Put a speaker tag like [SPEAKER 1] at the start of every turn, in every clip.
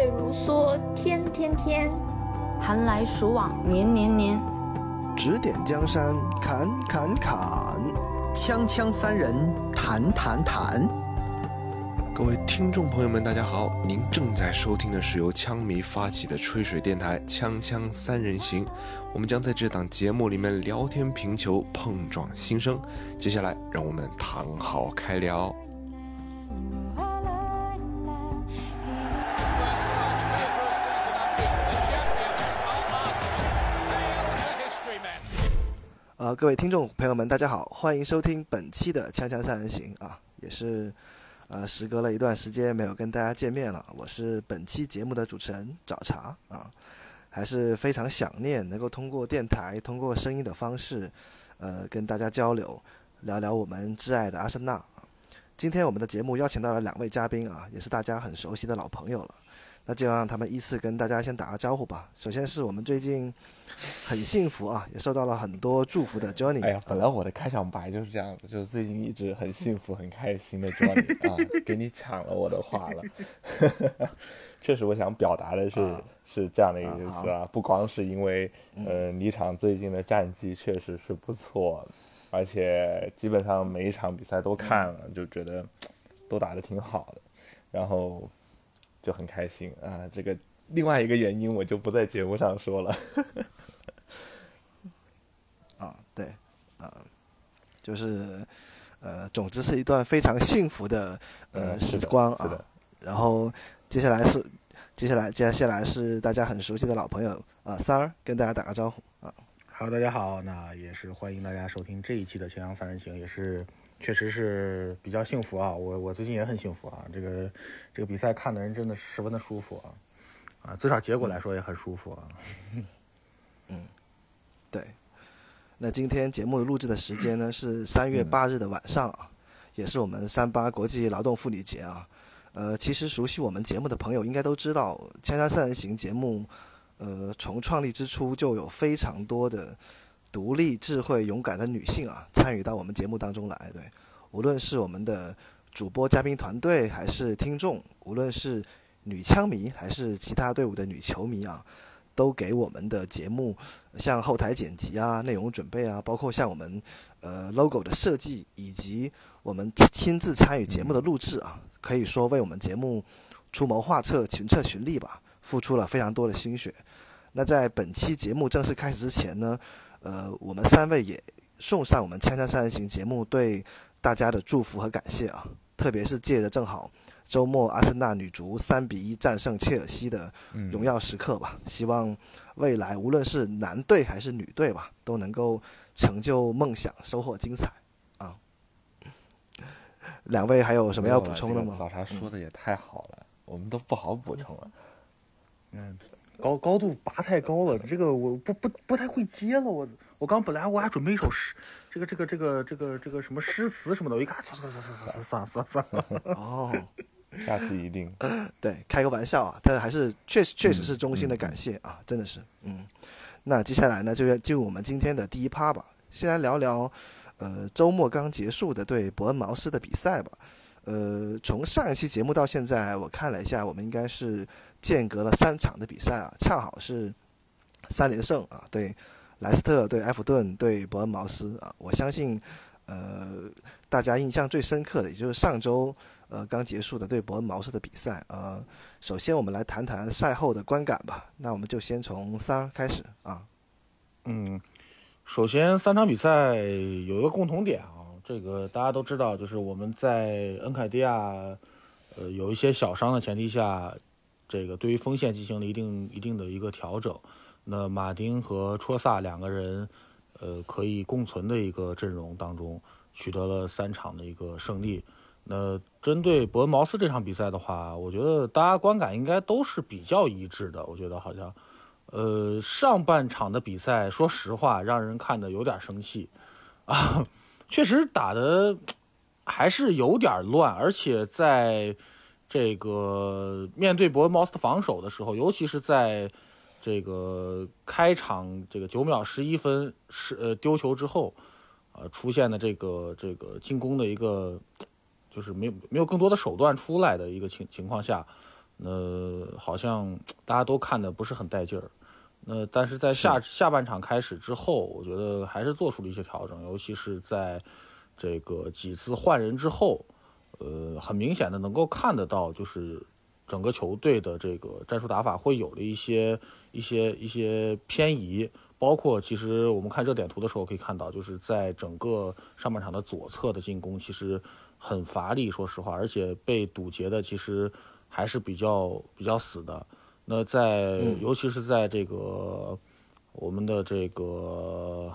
[SPEAKER 1] 月如梭，天天天；
[SPEAKER 2] 寒来暑往，年年年。
[SPEAKER 3] 指点江山，砍砍砍；
[SPEAKER 4] 锵锵三人，谈谈谈。
[SPEAKER 5] 各位听众朋友们，大家好！您正在收听的是由枪迷发起的吹水电台《锵锵三人行》，我们将在这档节目里面聊天评球，碰撞心声。接下来，让我们躺好开聊。
[SPEAKER 3] 各位听众朋友们，大家好，欢迎收听本期的《锵锵三人行》啊，也是呃，时隔了一段时间没有跟大家见面了，我是本期节目的主持人找茬啊，还是非常想念能够通过电台、通过声音的方式，呃，跟大家交流，聊聊我们挚爱的阿森纳。今天我们的节目邀请到了两位嘉宾啊，也是大家很熟悉的老朋友了。那就让他们依次跟大家先打个招呼吧。首先是我们最近很幸福啊，也受到了很多祝福的 Johnny。
[SPEAKER 6] 哎呀，本来我的开场白就是这样子，就是最近一直很幸福、很开心的 Johnny 啊，给你抢了我的话了。确实，我想表达的是是这样的一个意思啊，不光是因为呃，离场最近的战绩确实是不错，而且基本上每一场比赛都看了，就觉得都打得挺好的，然后。就很开心啊！这个另外一个原因我就不在节目上说了。
[SPEAKER 3] 啊，对，啊，就是呃，总之是一段非常幸福的呃时光啊。然后接下来是接下来接下来是大家很熟悉的老朋友啊，三儿跟大家打个招呼啊。
[SPEAKER 7] Hello，大家好，那也是欢迎大家收听这一期的《青阳三人行》，也是。确实是比较幸福啊，我我最近也很幸福啊，这个这个比赛看的人真的十分的舒服啊，啊，至少结果来说也很舒服啊。
[SPEAKER 3] 嗯，对。那今天节目录制的时间呢是三月八日的晚上啊，也是我们三八国际劳动妇女节啊。呃，其实熟悉我们节目的朋友应该都知道，《锵锵三人行》节目，呃，从创立之初就有非常多的。独立、智慧、勇敢的女性啊，参与到我们节目当中来。对，无论是我们的主播、嘉宾团队，还是听众，无论是女枪迷，还是其他队伍的女球迷啊，都给我们的节目，像后台剪辑啊、内容准备啊，包括像我们呃 logo 的设计，以及我们亲自参与节目的录制啊，可以说为我们节目出谋划策、群策群力吧，付出了非常多的心血。那在本期节目正式开始之前呢？呃，我们三位也送上我们《锵锵三人行》节目对大家的祝福和感谢啊！特别是借着正好周末阿森纳女足三比一战胜切尔西的荣耀时刻吧，希望未来无论是男队还是女队吧，都能够成就梦想，收获精彩啊！两位还有什么要补充的吗？
[SPEAKER 6] 早茶说的也太好了，我们都不好补充了。
[SPEAKER 7] 嗯。高高度拔太高了，这个我不不不太会接了。我我刚本来我还准备一首诗，这个这个这个这个这个什么诗词什么的，我一看，算算算算算算算了。哦，
[SPEAKER 6] 下次一定。
[SPEAKER 3] 对，开个玩笑啊，但还是确实确实是衷心的感谢啊，真的是。嗯，那接下来呢，就要进入我们今天的第一趴吧。先来聊聊，呃，周末刚结束的对伯恩茅斯的比赛吧。呃，从上一期节目到现在，我看了一下，我们应该是。间隔了三场的比赛啊，恰好是三连胜啊，对莱斯特、对埃弗顿、对伯恩茅斯啊。我相信，呃，大家印象最深刻的，也就是上周呃刚结束的对伯恩茅斯的比赛啊。首先，我们来谈谈赛后的观感吧。那我们就先从三开始啊。
[SPEAKER 7] 嗯，首先三场比赛有一个共同点啊，这个大家都知道，就是我们在恩凯迪亚呃有一些小伤的前提下。这个对于锋线进行了一定一定的一个调整，那马丁和戳萨两个人，呃，可以共存的一个阵容当中，取得了三场的一个胜利。那针对伯恩茅斯这场比赛的话，我觉得大家观感应该都是比较一致的。我觉得好像，呃，上半场的比赛，说实话，让人看的有点生气，啊，确实打的还是有点乱，而且在。这个面对伯恩茅斯的防守的时候，尤其是在这个开场这个九秒十一分是呃丢球之后，呃出现的这个这个进攻的一个就是没有没有更多的手段出来的一个情情况下，那好像大家都看的不是很带劲儿。那但是在下下半场开始之后，我觉得还是做出了一些调整，尤其是在这个几次换人之后，呃，很明显的能够看得到，就是整个球队的这个战术打法会有了一些一些一些偏移。包括其实我们看热点图的时候可以看到，就是在整个上半场的左侧的进攻其实很乏力，说实话，而且被堵截的其实还是比较比较死的。那在尤其是在这个我们的这个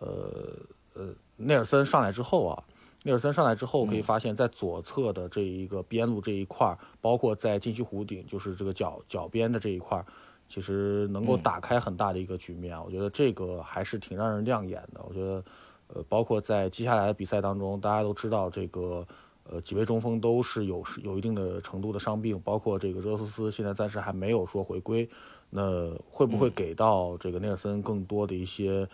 [SPEAKER 7] 呃呃内尔森上来之后啊，内尔森上来之后可以发现，在左侧的这一个边路这一块，包括在禁区弧顶，就是这个角角边的这一块。其实能够打开很大的一个局面，我觉得这个还是挺让人亮眼的。我觉得，呃，包括在接下来的比赛当中，大家都知道这个，呃，几位中锋都是有有一定的程度的伤病，包括这个热苏斯现在暂时还没有说回归。那会不会给到这个内尔森更多的一些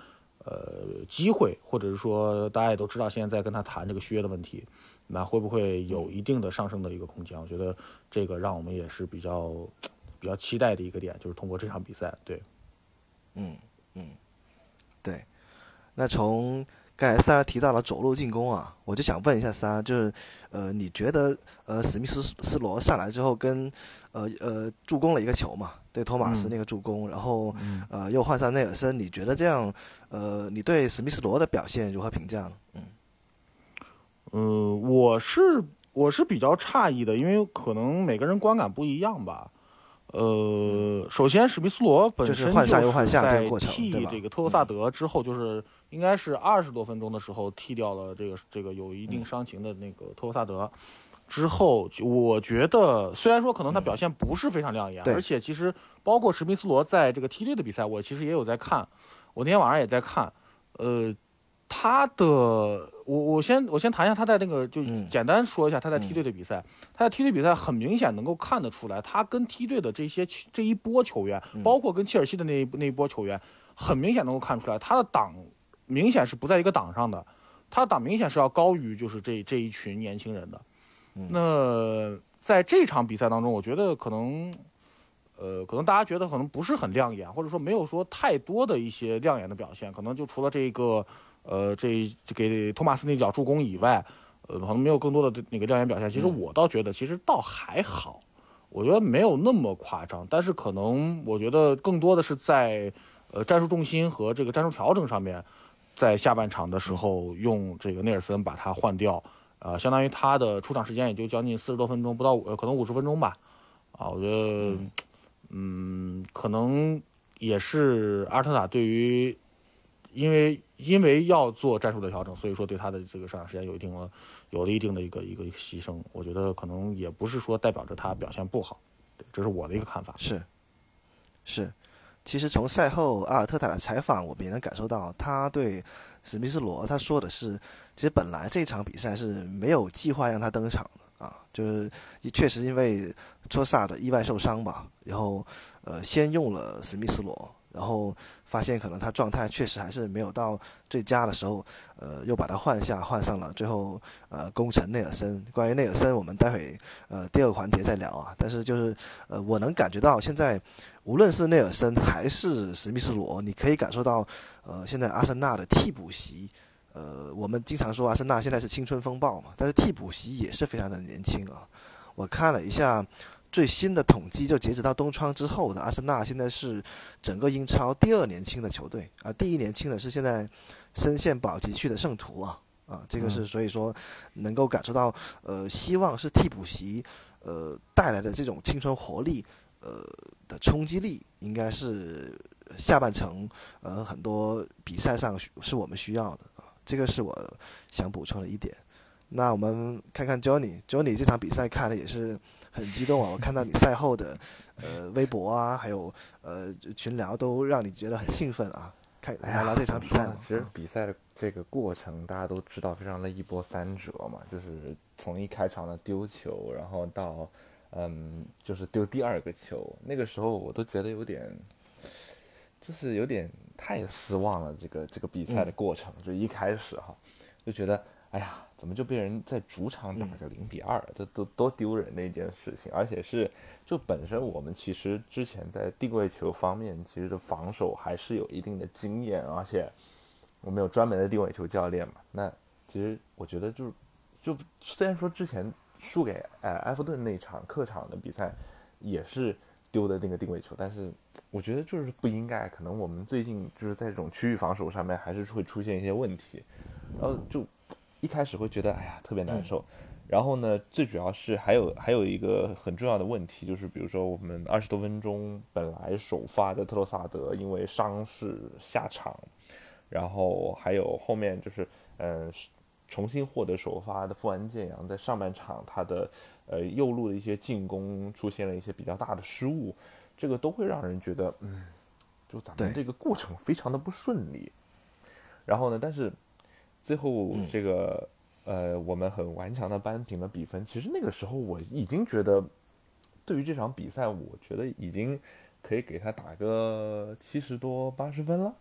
[SPEAKER 7] 呃机会，或者是说大家也都知道现在在跟他谈这个续约的问题，那会不会有一定的上升的一个空间？我觉得这个让我们也是比较。比较期待的一个点就是通过这场比赛，对，
[SPEAKER 3] 嗯嗯，对。那从刚才三儿提到了左路进攻啊，我就想问一下三儿，就是呃，你觉得呃，史密斯斯罗上来之后跟呃呃助攻了一个球嘛？对，托马斯那个助攻，然后呃又换上内尔森，你觉得这样呃，你对史密斯罗的表现如何评价呢？嗯
[SPEAKER 7] 嗯，我是我是比较诧异的，因为可能每个人观感不一样吧。呃，首先，史密斯罗本身
[SPEAKER 3] 换上又换下这个过
[SPEAKER 7] 程，替这个特罗萨德之后，就是应该是二十多分钟的时候替掉了这个这个有一定伤情的那个特罗萨德。之后，我觉得虽然说可能他表现不是非常亮眼，而且其实包括史密斯罗在这个梯队的比赛，我其实也有在看，我那天晚上也在看，呃。他的，我我先我先谈一下他在那个，就简单说一下他在梯队的比赛。他在梯队比赛很明显能够看得出来，他跟梯队的这些这一波球员，包括跟切尔西的那一那一波球员，很明显能够看出来，他的档明显是不在一个档上的，他的档明显是要高于就是这这一群年轻人的。那在这场比赛当中，我觉得可能，呃，可能大家觉得可能不是很亮眼，或者说没有说太多的一些亮眼的表现，可能就除了这个。呃，这给托马斯那脚助攻以外，呃，可能没有更多的那个亮眼表现。其实我倒觉得，其实倒还好，我觉得没有那么夸张。但是可能我觉得更多的是在，呃，战术重心和这个战术调整上面，在下半场的时候用这个内尔森把他换掉，呃，相当于他的出场时间也就将近四十多分钟，不到五，可能五十分钟吧。啊，我觉得，嗯，可能也是阿尔特塔对于。因为因为要做战术的调整，所以说对他的这个上场时间有一定的有了一定的一个一个牺牲。我觉得可能也不是说代表着他表现不好，对，这是我的一个看法。
[SPEAKER 3] 是是，其实从赛后阿尔特塔的采访，我们也能感受到他对史密斯罗他说的是，其实本来这场比赛是没有计划让他登场的啊，就是确实因为托萨的意外受伤吧，然后呃先用了史密斯罗。然后发现可能他状态确实还是没有到最佳的时候，呃，又把他换下，换上了，最后呃攻城内尔森。关于内尔森，我们待会呃第二个环节再聊啊。但是就是呃，我能感觉到现在无论是内尔森还是史密斯罗，你可以感受到呃现在阿森纳的替补席，呃，我们经常说阿森纳现在是青春风暴嘛，但是替补席也是非常的年轻啊。我看了一下。最新的统计就截止到冬窗之后的阿森纳，现在是整个英超第二年轻的球队啊，第一年轻的是现在深陷保级区的圣徒啊啊，这个是所以说能够感受到呃，希望是替补席呃带来的这种青春活力呃的冲击力，应该是下半程呃很多比赛上是我们需要的啊，这个是我想补充的一点。那我们看看 Johnny，Johnny 这场比赛看的也是。很激动啊！我看到你赛后的，呃，微博啊，还有呃群聊，都让你觉得很兴奋啊！看来聊这场比赛。
[SPEAKER 6] 其实比赛的这个过程，大家都知道，非常的一波三折嘛。就是从一开场的丢球，然后到嗯，就是丢第二个球，那个时候我都觉得有点，就是有点太失望了。这个这个比赛的过程，就一开始哈，就觉得哎呀。
[SPEAKER 8] 怎么就被人在主场打个零比二？这都多丢人的一件事情！而且是，就本身我们其实之前在定位球方面，其实的防守还是有一定的经验，而且我们有专门的定位球教练嘛。那其实我觉得，就是就虽然说之前输给呃埃弗顿那场客场的比赛也是丢的那个定位球，但是我觉得就是不应该。可能我们最近就是在这种区域防守上面还是会出现一些问题，然后就。一开始会觉得哎呀特别难受，然后呢，最主要是还有还有一个很重要的问题，就是比如说我们二十多分钟本来首发的特洛萨德因为伤势下场，然后还有后面就是嗯重新获得首发的富安健洋在上半场他的呃右路的一些进攻出现了一些比较大的失误，这个都会让人觉得嗯，就咱们这个过程非常的不顺利，然后呢，但是。最后这个呃，我们很顽强的扳平了比分。其实那个时候我已经觉得，对于这场比赛，我觉得已经可以给他打个七十多八十分了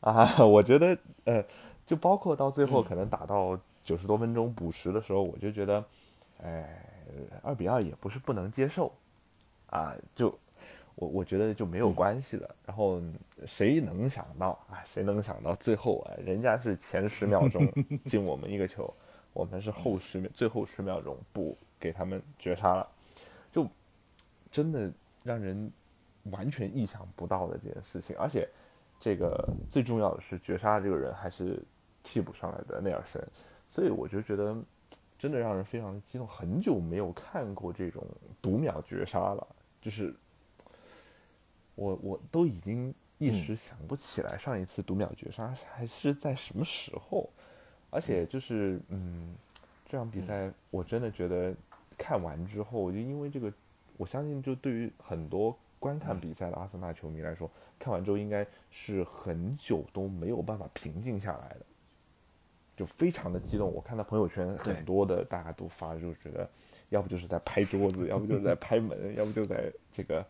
[SPEAKER 8] 啊！我觉得呃，就包括到最后可能打到九十多分钟补时的时候，我就觉得，哎，二比二也不是不能接受啊，就。我我觉得就没有关系了。然后谁能想到啊？谁能想到最后啊？人家是前十秒钟 进我们一个球，我们是后十秒最后十秒钟不给他们绝杀了，就真的让人完全意想不到的这件事情。而且这个最重要的是绝杀这个人还是替补上来的内尔森，所以我就觉得真的让人非常的激动。很久没有看过这种读秒绝杀了，就是。我我都已经一时想不起来上一次读秒绝杀还是在什么时候，而且就是嗯，这场比赛我真的觉得看完之后，就因为这个，我相信就对于很多观看比赛的阿森纳球迷来说，看完之后应该是很久都没有办法平静下来的，就非常的激动。我看到朋友圈很多的大家都发，就觉得。要不就是在拍桌子，要不就是在拍门，要不就在这个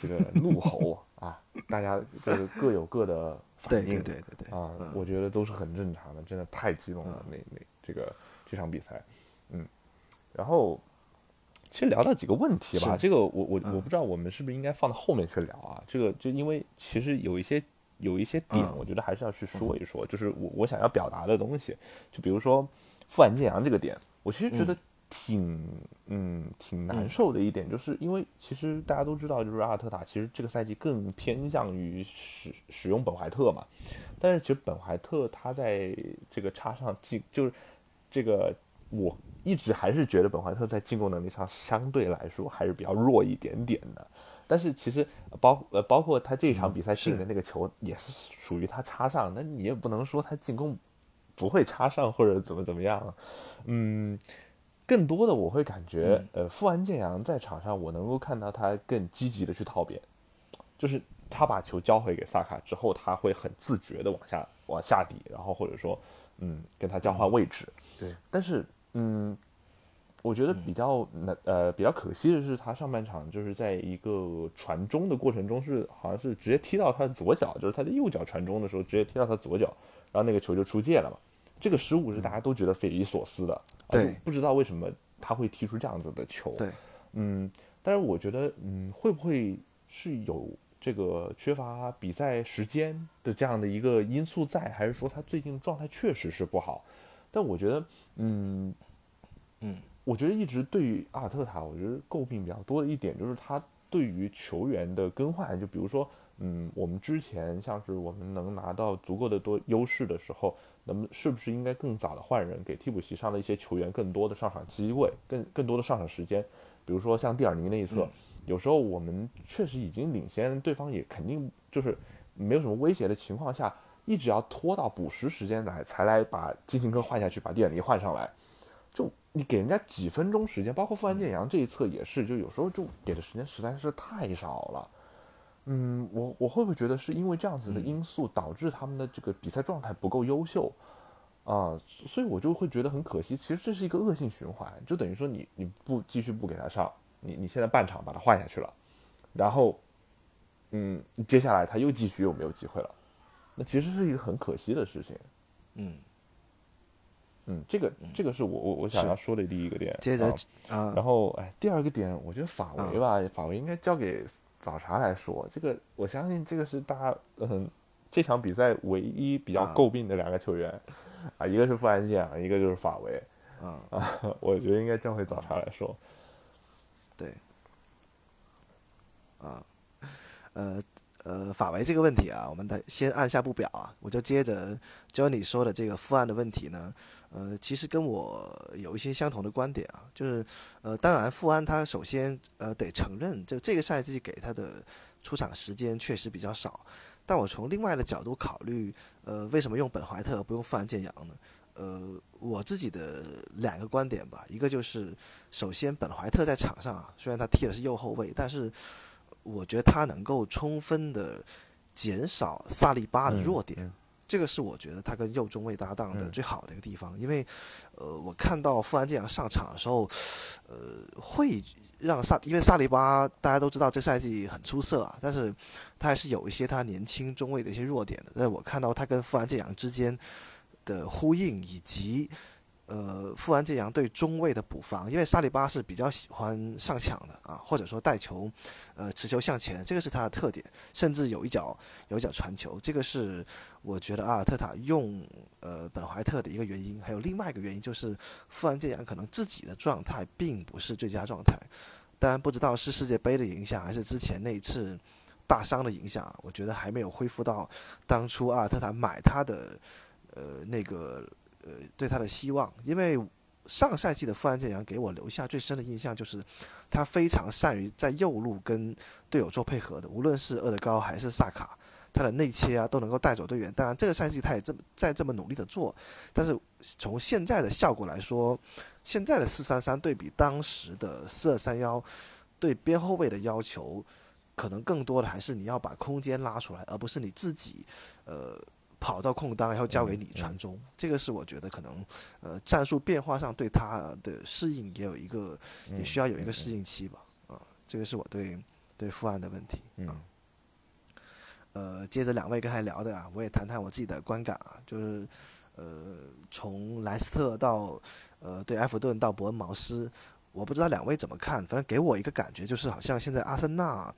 [SPEAKER 8] 这个怒吼啊！大家就是各有各的反应，
[SPEAKER 3] 对对对对
[SPEAKER 8] 啊，我觉得都是很正常的，真的太激动了。那那这个这场比赛，嗯，然后其实聊到几个问题吧，这个我我我不知道我们是不是应该放到后面去聊啊？这个就因为其实有一些有一些点，我觉得还是要去说一说，就是我我想要表达的东西，就比如说富安建阳这个点，我其实觉得。挺嗯挺难受的一点，就是因为其实大家都知道，就是阿尔特塔其实这个赛季更偏向于使使用本怀特嘛，但是其实本怀特他在这个插上进，就是这个我一直还是觉得本怀特在进攻能力上相对来说还是比较弱一点点的，但是其实包呃包括他这场比赛进的那个球也是属于他插上，那你也不能说他进攻不会插上或者怎么怎么样，嗯。更多的我会感觉，呃，富安健洋在场上，我能够看到他更积极的去套边，就是他把球交回给萨卡之后，他会很自觉的往下往下底，然后或者说，嗯，跟他交换位置。
[SPEAKER 3] 对。
[SPEAKER 8] 但是，嗯，我觉得比较难，呃，比较可惜的是，他上半场就是在一个传中的过程中，是好像是直接踢到他的左脚，就是他的右脚传中的时候，直接踢到他左脚，然后那个球就出界了嘛。这个失误是大家都觉得匪夷所思的，
[SPEAKER 3] 对，
[SPEAKER 8] 不知道为什么他会踢出这样子的球，
[SPEAKER 3] 对，
[SPEAKER 8] 嗯，但是我觉得，嗯，会不会是有这个缺乏比赛时间的这样的一个因素在，还是说他最近状态确实是不好？但我觉得，嗯，
[SPEAKER 3] 嗯，
[SPEAKER 8] 我觉得一直对于阿尔特塔，我觉得诟病比较多的一点就是他对于球员的更换，就比如说，嗯，我们之前像是我们能拿到足够的多优势的时候。那么是不是应该更早的换人，给替补席上的一些球员更多的上场机会，更更多的上场时间？比如说像蒂尔尼那一侧，有时候我们确实已经领先，对方也肯定就是没有什么威胁的情况下，一直要拖到补时时间来才来把金琴科换下去，把蒂尔尼换上来，就你给人家几分钟时间，包括富安健洋这一侧也是，就有时候就给的时间实在是太少了。嗯，我我会不会觉得是因为这样子的因素导致他们的这个比赛状态不够优秀啊？所以我就会觉得很可惜。其实这是一个恶性循环，就等于说你你不继续不给他上，你你现在半场把他换下去了，然后嗯，接下来他又继续又没有机会了，那其实是一个很可惜的事情。
[SPEAKER 3] 嗯，
[SPEAKER 6] 嗯，这个这个是我我我想要说的第一个点。
[SPEAKER 3] 接着
[SPEAKER 6] 啊
[SPEAKER 3] 啊，
[SPEAKER 6] 然后哎，第二个点，我觉得法维吧，法维应该交给早茶来说。这个我相信这个是大家嗯这场比赛唯一比较
[SPEAKER 3] 啊
[SPEAKER 6] 诟病的两个球员啊，一个是富安健啊，一个就是法维
[SPEAKER 3] 啊，
[SPEAKER 6] 啊。我觉得应该交回早茶来说。
[SPEAKER 3] 对，啊，呃呃，法维这个问题啊，我们的先按下不表啊，我就接着 Jony 说的这个复案的问题呢，呃，其实跟我有一些相同的观点啊，就是呃，当然富安他首先呃得承认，就这个赛季给他的出场时间确实比较少，但我从另外的角度考虑，呃，为什么用本怀特不用富安建洋呢？呃，我自己的两个观点吧，一个就是，首先本怀特在场上啊，虽然他踢的是右后卫，但是我觉得他能够充分的减少萨利巴的弱点，
[SPEAKER 6] 嗯。嗯
[SPEAKER 3] 这个是我觉得他跟右中卫搭档的
[SPEAKER 6] 嗯。
[SPEAKER 3] 最好的一个地方，因为呃，我看到富安健洋上场的时候，呃，会让萨，因为萨利巴大家都知道这赛季很出色啊，但是他还是有一些他年轻中卫的一些弱点的，但是我看到他跟富安健洋之间的呼应以及。呃，富安健洋对中卫的补防，因为沙利巴是比较喜欢上抢的啊，或者说带球，呃，持球向前，这个是他的特点，甚至有一脚有一脚传球，这个是我觉得阿尔特塔用呃本怀特的一个原因。还有另外一个原因就是富安健洋可能自己的状态并不是最佳状态，当然不知道是世界杯的影响还是之前那一次大伤的影响，我觉得还没有恢复到当初阿尔特塔买他的呃那个。呃，对他的希望，因为上赛季的富安健洋给我留下最深的印象就是，他非常善于在右路跟队友做配合的，无论是厄德高还是萨卡，他的内切啊都能够带走队员。当然，这个赛季他也这么在这么努力的做，但是从现在的效果来说，现在的四三三对比当时的四二三幺，对边后卫的要求，可能更多的还是你要把空间拉出来，而不是你自己，呃。跑到空当，然后交给你传中，这个是我觉得可能，呃，战术变化上对他的适应也有一个，也需要有一个适应期吧，啊，这个是我对对富安的问题啊。呃，接着两位刚才聊的啊，我也谈谈我自己的观感啊，就是，呃，从莱斯特到呃对埃弗顿到伯恩茅斯，我不知道两位怎么看，反正给我一个感觉就是好像现在阿森纳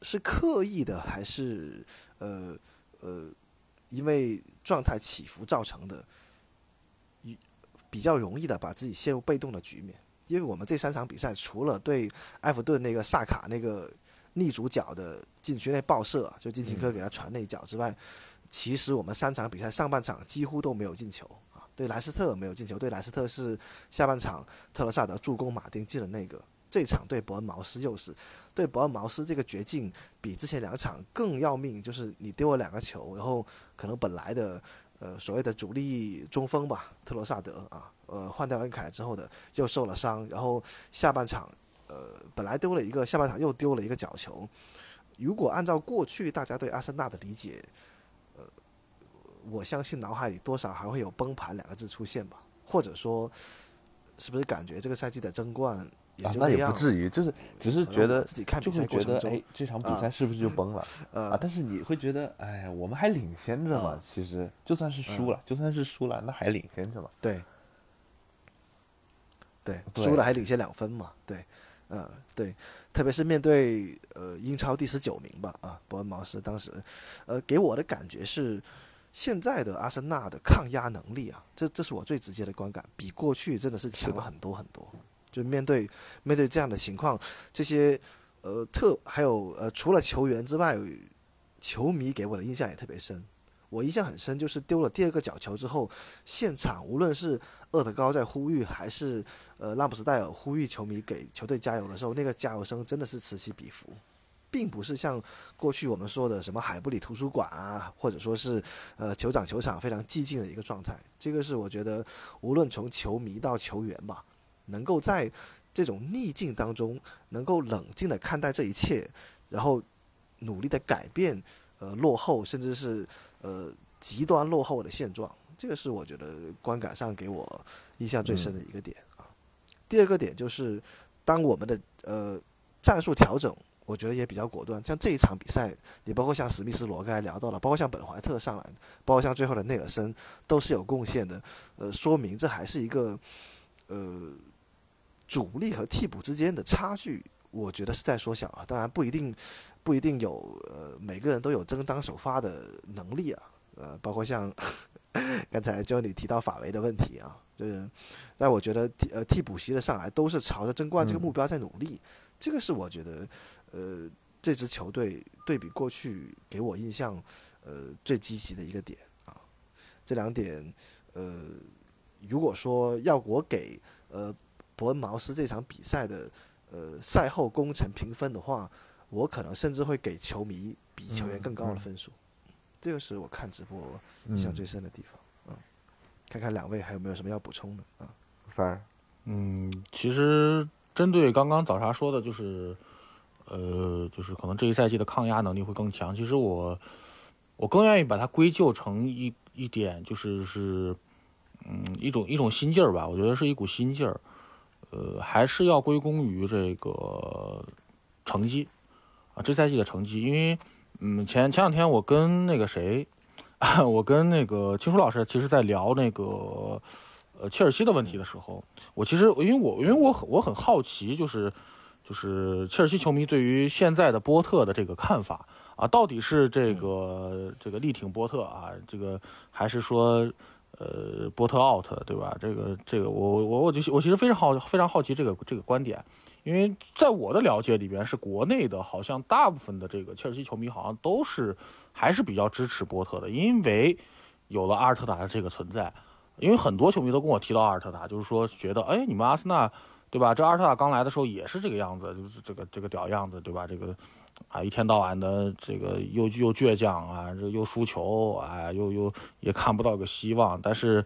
[SPEAKER 3] 是刻意的还是呃。呃，因为状态起伏造成的，比较容易的把自己陷入被动的局面。因为我们这三场比赛，除了对埃弗顿那个萨卡那个逆主角的禁区内爆射，就金琴科给他传那一脚之外，其实我们三场比赛上半场几乎都没有进球啊。对莱斯特没有进球，对莱斯特是下半场特罗萨德助攻马丁进了那个。这场对伯恩茅斯又是，对伯恩茅斯这个绝境比之前两场更要命，就是你丢了两个球，然后可能本来的呃所谓的主力中锋吧，特罗萨德啊，呃换掉恩凯之后的又受了伤，然后下半场呃本来丢了一个，下半场又丢了一个角球。如果按照过去大家对阿森纳的理解，呃，我相信脑海里多少还会有崩盘两个字出现吧，或者说是不是感觉这个赛季的争冠？
[SPEAKER 6] 啊，那也不至于，就是只是觉得
[SPEAKER 3] 自己看比
[SPEAKER 6] 就会觉得，
[SPEAKER 3] 赛过程中
[SPEAKER 6] 哎，这场比赛是不是就崩了
[SPEAKER 3] 呃
[SPEAKER 6] 啊？但是你会觉得，哎，我们还领先着嘛。其实就算是输了，就算是输了，那还领先着嘛。
[SPEAKER 3] 对，对，
[SPEAKER 6] 对
[SPEAKER 3] 输了还领先两分嘛，对，嗯，对，特别是面对呃英超第十九名吧，啊，伯恩茅斯当时，呃，给我的感觉是，现在的阿森纳的抗压能力啊，这这是我最直接的观感，比过去真的是强了很多很多。就面对面对这样的情况，这些呃特还有呃除了球员之外，球迷给我的印象也特别深。我印象很深，就是丢了第二个角球之后，现场无论是厄德高在呼吁，还是呃拉姆斯戴尔呼吁球迷给球队加油的时候，那个加油声真的是此起彼伏，并不是像过去我们说的什么海布里图书馆啊，或者说是呃酋长球场非常寂静的一个状态。这个是我觉得无论从球迷到球员吧，能够在这种逆境当中，能够冷静的看待这一切，然后努力的改变呃落后，甚至是呃极端落后的现状。这个是我觉得观感上给我印象最深的一个点啊。第二个点就是，当我们的呃战术调整，我觉得也比较果断。像这一场比赛，你包括像史密斯罗刚才聊到了，包括像本怀特上来，包括像最后的内尔森，都是有贡献的。呃，说明这还是一个呃主力和替补之间的差距，我觉得是在缩小啊。当然不一定不一定有呃每个人都有争当首发的能力啊。呃，包括像 刚才就你提到法维的问题啊，就是，但我觉得替呃替补席的上来都是朝着争冠这个目标在努力，这个是我觉得呃这支球队对比过去给我印象呃最积极的一个点啊，这两点呃如果说要我给呃伯恩茅斯这场比赛的呃赛后工程评分的话，我可能甚至会给球迷比球员更高的分数。这个是我看直播印象最深的地方，嗯，看看两位还有没有什么要补充的啊？
[SPEAKER 5] 三，
[SPEAKER 7] 嗯，其实针对刚刚早茶说的，就是，呃，就是可能这一赛季的抗压能力会更强。其实我，我更愿意把它归咎成一一点，就是是，嗯，一种一种心劲儿吧。我觉得是一股心劲儿，呃，还是要归功于这个成绩啊，这赛季的成绩，因为。嗯，前前两天我跟那个谁，我跟那个青书老师，其实在聊那个呃切尔西的问题的时候，我其实因为我因为我很我很好奇，就是就是切尔西球迷对于现在的波特的这个看法啊，到底是这个这个力挺波特啊，这个还是说呃波特 out 对吧？这个这个我我我就我其实非常好非常好奇这个这个观点。因为在我的了解里边，是国内的，好像大部分的这个切尔西球迷好像都是还是比较支持波特的，因为有了阿尔特塔的这个存在。因为很多球迷都跟我提到阿尔特塔，就是说觉得，哎，你们阿森纳，对吧？这阿尔特塔刚来的时候也是这个样子，就是这个这个屌样子，对吧？这个啊，一天到晚的这个又又倔强啊，这又输球啊，又又也看不到个希望。但是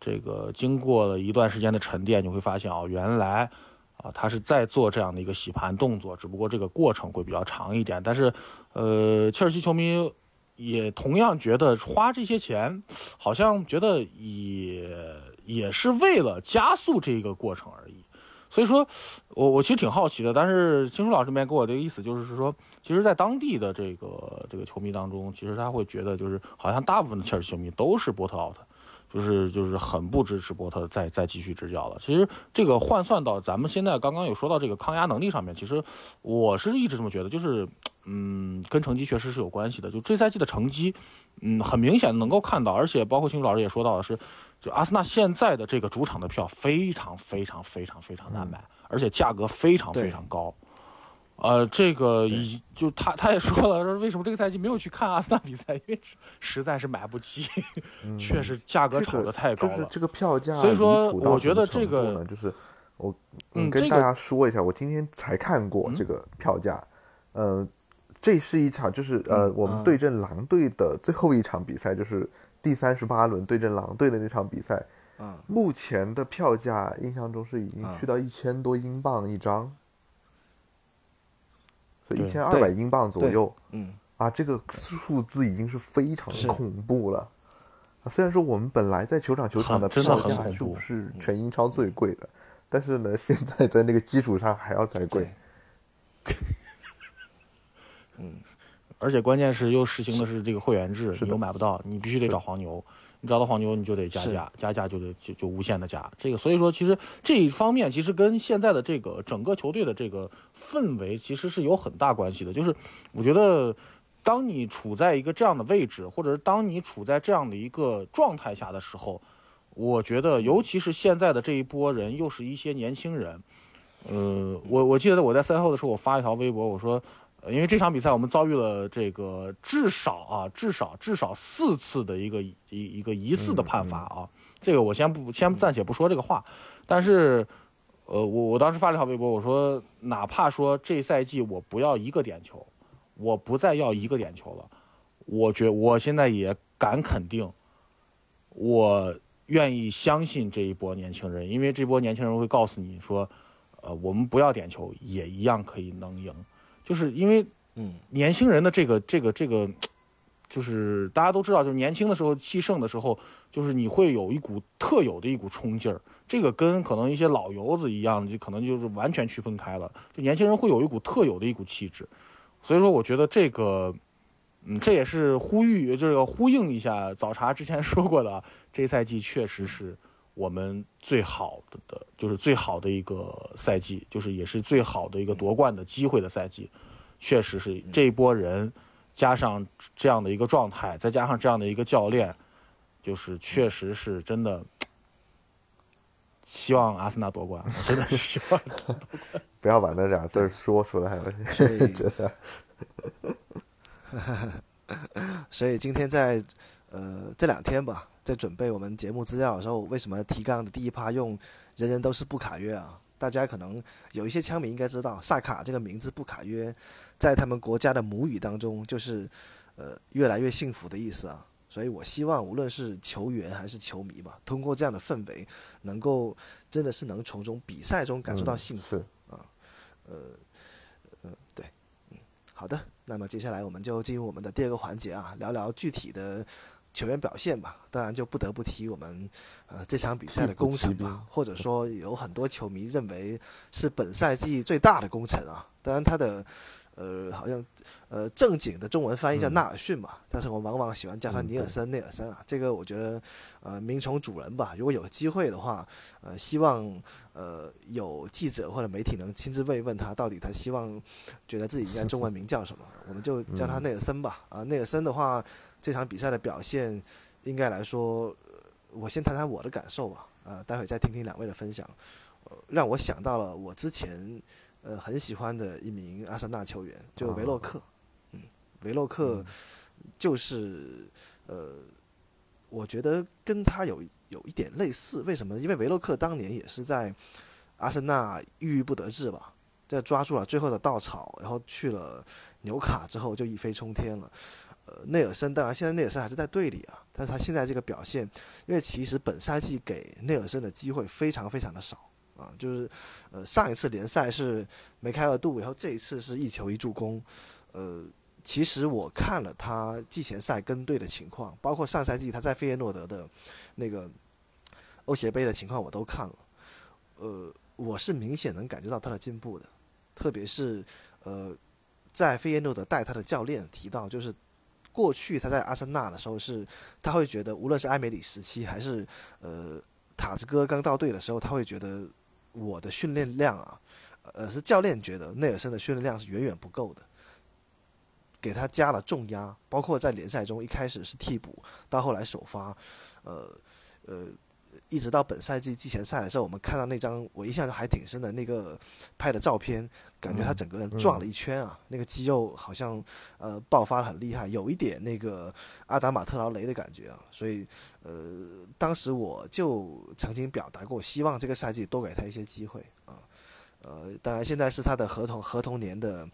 [SPEAKER 7] 这个经过了一段时间的沉淀，你会发现哦，原来。啊，他是在做这样的一个洗盘动作，只不过这个过程会比较长一点。但是，呃，切尔西球迷也同样觉得花这些钱，好像觉得也也是为了加速这个过程而已。所以说，我我其实挺好奇的。但是青书老师这边给我的意思就是说，其实，在当地的这个这个球迷当中，其实他会觉得就是好像大部分的切尔西球迷都是波特 out。就是就是很不支持波特再再继续执教了。其实这个换算到咱们现在刚刚有说到这个抗压能力上面，其实我是一直这么觉得，就是嗯，跟成绩确实是有关系的。就这赛季的成绩，嗯，很明显能够看到，而且包括秦老师也说到的是，就阿森纳现在的这个主场的票非常非常非常非常难买，而且价格非常非常高。呃，这个已就他他也说了，说为什么这个赛季没有去看阿森纳比赛，因为实在是买不起，确实价格炒的太高
[SPEAKER 5] 了。就是这个票价，
[SPEAKER 7] 所以说我觉得这个
[SPEAKER 5] 就是我嗯跟大家说一下，我今天才看过这个票价，呃，这是一场就是呃我们对阵狼队的最后一场比赛，就是第三十八轮对阵狼队的那场比赛，
[SPEAKER 3] 嗯，
[SPEAKER 5] 目前的票价印象中是已经去到一千多英镑一张。所以一千二百英镑左右，
[SPEAKER 3] 嗯，
[SPEAKER 5] 啊，这个数字已经是非常恐怖了。啊，虽然说我们本来在球场球场的票价数是全英超最贵的，但是呢，现在在那个基础上还要再贵。
[SPEAKER 3] 嗯，
[SPEAKER 7] 而且关键是又实行的是这个会员制，你又买不到，你必须得找黄牛。你找到黄牛，你就得加价，加价就得就就无限的加。这个，所以说其实这一方面其实跟现在的这个整个球队的这个氛围其实是有很大关系的。就是我觉得，当你处在一个这样的位置，或者是当你处在这样的一个状态下的时候，我觉得尤其是现在的这一波人，又是一些年轻人。呃，我我记得我在赛后的时候，我发一条微博，我说。因为这场比赛我们遭遇了这个至少啊，至少至少四次的一个一一个疑似的判罚啊，这个我先不先暂且不说这个话，但是，呃，我我当时发了条微博，我说哪怕说这赛季我不要一个点球，我不再要一个点球了，我觉我现在也敢肯定，我愿意相信这一波年轻人，因为这波年轻人会告诉你说，呃，我们不要点球也一样可以能赢。就是因为，
[SPEAKER 3] 嗯，
[SPEAKER 7] 年轻人的这个这个这个，就是大家都知道，就是年轻的时候气盛的时候，就是你会有一股特有的一股冲劲儿，这个跟可能一些老油子一样，就可能就是完全区分开了。就年轻人会有一股特有的一股气质，所以说我觉得这个，嗯，这也是呼吁，就是要呼应一下早茶之前说过的，这赛季确实是我们最好的的，就是最好的一个赛季，就是也是最好的一个夺冠的机会的赛季，确实是这一波人。加上这样的一个状态，再加上这样的一个教练，就是确实是真的，希望阿森纳夺冠，真的是希望夺冠。
[SPEAKER 8] 不要把那俩字说出来了，觉得。
[SPEAKER 3] 所以今天在呃这两天吧，在准备我们节目资料的时候，为什么提纲的第一趴用“人人都是布卡约”啊？大家可能有一些枪迷应该知道，萨卡这个名字布卡约，在他们国家的母语当中就是，呃，越来越幸福的意思啊。所以我希望无论是球员还是球迷吧，通过这样的氛围，能够真的是能从中比赛中感受到幸福啊。呃，呃，对，嗯，好的。那么接下来我们就进入我们的第二个环节啊，聊聊具体的。球员表现吧，当然就不得不提我们，呃，这场比赛的功臣吧，或者说有很多球迷认为是本赛季最大的功臣啊。当然他的，呃，好像，呃，正经的中文翻译叫纳尔逊嘛，但是我往往喜欢叫他尼尔森，内尔森啊。这个我觉得，呃，名从主人吧。如果有机会的话，呃，希望，呃，有记者或者媒体能亲自问一问他，到底他希望，觉得自己应该中文名叫什么，我们就叫他内尔森吧。啊，内尔森的话。这场比赛的表现，应该来说，我先谈谈我的感受吧。呃，待会再听听两位的分享，呃，让我想到了我之前呃很喜欢的一名阿森纳球员，就维洛克。嗯，维洛克就是呃，我觉得跟他有有一点类似。为什么？因为维洛克当年也是在阿森纳郁郁不得志吧，在抓住了最后的稻草，然后去了纽卡之后就一飞冲天了。呃，内尔森当然现在内尔森还是在队里啊，但是他现在这个表现，因为其实本赛季给内尔森的机会非常非常的少啊，就是呃上一次联赛是梅开二度，然后这一次是一球一助攻，呃，其实我看了他季前赛跟队的情况，包括上赛季他在费耶诺德的那个欧协杯的情况我都看了，呃，我是明显能感觉到他的进步的，特别是呃在费耶诺德带他的教练提到就是。过去他在阿森纳的时候是，他会觉得无论是埃梅里时期还是呃塔子哥刚到队的时候，他会觉得我的训练量啊，呃是教练觉得内尔森的训练量是远远不够的，给他加了重压，包括在联赛中一开始是替补，到后来首发，呃呃。一直到本赛季季前赛的时候，我们看到那张我印象还挺深的那个拍的照片，感觉他整个人转了一圈啊，那个肌肉好像呃爆发的很厉害，有一点那个阿达马特劳雷的感觉啊。所以呃，当时我就曾经表达过，希望这个赛季多给他一些机会啊。呃，当然现在是他的合同合同年的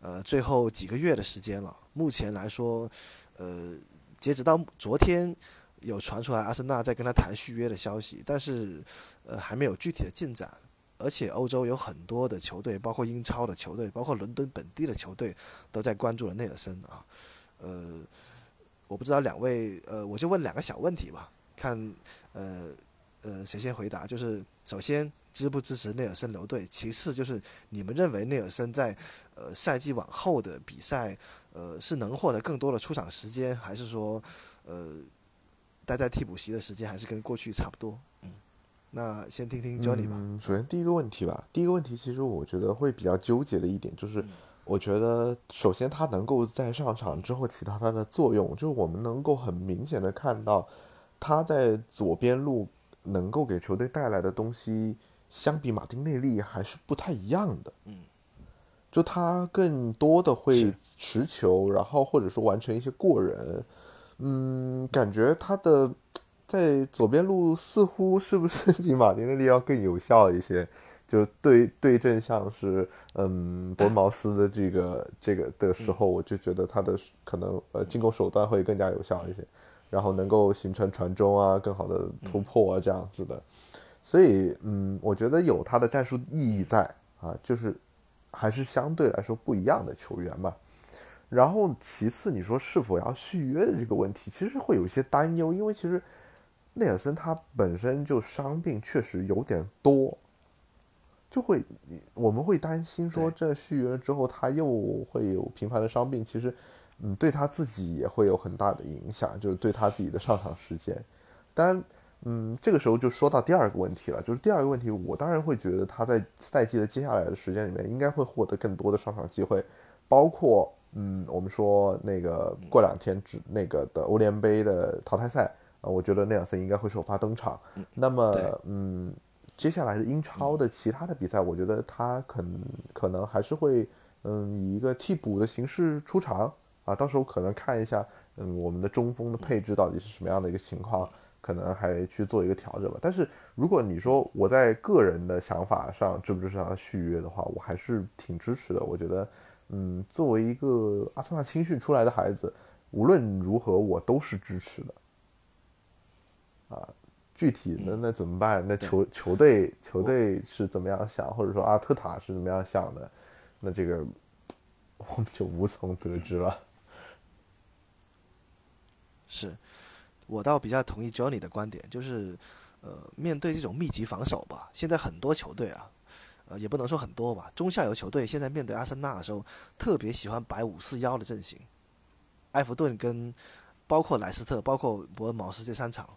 [SPEAKER 3] 呃最后几个月的时间了。目前来说，呃，截止到昨天。有传出来阿森纳在跟他谈续约的消息，但是，呃，还没有具体的进展。而且欧洲有很多的球队，包括英超的球队，包括伦敦本地的球队，都在关注了内尔森啊。呃，我不知道两位，呃，我就问两个小问题吧，看，呃，呃，谁先回答？就是首先支不支持内尔森留队？其次就是你们认为内尔森在，呃，赛季往后的比赛，呃，是能获得更多的出场时间，还是说，呃？待在替补席的时间还是跟过去差不多，嗯，那先听听 Johnny 吧。
[SPEAKER 8] 首先第一个问题吧，第一个问题其实我觉得会比较纠结的一点就是，我觉得首先他能够在上场之后起到他的作用，就是我们能够很明显的看到他在左边路能够给球队带来的东西，相比马丁内利还是不太一样的。
[SPEAKER 3] 嗯，
[SPEAKER 8] 就他更多的会持球，然后或者说完成一些过人。嗯，感觉他的在左边路似乎是不是比马丁内利要更有效一些？就是对对阵像是嗯伯恩茅斯的这个这个的时候，我就觉得他的可能呃进攻手段会更加有效一些，然后能够形成传中啊、更好的突破啊这样子的。所以嗯，我觉得有他的战术意义在啊，就是还是相对来说不一样的球员吧。然后其次，你说是否要续约的这个问题，其实会有一些担忧，因为其实内尔森他本身就伤病确实有点多，就会我们会担心说这续约了之后他又会有频繁的伤病，其实嗯对他自己也会有很大的影响，就是对他自己的上场时间。当然，嗯，这个时候就说到第二个问题了，就是第二个问题，我当然会觉得他在赛季的接下来的时间里面应该会获得更多的上场机会，包括。嗯，我们说那个过两天只那个的欧联杯的淘汰赛啊，我觉得那两森应该会首发登场。那么，嗯，接下来的英超的其他的比赛，我觉得他可能可能还是会嗯以一个替补的形式出场啊，到时候可能看一下嗯我们的中锋的配置到底是什么样的一个情况，可能还去做一个调整吧。但是如果你说我在个人的想法上支不支持他续约的话，我还是挺支持的。我觉得。嗯，作为一个阿森纳青训出来的孩子，无论如何我都是支持的。啊，具体那那怎么办？那球球队球队是怎么样想，或者说阿特塔是怎么样想的？那这个我们就无从得知了。
[SPEAKER 3] 是，我倒比较同意 Johnny 的观点，就是呃，面对这种密集防守吧，现在很多球队啊。呃，也不能说很多吧。中下游球队现在面对阿森纳的时候，特别喜欢摆五四幺的阵型。埃弗顿跟包括莱斯特、包括伯恩茅斯这三场，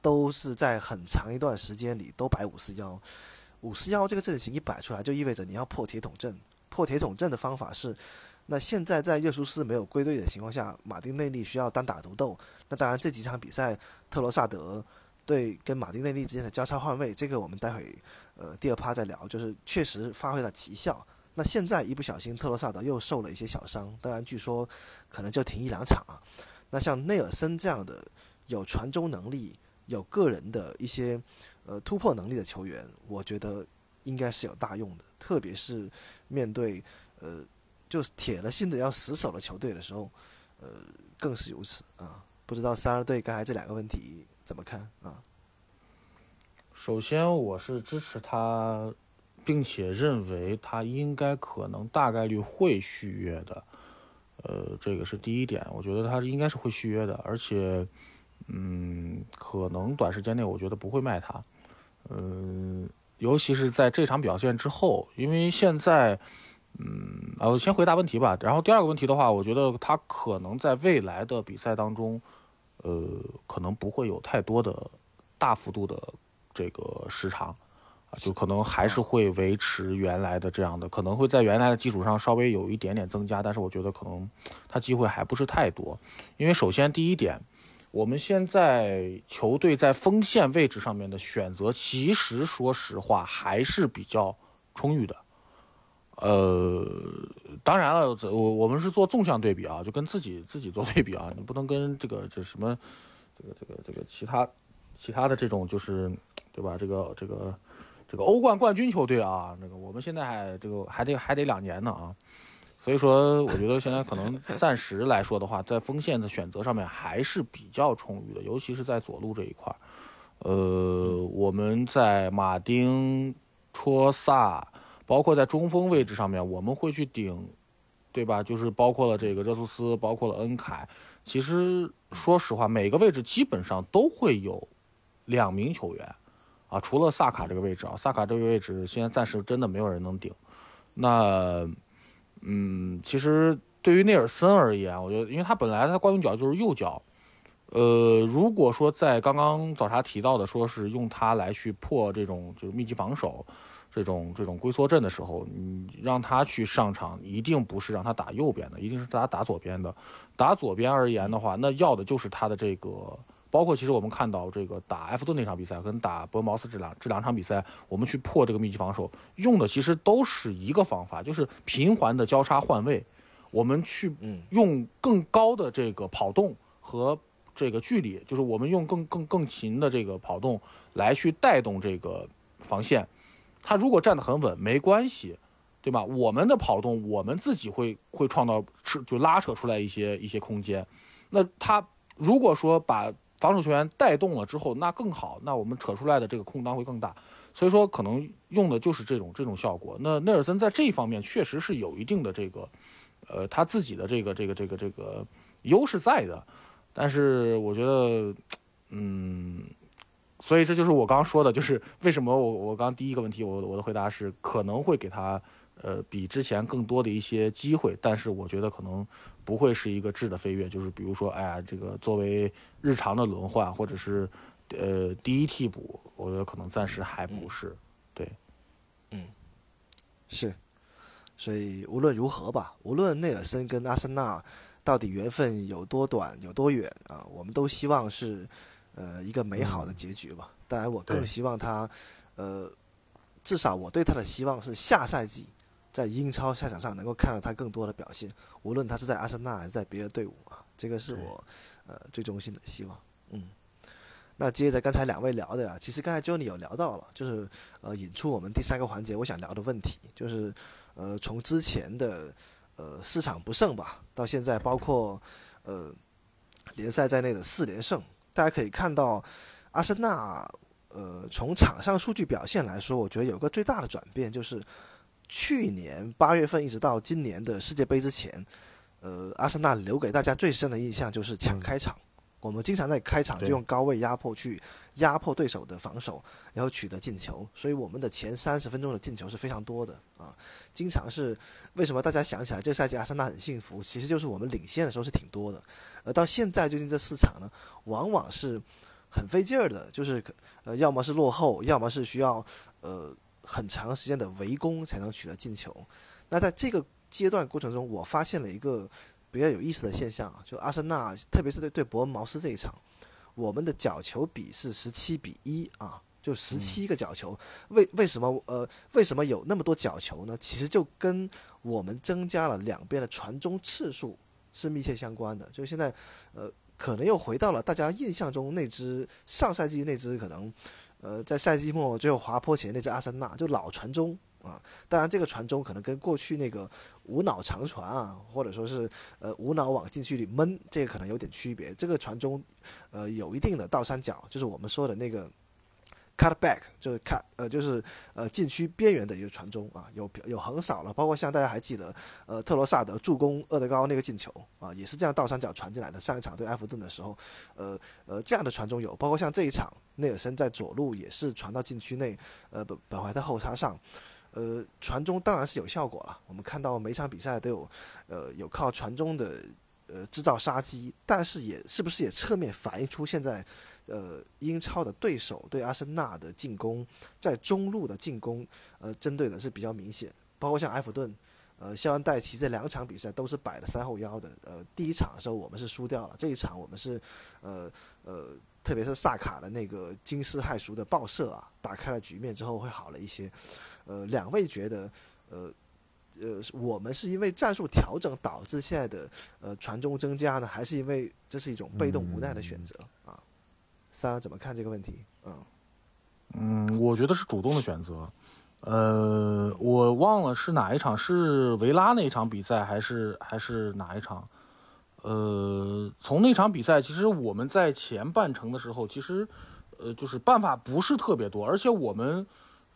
[SPEAKER 3] 都是在很长一段时间里都摆五四幺。五四幺这个阵型一摆出来，就意味着你要破铁桶阵。破铁桶阵的方法是，那现在在热苏斯没有归队的情况下，马丁内利需要单打独斗。那当然这几场比赛，特罗萨德。对，跟马丁内利之间的交叉换位，这个我们待会呃第二趴再聊，就是确实发挥了奇效。那现在一不小心，特罗萨德又受了一些小伤，当然据说可能就停一两场啊。那像内尔森这样的有传中能力、有个人的一些呃突破能力的球员，我觉得应该是有大用的，特别是面对呃就是铁了心的要死守的球队的时候，呃更是如此啊。不知道三二队刚才这两个问题。怎么看啊？
[SPEAKER 7] 首先，我是支持他，并且认为他应该可能大概率会续约的。呃，这个是第一点，我觉得他应该是会续约的，而且，嗯，可能短时间内我觉得不会卖他。嗯，尤其是在这场表现之后，因为现在，嗯，呃，先回答问题吧。然后第二个问题的话，我觉得他可能在未来的比赛当中。呃，可能不会有太多的大幅度的这个时长啊，就可能还是会维持原来的这样的，可能会在原来的基础上稍微有一点点增加，但是我觉得可能他机会还不是太多，因为首先第一点，我们现在球队在锋线位置上面的选择，其实说实话还是比较充裕的。呃，当然了，我我们是做纵向对比啊，就跟自己自己做对比啊，你不能跟这个这什么，这个这个这个其他其他的这种就是，对吧？这个这个这个欧冠冠军球队啊，那个我们现在还这个还得还得两年呢啊，所以说我觉得现在可能暂时来说的话，在锋线的选择上面还是比较充裕的，尤其是在左路这一块儿呃，我们在马丁、戳萨。包括在中锋位置上面，我们会去顶，对吧？就是包括了这个热苏斯，包括了恩凯。其实说实话，每个位置基本上都会有两名球员，啊，除了萨卡这个位置啊，萨卡这个位置现在暂时真的没有人能顶。那，嗯，其实对于内尔森而言，我觉得，因为他本来他惯用脚就是右脚，呃，如果说在刚刚早茶提到的，说是用他来去破这种就是密集防守。这种这种龟缩阵的时候，你让他去上场，一定不是让他打右边的，一定是他打左边的。打左边而言的话，那要的就是他的这个，包括其实我们看到这个打埃弗顿那场比赛，跟打伯恩茅斯这两这两场比赛，我们去破这个密集防守，用的其实都是一个方法，就是频繁的交叉换位，我们去用更高的这个跑动和这个距离，就是我们用更更更勤的这个跑动来去带动这个防线。他如果站得很稳，没关系，对吧？我们的跑动，我们自己会会创造是就拉扯出来一些一些空间。那他如果说把防守球员带动了之后，那更好，那我们扯出来的这个空当会更大。所以说，可能用的就是这种这种效果。那内尔森在这一方面确实是有一定的这个，呃他自己的这个这个这个这个优势在的，但是我觉得，嗯，所以这就是我刚刚说的，就是为什么我我刚第一个问题我我的回答是可能会给他呃比之前更多的一些机会，但是我觉得可能不会是一个质的飞跃，就是比如说哎呀这个作为日常的轮换或者是呃第一替补，我觉得可能暂时还不是，对，
[SPEAKER 3] 嗯，是。所以无论如何吧，无论内尔森跟阿森纳到底缘分有多短有多远啊，我们都希望是呃一个美好的结局吧。当然，我更希望他呃至少我对他的希望是下赛季在英超赛场上能够看到他更多的表现，无论他是在阿森纳还是在别的队伍啊，这个是我呃最衷心的希望。嗯，那接着刚才两位聊的呀，其实刚才 Johnny 有聊到了，就是呃引出我们第三个环节我想聊的问题，就是。呃，从之前的呃市场不胜吧，到现在包括呃联赛在内的四连胜，大家可以看到，阿森纳呃从场上数据表现来说，我觉得有个最大的转变就是，去年八月份一直到今年的世界杯之前，呃阿森纳留给大家最深的印象就是抢开场。我们经常在开场就用高位压迫去压迫对手的防守，然后取得进球，所以我们的前三十分钟的进球是非常多的啊。经常是为什么大家想起来这个赛季阿森纳很幸福，其实就是我们领先的时候是挺多的，而到现在最近这四场呢，往往是很费劲儿的，就是呃要么是落后，要么是需要呃很长时间的围攻才能取得进球。那在这个阶段过程中，我发现了一个。比较有意思的现象啊，就阿森纳，特别是对对伯恩茅斯这一场，我们的角球比是十七比一啊，就十七个角球。为为什么呃为什么有那么多角球呢？其实就跟我们增加了两边的传中次数是密切相关的。就现在呃可能又回到了大家印象中那支上赛季那支可能呃在赛季末最后滑坡前那只阿森纳，就老传中。啊，当然，这个传中可能跟过去那个无脑长传啊，或者说是呃无脑往禁区里闷，这个可能有点区别。这个传中，呃，有一定的倒三角，就是我们说的那个。Cut back 就是 cut 呃就是呃禁区边缘的一个传中啊，有有横扫了，包括像大家还记得呃特罗萨德助攻厄德高那个进球啊，也是这样倒三角传进来的。上一场对埃弗顿的时候，呃呃这样的传中有，包括像这一场内尔森在左路也是传到禁区内，呃本本怀特后插上，呃传中当然是有效果了。我们看到每场比赛都有呃有靠传中的。呃，制造杀机，但是也是不是也侧面反映出现在，呃，英超的对手对阿森纳的进攻，在中路的进攻，呃，针对的是比较明显，包括像埃弗顿，呃，肖恩戴奇这两场比赛都是摆了三后腰的，呃，第一场的时候我们是输掉了，这一场我们是，呃呃，特别是萨卡的那个惊世骇俗的爆射啊，打开了局面之后会好了一些，呃，两位觉得，呃。呃，我们是因为战术调整导致现在的呃传中增加呢，还是因为这是一种被动无奈的选择啊？三怎么看这个问题？嗯
[SPEAKER 7] 嗯，我觉得是主动的选择。呃，我忘了是哪一场，是维拉那一场比赛，还是还是哪一场？呃，从那场比赛，其实我们在前半程的时候，其实呃就是办法不是特别多，而且我们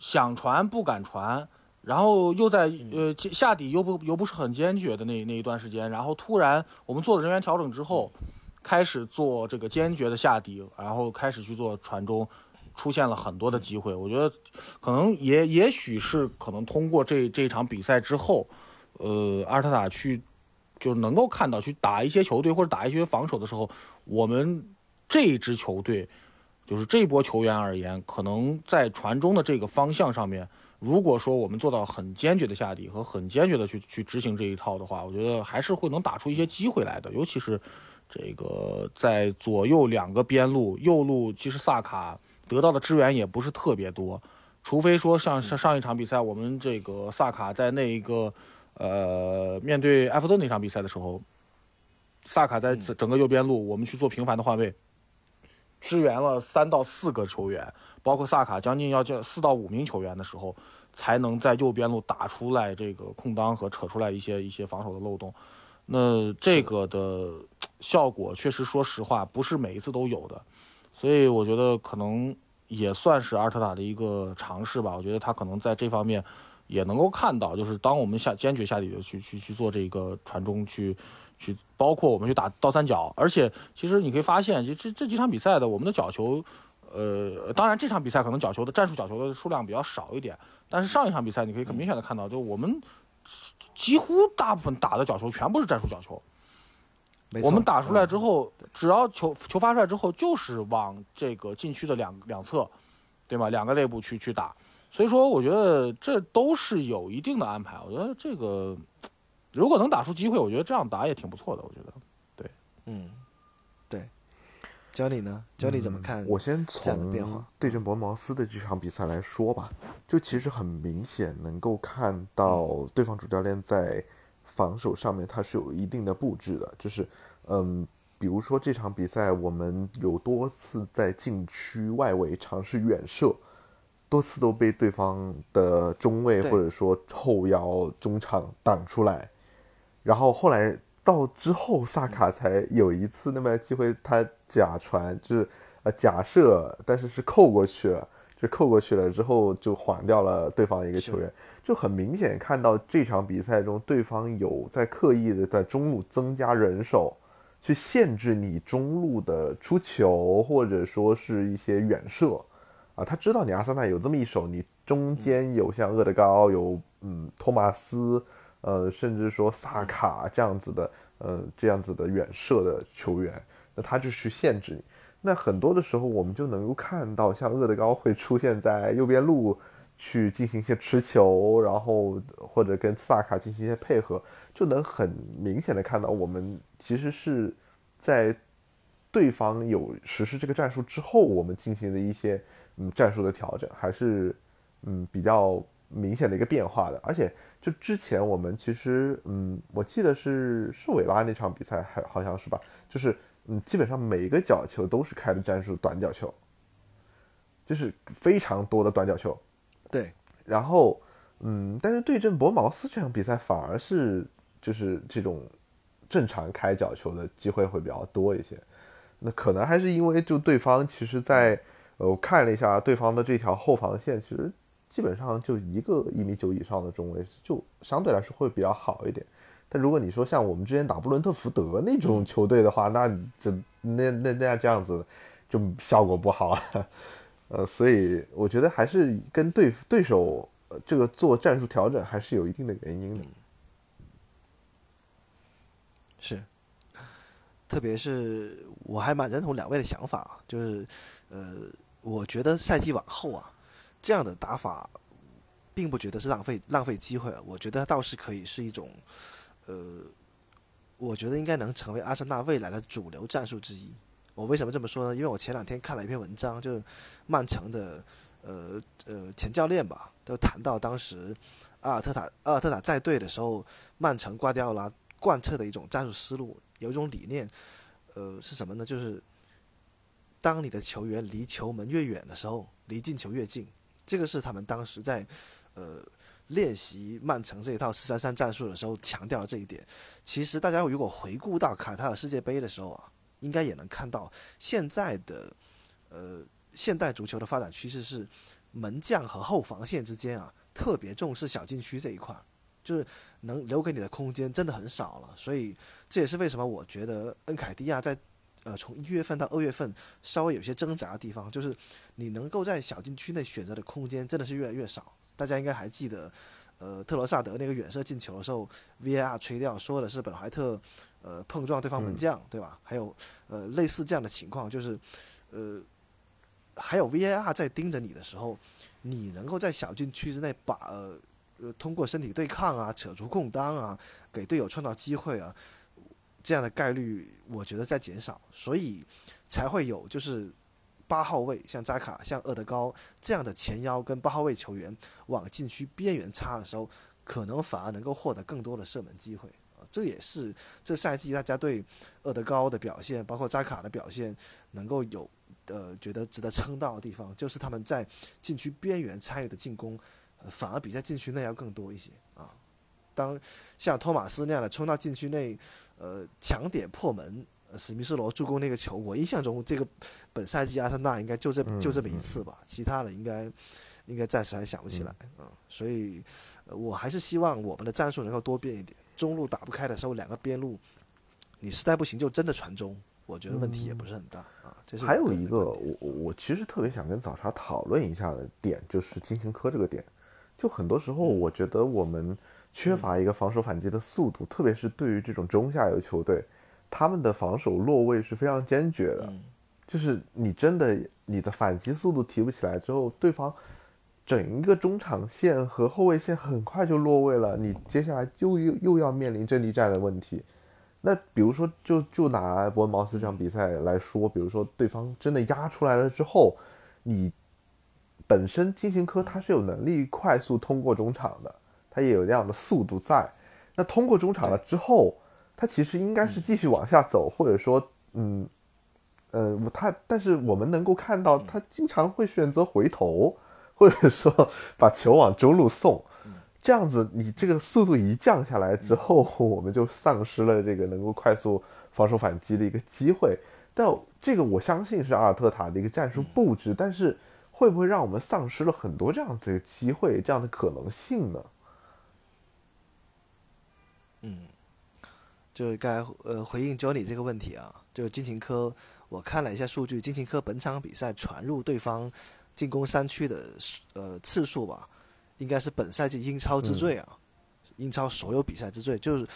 [SPEAKER 7] 想传不敢传。然后又在呃下底又不又不是很坚决的那那一段时间，然后突然我们做了人员调整之后，开始做这个坚决的下底，然后开始去做传中，出现了很多的机会。我觉得可能也也许是可能通过这这场比赛之后，呃，阿尔特塔去就能够看到去打一些球队或者打一些防守的时候，我们这支球队就是这波球员而言，可能在传中的这个方向上面。如果说我们做到很坚决的下底和很坚决的去去执行这一套的话，我觉得还是会能打出一些机会来的。尤其是这个在左右两个边路，右路其实萨卡得到的支援也不是特别多，除非说像上上一场比赛，我们这个萨卡在那一个呃面对埃弗顿那场比赛的时候，萨卡在整个右边路，我们去做频繁的换位，支援了三到四个球员。包括萨卡将近要叫四到五名球员的时候，才能在右边路打出来这个空当和扯出来一些一些防守的漏洞。那这个的效果确实，说实话不是每一次都有的。所以我觉得可能也算是阿尔特塔的一个尝试吧。我觉得他可能在这方面，也能够看到，就是当我们下坚决下底的去去去做这个传中去去，包括我们去打倒三角，而且其实你可以发现，其实这几场比赛的我们的角球，呃，当然这场比赛可能角球的战术角球的数量比较少一点，但是上一场比赛你可以很明显的看到，就我们几乎大部分打的角球全部是战术角球。我们打出来之
[SPEAKER 3] 嗯
[SPEAKER 7] 后，只要球球发出来之后，就是往这个禁区的两两侧，对吗？两个内部去去打。所以说，我觉得这都是有一定的安排。我觉得这个如果能打出机会，我觉得这样打也挺不错的。我觉得，对
[SPEAKER 3] 嗯，对。教你呢？教你怎么看？
[SPEAKER 8] 嗯我先从对阵博茅斯的这场比赛来说吧，就其实很明显能够看到对方主教练在防守上面他是有一定的布置的，就是嗯，比如说这场比赛我们有多次在禁区外围尝试远射，多次都被对方的中卫或者说后腰中场挡出来，然后后来到之后，萨卡才有一次那么机会，他假传就是呃假设，但是是扣过去了，就扣过去了之后就晃掉了对方一个球员，就很明显看到这场比赛中对方有在刻意的在中路增加人手，去限制你中路的出球或者说是一些远射。啊，他知道你阿森纳有这么一手，你中间有像厄德高，有嗯托马斯，呃，甚至说萨卡这样子的，呃，这样子的远射的球员，那他就去限制你。那很多的时候，我们就能够看到，像厄德高会出现在右边路去进行一些持球，然后或者跟萨卡进行一些配合，就能很明显的看到，我们其实是在对方有实施这个战术之后，我们进行的一些嗯战术的调整，还是嗯比较明显的一个变化的。而且就之前我们其实嗯，我记得是是维拉那场比赛，还好像是吧，就是嗯基本上每一个角球都是开的战术短角球，就是非常多的短角球。
[SPEAKER 3] 对，
[SPEAKER 8] 然后，嗯，但是对阵博茅斯这场比赛反而是就是这种正常开角球的机会会比较多一些。那可能还是因为就对方其实在，呃，我看了一下对方的这条后防线，其实基本上就一个一米九以上的中卫，就相对来说会比较好一点。但如果你说像我们之前打布伦特福德那种球队的话，那这那那那这样子就效果不好了。呃，所以我觉得还是跟对对手这个做战术调整还是有一定的原因的。
[SPEAKER 3] 是，特别是我还蛮认同两位的想法啊，就是呃，我觉得赛季往后啊，这样的打法，并不觉得是浪费浪费机会，我觉得倒是可以是一种，呃，我觉得应该能成为阿森纳未来的主流战术之一。我为什么这么说呢？因为我前两天看了一篇文章，就是曼城的呃呃前教练吧，都谈到当时阿尔特塔阿尔特塔在队的时候，曼城瓜迪奥拉贯彻的一种战术思路，有一种理念，呃是什么呢？就是当你的球员离球门越远的时候，离进球越近。这个是他们当时在呃练习曼城这一套四三三战术的时候强调了这一点。其实大家如果回顾到卡塔尔世界杯的时候啊，应该也能看到现在的呃现代足球的发展趋势是门将和后防线之间啊特别重视小禁区这一块，就是能留给你的空间真的很少了。所以这也是为什么我觉得恩凯蒂亚在呃从一月份到二月份稍微有些挣扎的地方，就是你能够在小禁区内选择的空间真的是越来越少。大家应该还记得，呃，特罗萨德那个远射进球的时候，VAR 吹掉，说的是本怀特呃碰撞对方门将，对吧？还有呃类似这样的情况，就是呃还有 VAR 在盯着你的时候，你能够在小禁区之内把呃呃通过身体对抗啊，扯出空当啊，给队友创造机会啊，这样的概率我觉得在减少，所以才会有就是八号位像扎卡、像厄德高这样的前腰跟八号位球员往禁区边缘插的时候，可能反而能够获得更多的射门机会。这也是这赛季大家对厄德高的表现，包括扎卡的表现，能够有呃觉得值得称道的地方，就是他们在禁区边缘参与的进攻，反而比在禁区内要更多一些啊。当像托马斯那样的冲到禁区内，呃，抢点破门，呃史密斯罗助攻那个球，我印象中这个本赛季阿森纳应该就这就这么一次吧，其他的应该应该暂时还想不起来。嗯所以，呃我还是希望我们的战术能够多变一点。中路打不开的时候，两个边路，你实在不行就真的传中，我觉得问题也不是很大、啊。这是
[SPEAKER 8] 还有一个，我我我其实特别想跟早茶讨论一下的点，就是金琴科这个点。就很多时候，我觉得我们缺乏一个防守反击的速度，特别是对于这种中下游球队，他们的防守落位是非常坚决的。
[SPEAKER 3] 嗯
[SPEAKER 8] 就是你真的你的反击速度提不起来之后，对方整一个中场线和后卫线很快就落位了，你接下来就又又要面临阵地战的问题。那比如说就，就拿伯恩茅斯这场比赛来说，比如说对方真的压出来了之后，你本身金琴科他是有能力快速通过中场的，他也有那样的速度在。那通过中场了之后，他其实应该是继续往下走，或者说，嗯，呃，他但是我们能够看到，他经常会选择回头，或者说把球往中路送。这样子，你这个速度一降下来之后，我们就丧失了这个能够快速防守反击的一个机会。但这个我相信是阿尔特塔的一个战术布置，但是会不会让我们丧失了很多这样子的机会、这样的可能性呢？
[SPEAKER 3] 就该呃回应 Johnny 这个问题啊，就金琴科，我看了一下数据，金琴科本场比赛传入对方进攻三区的呃次数吧，应该是本赛季英超之最啊，英超所有比赛之最，就是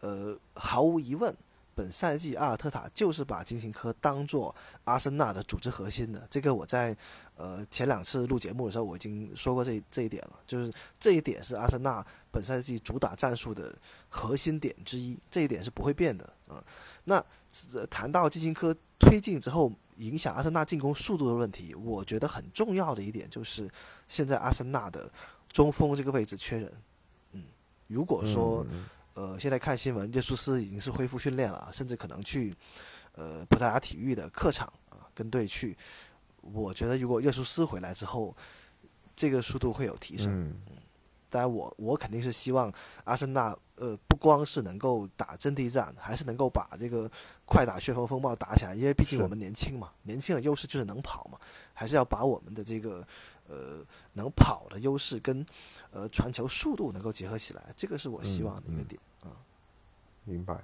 [SPEAKER 3] 呃毫无疑问，本赛季阿尔特塔就是把金琴科当做阿森纳的组织核心的，这个我在呃前两次录节目的时候我已经说过这这一点了，就是这一点是阿森纳本赛季主打战术的核心点之一，这一点是不会变的啊、那、谈到金琴科推进之后影响阿森纳进攻速度的问题，我觉得很重要的一点就是现在阿森纳的中锋这个位置缺人。嗯，如果说、呃现在看新闻，耶苏斯已经是恢复训练了，甚至可能去呃葡萄牙体育的客场啊跟队去。我觉得如果耶苏斯回来之后，这个速度会有提升。
[SPEAKER 8] 嗯
[SPEAKER 3] 当然我，我肯定是希望阿森纳，呃，不光是能够打阵地战，还是能够把这个快打旋风风暴打起来。因为毕竟我们年轻嘛，年轻的优势就是能跑嘛，还是要把我们的这个呃能跑的优势跟呃传球速度能够结合起来，这个是我希望的一个
[SPEAKER 8] 嗯
[SPEAKER 3] 点。
[SPEAKER 8] 明白。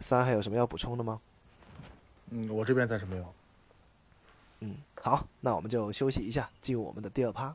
[SPEAKER 3] 三还有什么要补充的吗？
[SPEAKER 7] 嗯，我这边暂时没有。
[SPEAKER 3] 嗯，好，那我们就休息一下，进入我们的第二趴。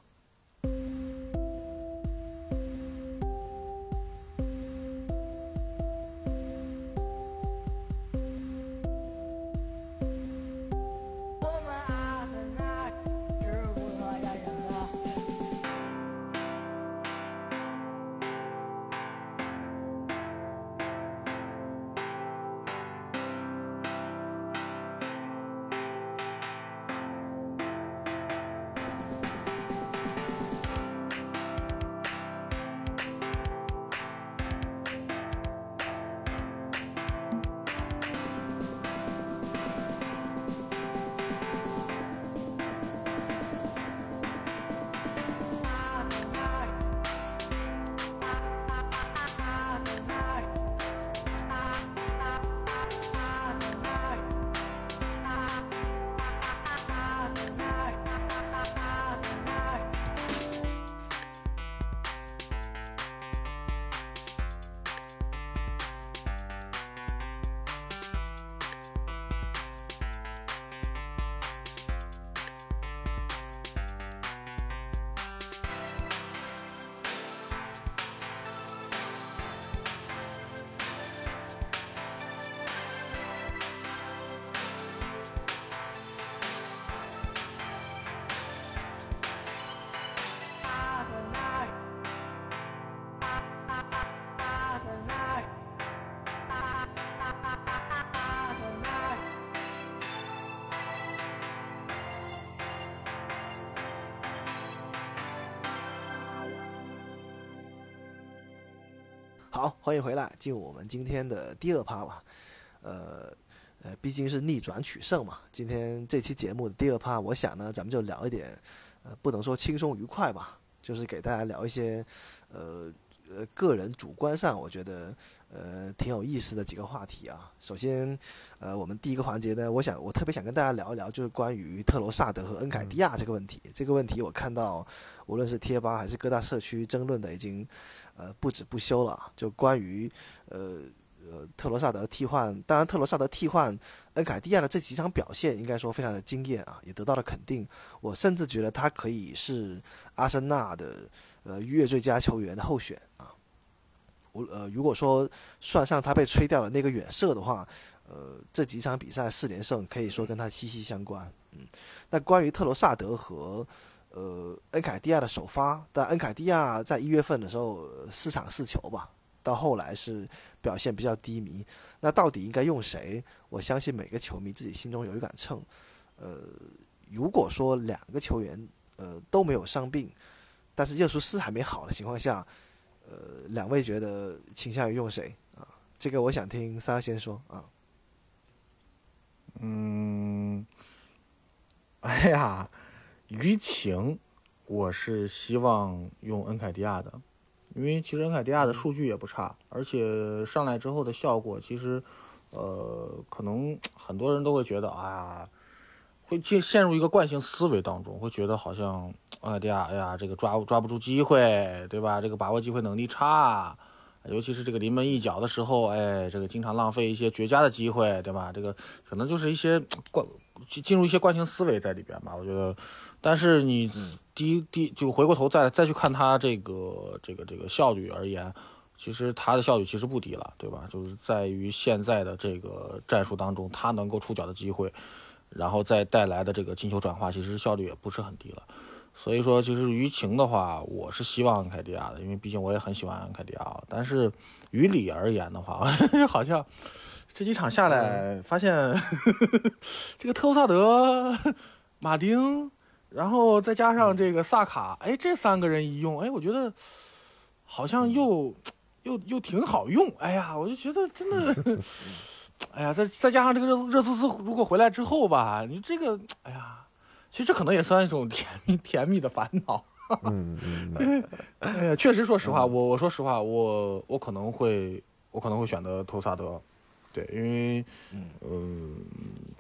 [SPEAKER 3] 进入我们今天的第二趴吧。呃呃，毕竟是逆转取胜嘛，今天这期节目的第二趴，我想呢，咱们就聊一点，呃，不能说轻松愉快吧，就是给大家聊一些，呃呃个人主观上，我觉得呃挺有意思的几个话题啊。首先，呃，我们第一个环节呢，我想我特别想跟大家聊一聊，就是关于特罗萨德和恩凯蒂亚这个问题。这个问题我看到无论是贴吧还是各大社区争论的已经呃不止不休了。就关于呃。呃，特罗萨德替换，当然特罗萨德替换恩凯蒂亚的这几场表现，应该说非常的惊艳啊，也得到了肯定。我甚至觉得他可以是阿森纳的呃月最佳球员的候选啊。我呃，如果说算上他被吹掉的那个远射的话，呃，这几场比赛四连胜可以说跟他息息相关。嗯，那关于特罗萨德和呃恩凯蒂亚的首发，但恩凯蒂亚在一月份的时候四场四球吧。到后来是表现比较低迷，那到底应该用谁？我相信每个球迷自己心中有一杆秤。呃，如果说两个球员呃都没有伤病，但是热苏斯还没好的情况下，呃，两位觉得倾向于用谁啊？这个我想听三先说啊。
[SPEAKER 7] 嗯，哎呀，舆情，我是希望用恩凯迪亚的。因为其实恩凯迪亚的数据也不差，而且上来之后的效果，其实，呃，可能很多人都会觉得，哎呀，会进陷入一个惯性思维当中，会觉得好像恩凯迪亚，哎呀，这个抓抓不住机会，对吧？这个把握机会能力差，尤其是这个临门一脚的时候，哎，这个经常浪费一些绝佳的机会，对吧？这个可能就是一些惯进入一些惯性思维在里边吧，我觉得。但是你第一第就回过头再再去看他这个这个这个效率而言，其实他的效率其实不低了，对吧？就是在于现在的这个战术当中，他能够出脚的机会，然后再带来的这个进球转化，其实效率也不是很低了。所以说，其实于情的话，我是希望凯迪亚的，因为毕竟我也很喜欢凯迪亚。但是于理而言的话，好像这几场下来，发现 这个特萨德、马丁。然后再加上这个萨卡，哎，这三个人一用，哎，我觉得好像又又又挺好用。哎呀，我就觉得真的，哎呀，再再加上这个热热苏斯如果回来之后吧，你这个，哎呀，其实这可能也算一种甜蜜 甜蜜的烦恼。
[SPEAKER 8] 嗯 嗯。
[SPEAKER 7] 哎呀，确实，说实话，我我说实话，我我可能会我可能会选择托萨德。对，因为，嗯，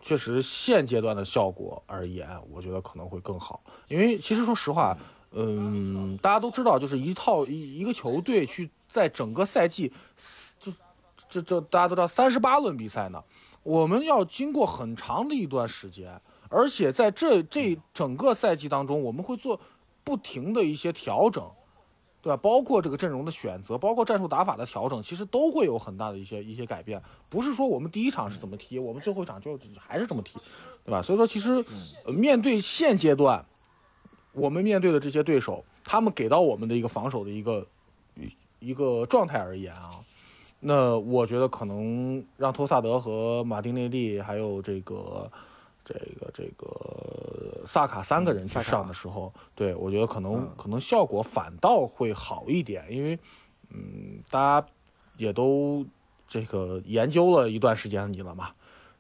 [SPEAKER 7] 确实现阶段的效果而言，我觉得可能会更好。因为其实说实话，嗯，大家都知道，就是一套一一个球队去在整个赛季，就这这大家都知道，三十八轮比赛呢，我们要经过很长的一段时间，而且在这这整个赛季当中，我们会做不停的一些调整。对吧？包括这个阵容的选择，包括战术打法的调整，其实都会有很大的一些一些改变。不是说我们第一场是怎么踢，我们最后一场就还是这么踢，对吧？所以说，其实面对现阶段我们面对的这些对手，他们给到我们的一个防守的一个一个状态而言啊，那我觉得可能让托萨德和马丁内利还有这个。这个这个萨卡三个人去上的时候，对我觉得可能可能效果反倒会好一点，因为嗯，大家也都这个研究了一段时间你了嘛，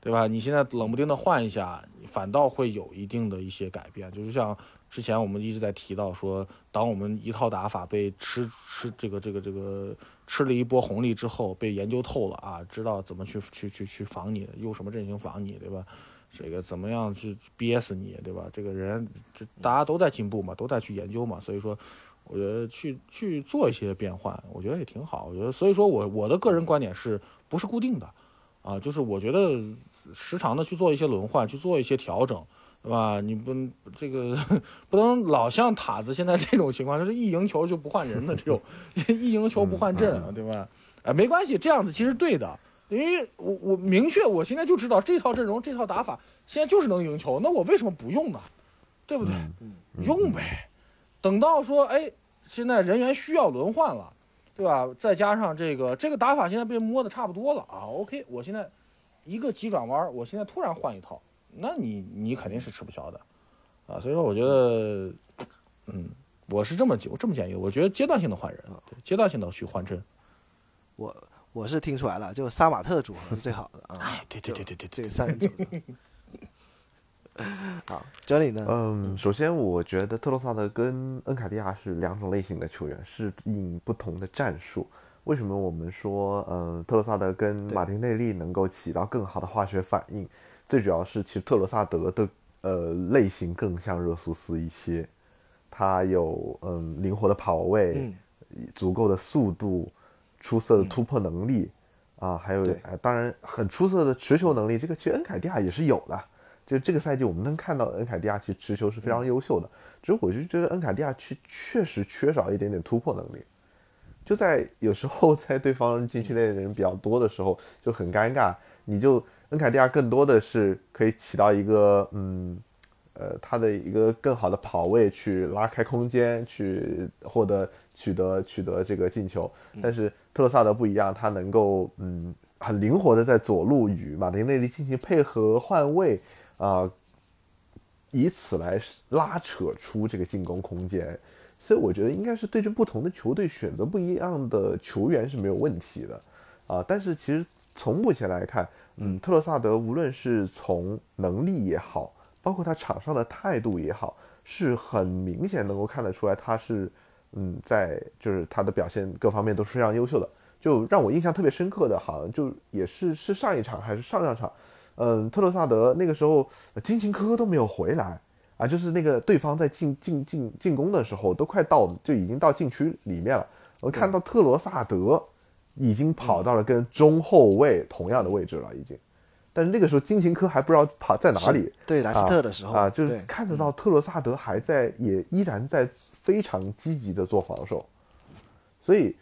[SPEAKER 7] 对吧？你现在冷不丁的换一下，反倒会有一定的一些改变。就是像之前我们一直在提到说，当我们一套打法被吃吃这个这个这个吃了一波红利之后，被研究透了啊，知道怎么去去去去防你，用什么阵型防你，对吧？这个怎么样去憋死你，对吧？这个人，这大家都在进步嘛，都在去研究嘛，所以说，我觉得去去做一些变换，我觉得也挺好。我觉得，所以说我我的个人观点是不是固定的，啊，就是我觉得时常的去做一些轮换，去做一些调整，对吧？你不这个不能老像塔子现在这种情况，就是一赢球就不换人的这种，一赢球不换阵，对吧？啊，没关系，这样子其实对的。因为我我明确，我现在就知道这套阵容、这套打法现在就是能赢球，那我为什么不用呢？对不对？用呗。等到说，哎，现在人员需要轮换了，对吧？再加上这个这个打法现在被摸的差不多了啊。OK，我现在一个急转弯，我现在突然换一套，那你你肯定是吃不消的啊。所以说，我觉得，嗯，我是这么我这么建议，我觉得阶段性的换人，对，阶段性的去换阵。
[SPEAKER 3] 我。我是听出来了，就杀马特组合是最好的啊！
[SPEAKER 7] 哎，对对对对对，
[SPEAKER 3] 这三人组。好，Johnny 呢？
[SPEAKER 8] 嗯，首先我觉得特洛萨德跟恩卡迪亚是两种类型的球员，适应不同的战术。为什么我们说，嗯，特洛萨德跟马丁内利能够起到更好的化学反应？最主要是，其实特罗萨德的呃类型更像热苏斯一些，他有嗯灵活的跑位，足够的速度，出色的突破能力啊，还有呃当然很出色的持球能力。这个其实恩凯蒂亚也是有的。就这个赛季我们能看到恩凯蒂亚其实持球是非常优秀的，只是我就觉得恩凯蒂亚确确实缺少一点点突破能力。就在有时候在对方禁区内的人比较多的时候就很尴尬，你就恩凯蒂亚更多的是可以起到一个嗯呃他的一个更好的跑位去拉开空间去获得取得取得这个进球，但是特洛萨德不一样，他能够嗯很灵活的在左路与马丁内利进行配合换位啊，以此来拉扯出这个进攻空间。所以我觉得应该是对着不同的球队选择不一样的球员是没有问题的，啊，但是其实从目前来看，嗯，特洛萨德无论是从能力也好，包括他场上的态度也好，是很明显能够看得出来他是，嗯，在就是他的表现各方面都是非常优秀的。就让我印象特别深刻的，好像就也是是上一场还是上上场，嗯，特洛萨德那个时候金琴科都没有回来。啊，就是那个对方在进进进进攻的时候，都快到就已经到禁区里面了。我看到特罗萨德已经跑到了跟中后卫同样的位置了，已经。但是那个时候金琴科还不知道跑在哪里。
[SPEAKER 3] 对莱斯特的时候
[SPEAKER 8] 啊，就是看得到特罗萨德还在，也依然在非常积极的做防守。所以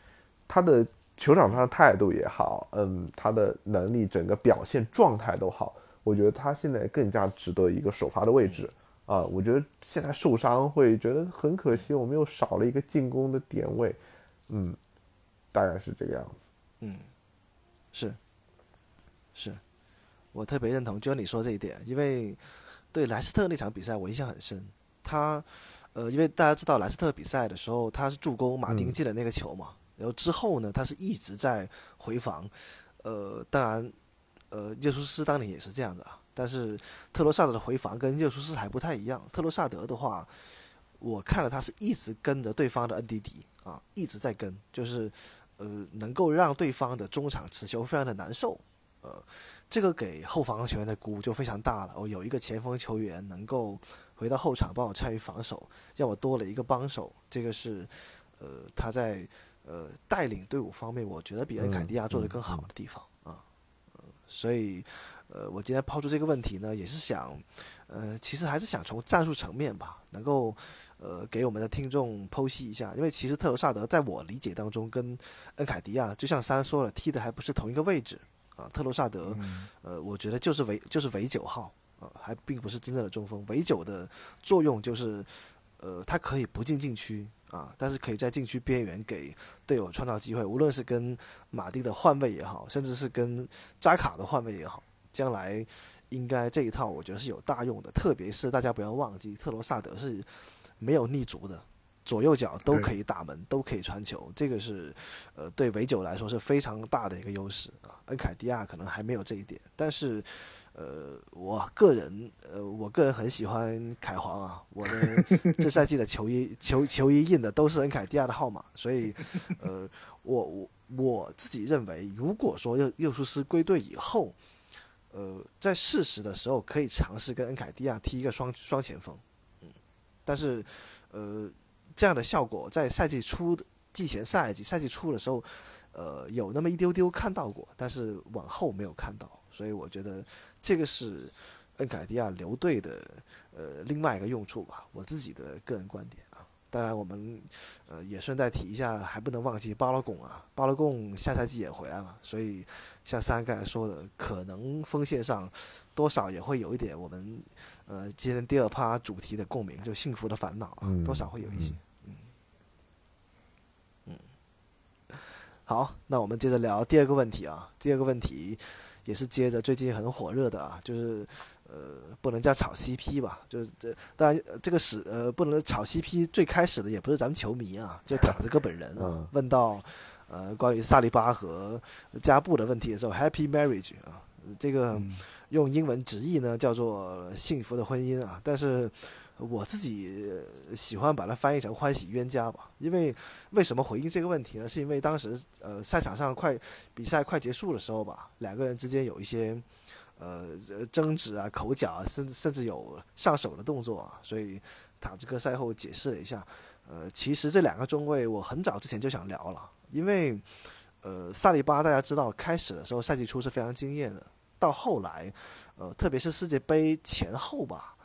[SPEAKER 8] 他的球场上的态度也好，嗯，他的能力、整个表现状态都好，我觉得他现在更加值得一个首发的位置。啊，我觉得现在受伤会觉得很可惜，我们又少了一个进攻的点位，嗯，大概是这个样子。
[SPEAKER 3] 嗯，是，是，我特别认同就你说这一点，因为对莱斯特那场比赛我印象很深。他，呃，因为大家知道莱斯特比赛的时候他是助攻马丁进的那个球嘛，然后之后呢他是一直在回防，呃，当然，呃，热苏斯当年也是这样子啊。但是特罗萨德的回防跟热苏斯还不太一样。特罗萨德的话，我看了他是一直跟着对方的 NDD 啊，一直在跟，就是呃能够让对方的中场持球非常的难受。呃，这个给后防球员的鼓舞就非常大了。我有一个前锋球员能够回到后场帮我参与防守，让我多了一个帮手。这个是呃他在呃带领队伍方面，我觉得比恩凯迪亚做的更好的地方啊。所以。呃，我今天抛出这个问题呢，也是想，呃，其实还是想从战术层面吧，能够，呃，给我们的听众剖析一下。因为其实特罗萨德在我理解当中，跟恩凯迪亚就像三说了，踢的还不是同一个位置啊。特罗萨德，呃，我觉得就是围就是围九号啊，还并不是真正的中锋。围九的作用就是，呃，他可以不进禁区啊，但是可以在禁区边缘给队友创造机会，无论是跟马丁的换位也好，甚至是跟扎卡的换位也好。将来应该这一套，我觉得是有大用的。特别是大家不要忘记，特罗萨德是没有立足的，左右脚都可以打门，都可以传球。这个是呃对维九来说是非常大的一个优势啊。恩凯迪亚可能还没有这一点，但是呃，我个人呃，我个人很喜欢凯皇啊。我的 这赛季的球衣球球衣印的都是恩凯迪亚的号码，所以呃，我我我自己认为，如果说又又舒斯归队以后。呃，在适时的时候可以尝试跟恩凯蒂亚踢一个双双前锋，嗯，但是，呃，这样的效果在赛季初、季前赛季、赛季初的时候，呃，有那么一丢丢看到过，但是往后没有看到，所以我觉得这个是恩凯迪亚留队的呃另外一个用处吧，我自己的个人观点啊。当然，我们呃也顺带提一下，还不能忘记巴拉贡啊。巴拉贡下赛季也回来了，所以像三刚才说的，可能锋线上多少也会有一点我们呃今天第二趴主题的共鸣，就幸福的烦恼啊，多少会有一些。嗯嗯，好，那我们接着聊第二个问题啊。第二个问题也是接着最近很火热的啊，就是。呃，不能叫炒 CP 吧，就是这当然这个是呃不能炒 CP，最开始的也不是咱们球迷啊，就塔子哥本人啊，问到呃关于萨利巴和加布的问题的时候，Happy Marriage 啊，这个用英文直译呢叫做“幸福的婚姻”啊，但是我自己喜欢把它翻译成“欢喜冤家”吧。因为为什么回应这个问题呢？是因为当时呃赛场上快比赛快结束的时候吧，两个人之间有一些呃争执啊、口角啊，甚至甚至有上手的动作啊，所以塔吉克赛后解释了一下。呃，其实这两个中卫我很早之前就想聊了，因为呃萨利巴大家知道开始的时候赛季初是非常惊艳的。到后来，呃，特别是世界杯前后吧，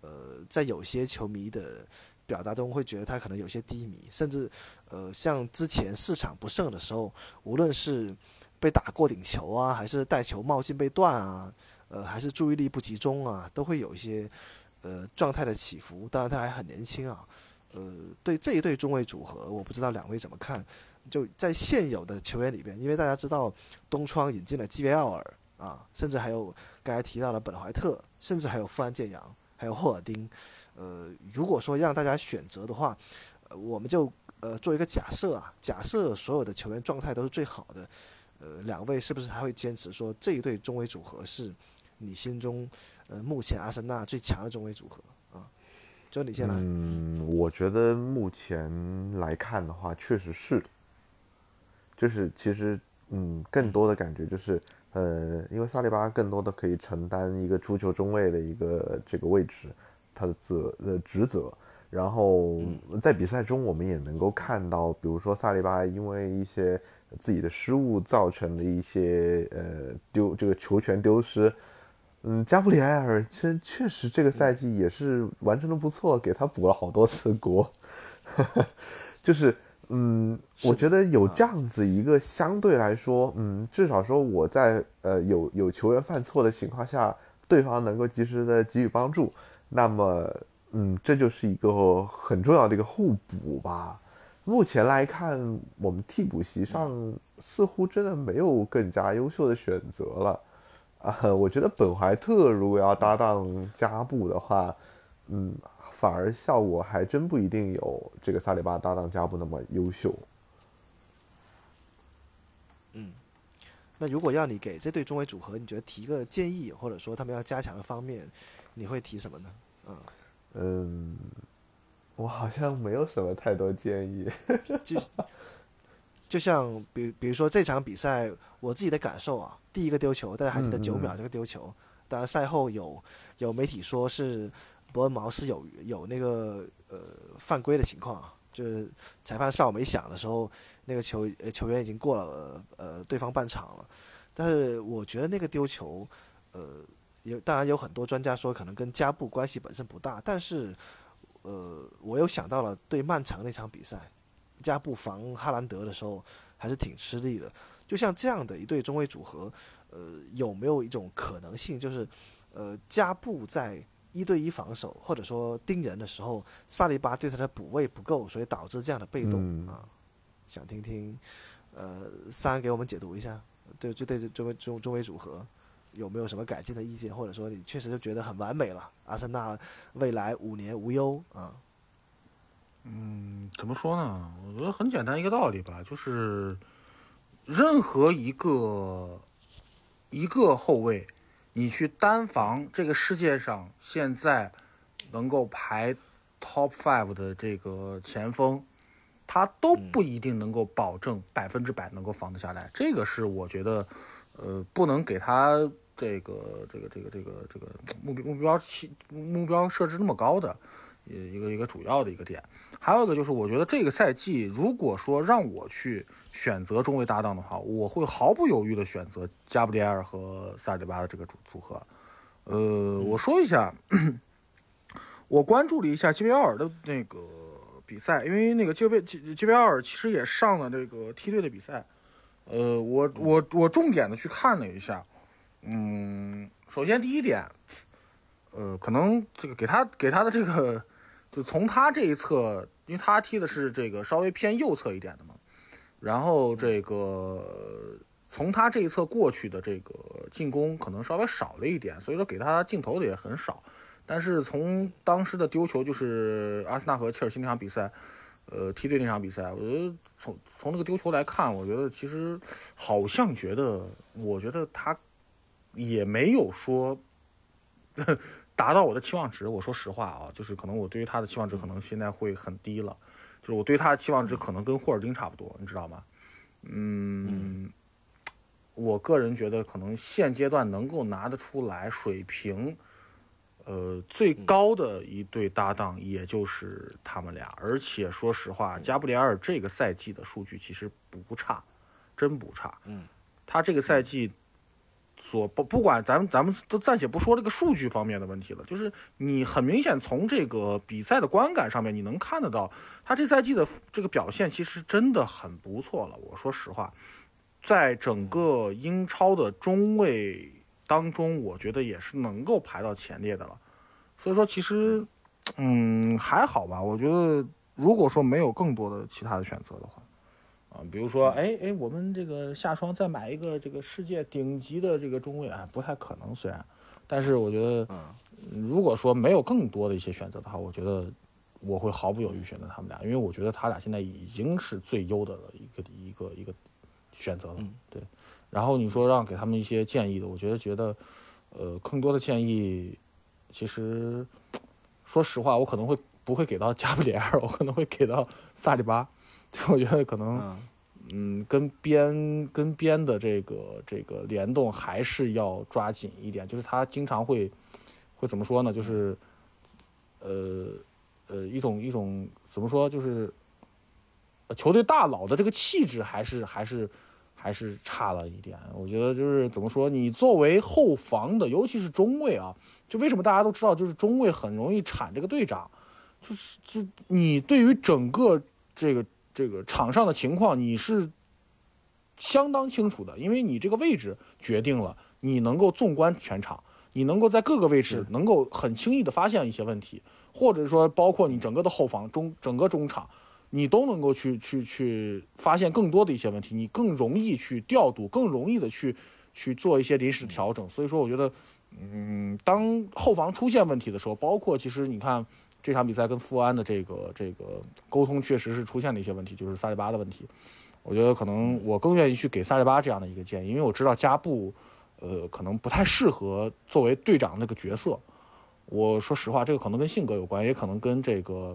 [SPEAKER 3] 呃，在有些球迷的表达中，会觉得他可能有些低迷，甚至，呃，像之前市场不胜的时候，无论是被打过顶球啊，还是带球冒进被断啊，呃，还是注意力不集中啊，都会有一些呃状态的起伏。当然，他还很年轻啊，呃，对这一对中卫组合，我不知道两位怎么看？就在现有的球员里边，因为大家知道东窗引进了基维奥尔。啊，甚至还有刚才提到的本怀特，甚至还有富安健洋，还有霍尔丁。呃，如果说让大家选择的话，我们就呃做一个假设啊，假设所有的球员状态都是最好的，呃，两位是不是还会坚持说这一对中卫组合是你心中呃目前阿森纳最强的中卫组合啊？就你先来。
[SPEAKER 8] 嗯，我觉得目前来看的话，确实是，就是其实嗯，更多的感觉就是。呃，因为萨利巴更多的可以承担一个出球中卫的一个这个位置，他的责呃职责。然后在比赛中，我们也能够看到，比如说萨利巴因为一些自己的失误造成的一些呃丢这个球权丢失。嗯，加布里埃尔确确实这个赛季也是完成的不错，给他补了好多次锅，就是。嗯，我觉得有这样子一个相对来说，嗯，至少说我在呃有有球员犯错的情况下，对方能够及时的给予帮助，那么嗯，这就是一个很重要的一个互补吧。目前来看，我们替补席上似乎真的没有更加优秀的选择了啊。我觉得本怀特如果要搭档加布的话，嗯。反而效果还真不一定有这个萨里巴搭档加布那么优秀。
[SPEAKER 3] 嗯，那如果要你给这对中卫组合，你觉得提个建议，或者说他们要加强的方面，你会提什么呢？
[SPEAKER 8] 嗯嗯，我好像没有什么太多建议。
[SPEAKER 3] 就就像比比如说这场比赛，我自己的感受啊，第一个丢球，大家还记得九秒这个丢球，当然赛后有有媒体说是。伯恩茅是有有那个呃犯规的情况，就是裁判哨没响的时候，那个球球员已经过了呃对方半场了。但是我觉得那个丢球，呃，有当然有很多专家说可能跟加布关系本身不大，但是呃我又想到了对曼城那场比赛，加布防哈兰德的时候还是挺吃力的。就像这样的一对中卫组合，呃有没有一种可能性，就是呃加布在一对一防守，或者说盯人的时候，萨利巴对他的补位不够，所以导致这样的被动啊。想听听，呃，三给我们解读一下，对，就对这中中中卫组合有没有什么改进的意见，或者说你确实就觉得很完美了，阿森纳未来五年无忧啊。
[SPEAKER 7] 嗯，怎么说呢？我觉得很简单一个道理吧，就是任何一个一个后卫。你去单防这个世界上现在能够排 top five 的这个前锋，他都不一定能够保证百分之百能够防得下来。这个是我觉得，呃，不能给他这个这个这个这个这个目标目标期目标设置那么高的一个一个主要的一个点。还有一个就是，我觉得这个赛季如果说让我去。选择中卫搭档的话，我会毫不犹豫的选择加布里埃尔和萨里巴的这个组组合。呃，我说一下，我关注了一下基维奥尔的那个比赛，因为那个基维基基维奥尔其实也上了这个梯队的比赛。呃，我我我重点的去看了一下。嗯，首先第一点，呃，可能这个给他给他的这个，就从他这一侧，因为他踢的是这个稍微偏右侧一点的嘛。然后这个从他这一侧过去的这个进攻可能稍微少了一点，所以说给他镜头的也很少。但是从当时的丢球，就是阿森纳和切尔西那场比赛，呃，梯队那场比赛，我觉得从从那个丢球来看，我觉得其实好像觉得，我觉得他也没有说达到我的期望值。我说实话啊，就是可能我对于他的期望值可能现在会很低了，就是我对他的期望值可能跟霍尔丁差不多，你知道吗？嗯，我个人觉得可能现阶段能够拿得出来水平，呃，最高的一对搭档也就是他们俩。而且说实话，加布里埃尔这个赛季的数据其实不差，真不差。
[SPEAKER 3] 嗯，
[SPEAKER 7] 他这个赛季所不不管咱们咱们都暂且不说这个数据方面的问题了，就是你很明显从这个比赛的观感上面，你能看得到他这赛季的这个表现其实真的很不错了。我说实话，在整个英超的中卫当中，我觉得也是能够排到前列的了。所以说，其实嗯还好吧。我觉得如果说没有更多的其他的选择的话。啊，比如说，哎哎，我们这个夏窗再买一个这个世界顶级的这个中卫啊，不太可能，虽然，但是我觉得，如果说没有更多的一些选择的话，我觉得我会毫不犹豫选择他们俩，因为我觉得他俩现在已经是最优的了一个一个一个选择了，对。然后你说让给他们一些建议的，我觉得觉得，呃，更多的建议，其实，说实话，我可能会不会给到加布里埃尔，我可能会给到萨利巴。我觉得可能，嗯，跟边跟边的这个这个联动还是要抓紧一点。就是他经常会会怎么说呢？就是，呃呃，一种一种怎么说？就是球队大佬的这个气质还是还是还是差了一点。我觉得就是怎么说？你作为后防的，尤其是中卫啊，就为什么大家都知道，就是中卫很容易铲这个队长，就是就你对于整个这个。这个场上的情况你是相当清楚的，因为你这个位置决定了你能够纵观全场，你能够在各个位置能够很轻易的发现一些问题，或者说包括你整个的后防中整个中场，你都能够去去去发现更多的一些问题，你更容易去调度，更容易的去去做一些临时调整。所以说，我觉得，嗯，当后防出现问题的时候，包括其实你看。这场比赛跟富安的这个这个沟通确实是出现了一些问题，就是萨利巴的问题。我觉得可能我更愿意去给萨利巴这样的一个建议，因为我知道加布，呃，可能不太适合作为队长那个角色。我说实话，这个可能跟性格有关，也可能跟这个，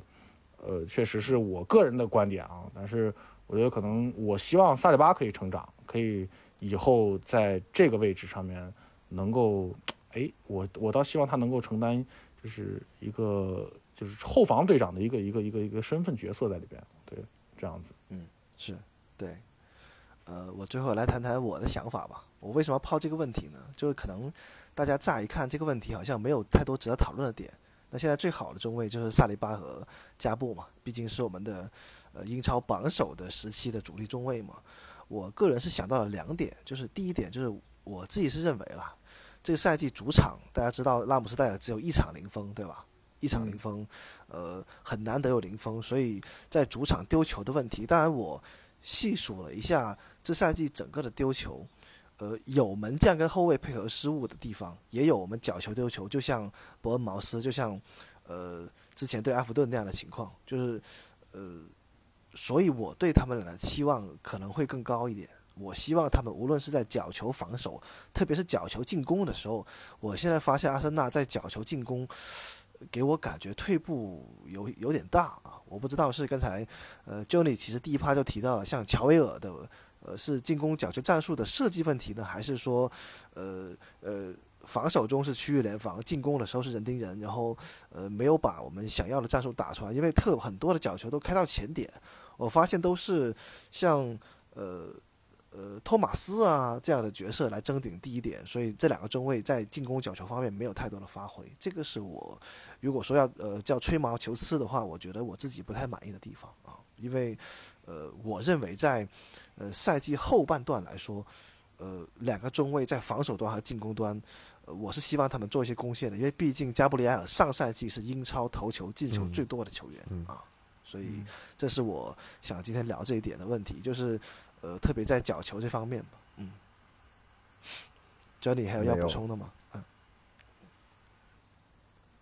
[SPEAKER 7] 呃，确实是我个人的观点啊。但是我觉得可能我希望萨利巴可以成长，可以以后在这个位置上面能够，哎，我我倒希望他能够承担就是一个。就是后防队长的一个一个一个一个身份角色在里边，对，这样子，
[SPEAKER 3] 嗯，是，对，呃，我最后来谈谈我的想法吧。我为什么抛这个问题呢？就是可能大家乍一看这个问题好像没有太多值得讨论的点。那现在最好的中卫就是萨利巴和加布嘛，毕竟是我们的呃英超榜首的时期的主力中卫嘛。我个人是想到了两点，就是第一点就是我自己是认为啦，这个赛季主场大家知道拉姆斯戴尔只有一场零封，对吧？一场零封，呃，很难得有零封，所以在主场丢球的问题。当然，我细数了一下这赛季整个的丢球，呃，有门将跟后卫配合失误的地方，也有我们角球丢球，就像伯恩茅斯，就像呃之前对埃弗顿那样的情况，就是呃，所以我对他们俩的期望可能会更高一点。我希望他们无论是在角球防守，特别是角球进攻的时候，我现在发现阿森纳在角球进攻。给我感觉退步有有点大啊！我不知道是刚才，呃，Johnny 其实第一趴就提到了，像乔维尔的，呃，是进攻角球战术的设计问题呢，还是说，呃呃，防守中是区域联防，进攻的时候是人盯人，然后，呃，没有把我们想要的战术打出来？因为特很多的角球都开到前点，我发现都是像，呃。呃，托马斯啊这样的角色来争顶第一点，所以这两个中卫在进攻角球方面没有太多的发挥，这个是我如果说要呃叫吹毛求疵的话，我觉得我自己不太满意的地方啊，因为呃，我认为在呃赛季后半段来说，呃两个中卫在防守端和进攻端，呃我是希望他们做一些贡献的，因为毕竟加布里埃尔上赛季是英超头球进球最多的球员啊，所以这是我想今天聊这一点的问题，就是。呃，特别在角球这方面吧，嗯，这里还有要补充的吗？嗯，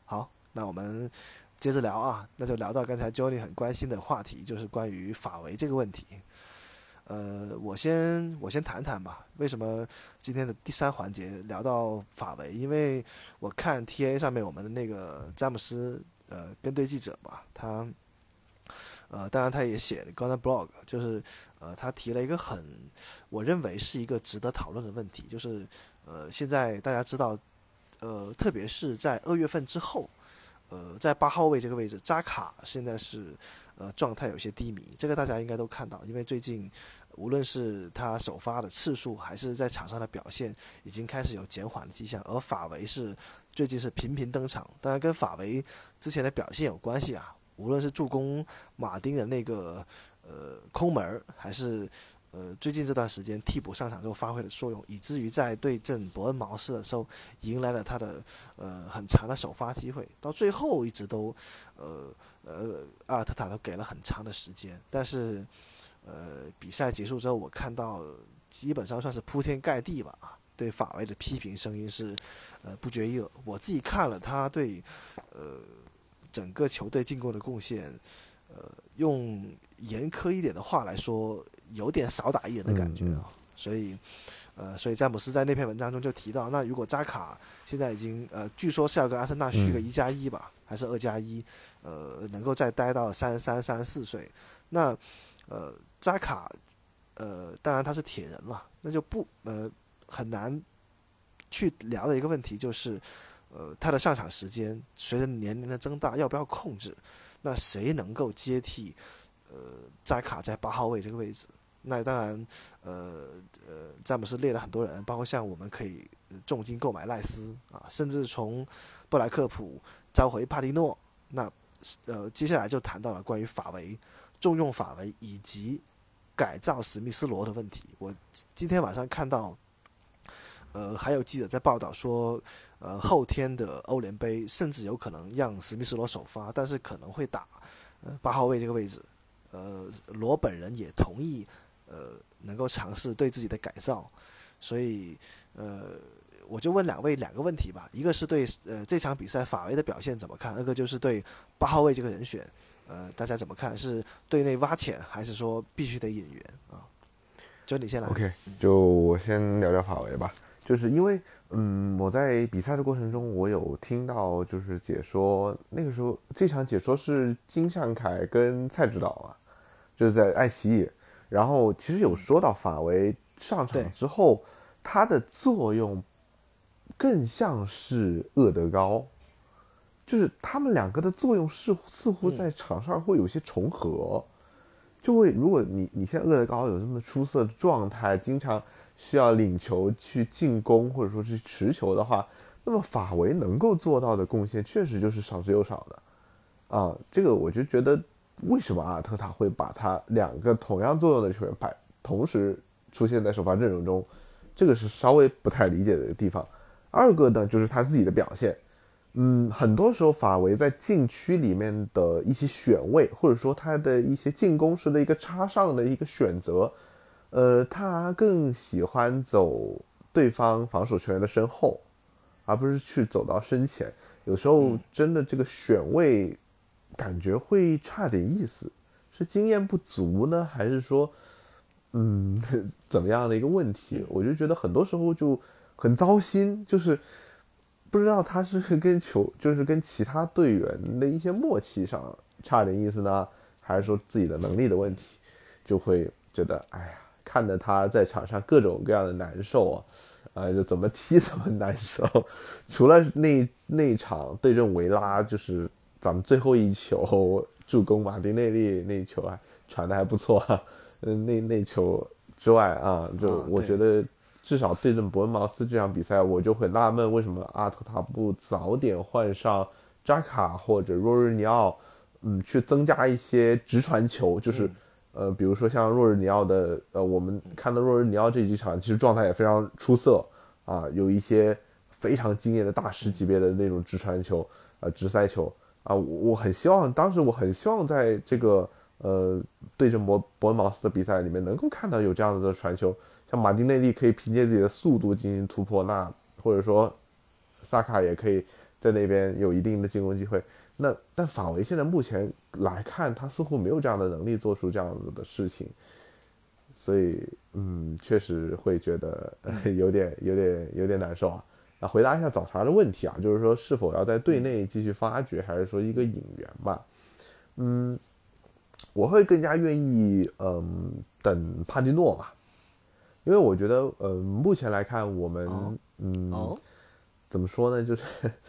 [SPEAKER 3] 好，那我们接着聊啊，那就聊到刚才 Johnny 很关心的话题，就是关于法维这个问题。呃，我先我先谈谈吧。为什么今天的第三环节聊到法维？因为我看 T A 上面我们的那个詹姆斯呃跟队记者吧，他呃当然他也写了刚才 blog，就是呃他提了一个很我认为是一个值得讨论的问题，就是呃现在大家知道呃特别是在二月份之后。呃，在八号位这个位置，扎卡现在是呃状态有些低迷，这个大家应该都看到，因为最近无论是他首发的次数，还是在场上的表现，已经开始有减缓的迹象。而法维是最近是频频登场，当然跟法维之前的表现有关系啊，无论是助攻马丁的那个呃空门，还是。呃，最近这段时间替补上场之后发挥了作用，以至于在对阵伯恩茅斯的时候，迎来了他的呃很长的首发机会。到最后一直都，呃呃，阿尔特塔都给了很长的时间。但是，呃，比赛结束之后，我看到基本上算是铺天盖地吧啊，对法维的批评声音是呃不绝于耳。我自己看了他对呃整个球队进攻的贡献，呃，用严苛一点的话来说。有点少打一人的感觉啊，所以，呃，所以詹姆斯在那篇文章中就提到，那如果扎卡现在已经呃，据说是要跟阿森纳续个一加一吧，还是二加一，呃，能够再待到三三三四岁，那呃，扎卡，呃，当然他是铁人了，那就不呃很难去聊的一个问题就是，呃，他的上场时间随着年龄的增大要不要控制？那谁能够接替呃扎卡在八号位这个位置？那当然，呃呃，詹姆斯列了很多人，包括像我们可以重金购买赖斯啊，甚至从布莱克普召回帕蒂诺。那呃，接下来就谈到了关于法维重用法维以及改造史密斯罗的问题。我今天晚上看到，呃，还有记者在报道说，呃，后天的欧联杯甚至有可能让史密斯罗首发，但是可能会打八号位这个位置。呃，罗本人也同意。呃，能够尝试对自己的改造，所以呃，我就问两位两个问题吧，一个是对呃这场比赛法维的表现怎么看，二个就是对八号位这个人选，呃，大家怎么看？是对内挖潜，还是说必须得引援啊？就你先来。
[SPEAKER 8] OK，就我先聊聊法维吧，就是因为嗯，我在比赛的过程中，我有听到就是解说，那个时候这场解说是金尚凯跟蔡指导啊，就是在爱奇艺。然后其实有说到法维上场之后，他的作用更像是厄德高，就是他们两个的作用是似乎在场上会有些重合，就会如果你你现在厄德高有这么出色的状态，经常需要领球去进攻或者说是持球的话，那么法维能够做到的贡献确实就是少之又少的，啊，这个我就觉得。为什么阿尔特塔会把他两个同样作用的球员摆同时出现在首发阵容中？这个是稍微不太理解的地方。二个呢，就是他自己的表现。嗯，很多时候法维在禁区里面的一些选位，或者说他的一些进攻时的一个插上的一个选择，呃，他更喜欢走对方防守球员的身后，而不是去走到身前。有时候真的这个选位。感觉会差点意思，是经验不足呢，还是说，嗯，怎么样的一个问题？我就觉得很多时候就很糟心，就是不知道他是跟球，就是跟其他队员的一些默契上差点意思呢，还是说自己的能力的问题？就会觉得，哎呀，看着他在场上各种各样的难受啊，啊，就怎么踢怎么难受。除了那那场对阵维拉，就是。咱们最后一球助攻马丁内利那一球啊，传的还不错，嗯，那那球之外啊，就我觉得至少对阵伯恩茅斯这场比赛，我就会纳闷为什么阿特塔不早点换上扎卡或者若日尼奥，嗯，去增加一些直传球，就是呃，比如说像若日尼奥的，呃，我们看到若日尼奥这几场其实状态也非常出色啊，有一些非常惊艳的大师级别的那种直传球，呃，直塞球。啊，我很希望，当时我很希望在这个呃对阵伯伯恩茅斯的比赛里面能够看到有这样子的传球，像马丁内利可以凭借自己的速度进行突破，那或者说萨卡也可以在那边有一定的进攻机会。那但法维现在目前来看，他似乎没有这样的能力做出这样子的事情，所以嗯，确实会觉得、有点有点有点难受啊。那回答一下早茶的问题啊，就是说是否要在队内继续发掘，还是说一个引援吧？嗯，我会更加愿意嗯等帕蒂诺吧，因为我觉得呃目前来看我们、
[SPEAKER 3] 哦
[SPEAKER 8] 嗯、
[SPEAKER 3] 哦，
[SPEAKER 8] 怎么说呢？就是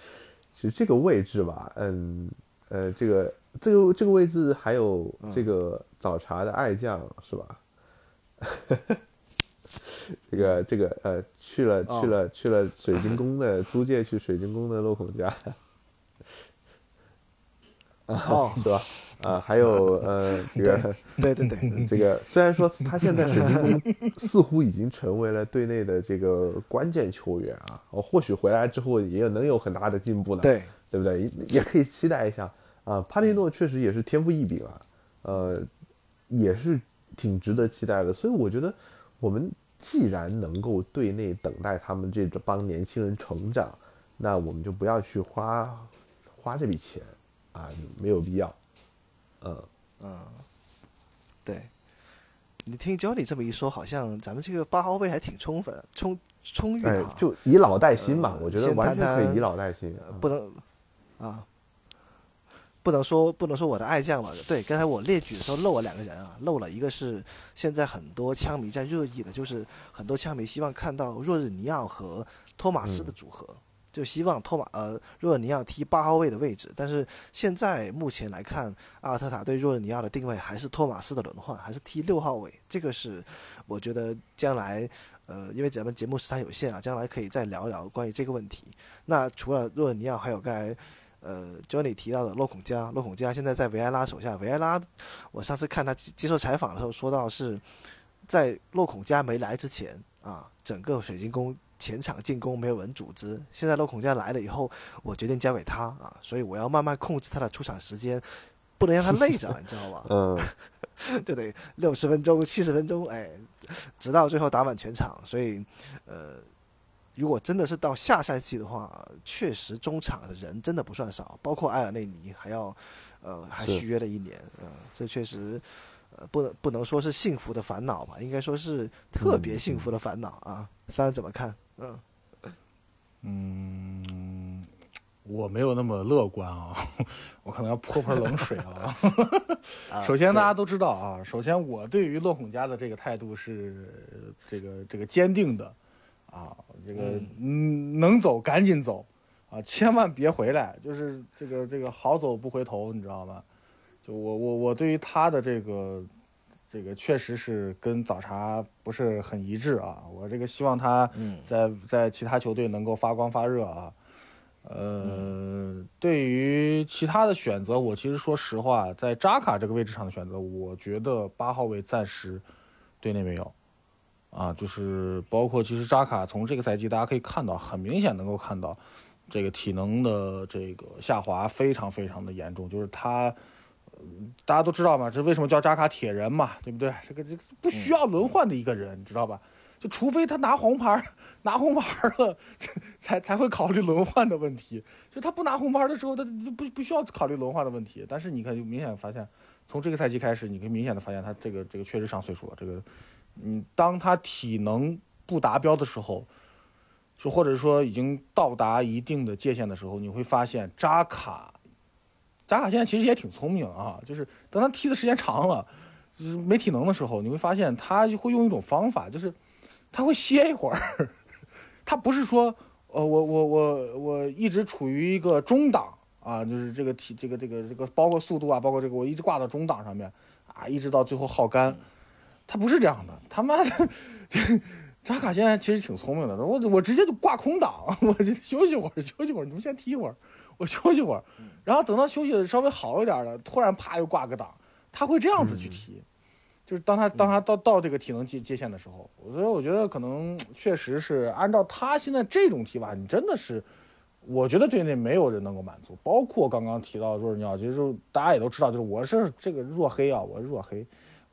[SPEAKER 8] 其实这个位置吧，嗯呃这个这个这个位置还有这个早茶的爱将是吧？这个这个呃去了
[SPEAKER 3] 哦
[SPEAKER 8] 去了去了水晶宫的租借去水晶宫的洛孔家，
[SPEAKER 3] 哦
[SPEAKER 8] 是吧？啊，还有呃这个
[SPEAKER 3] 对对对，
[SPEAKER 8] 这个虽然说他现在水晶宫似乎已经成为了队内的这个关键球员啊，哦，或许回来之后也能有很大的进步呢，
[SPEAKER 3] 对，
[SPEAKER 8] 对不对？也也可以期待一下啊。帕蒂诺确实也是天赋异禀啊，呃，也是挺值得期待的。所以我觉得我们既然能够对内等待他们这帮年轻人成长，那我们就不要去花花这笔钱啊，没有必要。嗯，
[SPEAKER 3] 嗯，对。你听 Johnny 这么一说，好像咱们这个八号位还挺充分、充充裕
[SPEAKER 8] 哎
[SPEAKER 3] 的啊，，
[SPEAKER 8] 就以老带新嘛，
[SPEAKER 3] 呃
[SPEAKER 8] 我觉得完全可以以老带新。嗯
[SPEAKER 3] 不能啊，不能说不能说我的爱将吧。对，刚才我列举的时候漏了两个人啊，漏了一个是现在很多枪迷在热议的，就是很多枪迷希望看到若日尼奥和托马斯的组合。就希望托马呃若日尼奥踢八号位的位置，但是现在目前来看，阿尔特塔对若日尼奥的定位还是托马斯的轮换，还是踢六号位。这个是我觉得将来呃，因为咱们节目时长有限啊，将来可以再聊聊关于这个问题。那除了若日尼奥，还有刚才呃 Johnny 提到的洛孔加，洛孔加现在在维埃拉手下，维埃拉我上次看他接接受采访的时候说到是在洛孔加没来之前啊，整个水晶宫前场进攻没有人组织。现在洛孔加来了以后，我决定交给他啊，所以我要慢慢控制他的出场时间，不能让他累着，你知道吧？
[SPEAKER 8] 嗯，
[SPEAKER 3] 就得六十分钟、七十分钟，哎，直到最后打满全场。所以，呃，如果真的是到下赛季的话，确实中场的人真的不算少，包括埃尔内尼还要，呃，还续约了一年，嗯、这确实。呃，不能不能说是幸福的烦恼吧，应该说是特别幸福的烦恼啊。三人怎么看？嗯，
[SPEAKER 7] 嗯，我没有那么乐观啊，我可能要泼盆冷水啊。
[SPEAKER 3] 啊
[SPEAKER 7] 首先，大家都知道啊，首先我对于乐孔家的这个态度是这个这个坚定的啊，这个嗯能走赶紧走啊，千万别回来，就是这个这个好走不回头，你知道吗？就我我我对于他的这个这个确实是跟早茶不是很一致啊，我这个希望他
[SPEAKER 3] 嗯
[SPEAKER 7] 在在其他球队能够发光发热啊。呃，对于其他的选择，我其实说实话，在扎卡这个位置上的选择，我觉得八号位暂时队内没有啊，就是包括其实扎卡从这个赛季大家可以看到，很明显能够看到这个体能的这个下滑非常非常的严重，就是他。大家都知道嘛，这为什么叫扎卡铁人嘛，对不对？这个这个不需要轮换的一个人，你知道吧？就除非他拿红牌，拿红牌了，才才会考虑轮换的问题。就他不拿红牌的时候，他就不不需要考虑轮换的问题。但是你看，就明显发现，从这个赛季开始，你可以明显的发现他这个这个确实上岁数了。这个，嗯，当他体能不达标的时候，就或者说已经到达一定的界限的时候，你会发现扎卡，扎卡现在其实也挺聪明啊，就是等他踢的时间长了，就是没体能的时候，你会发现他会用一种方法，就是他会歇一会儿，他不是说，呃，我我我我一直处于一个中档啊，就是这个体这个这个这个包括速度啊，包括这个我一直挂到中档上面啊，一直到最后耗干，他不是这样的，他妈的，扎卡现在其实挺聪明的，我我直接就挂空档，我就休息会儿，休息会儿，你们先踢一会儿，我休息会儿，然后等到休息的稍微好一点了，突然啪又挂个档，他会这样子去踢。就是当他当他到到这个体能界界限的时候，所以我觉得可能确实是按照他现在这种踢法，你真的是，我觉得队内没有人能够满足。包括刚刚提到的若日尼奥，其实大家也都知道，就是我是这个若黑啊，我是若黑，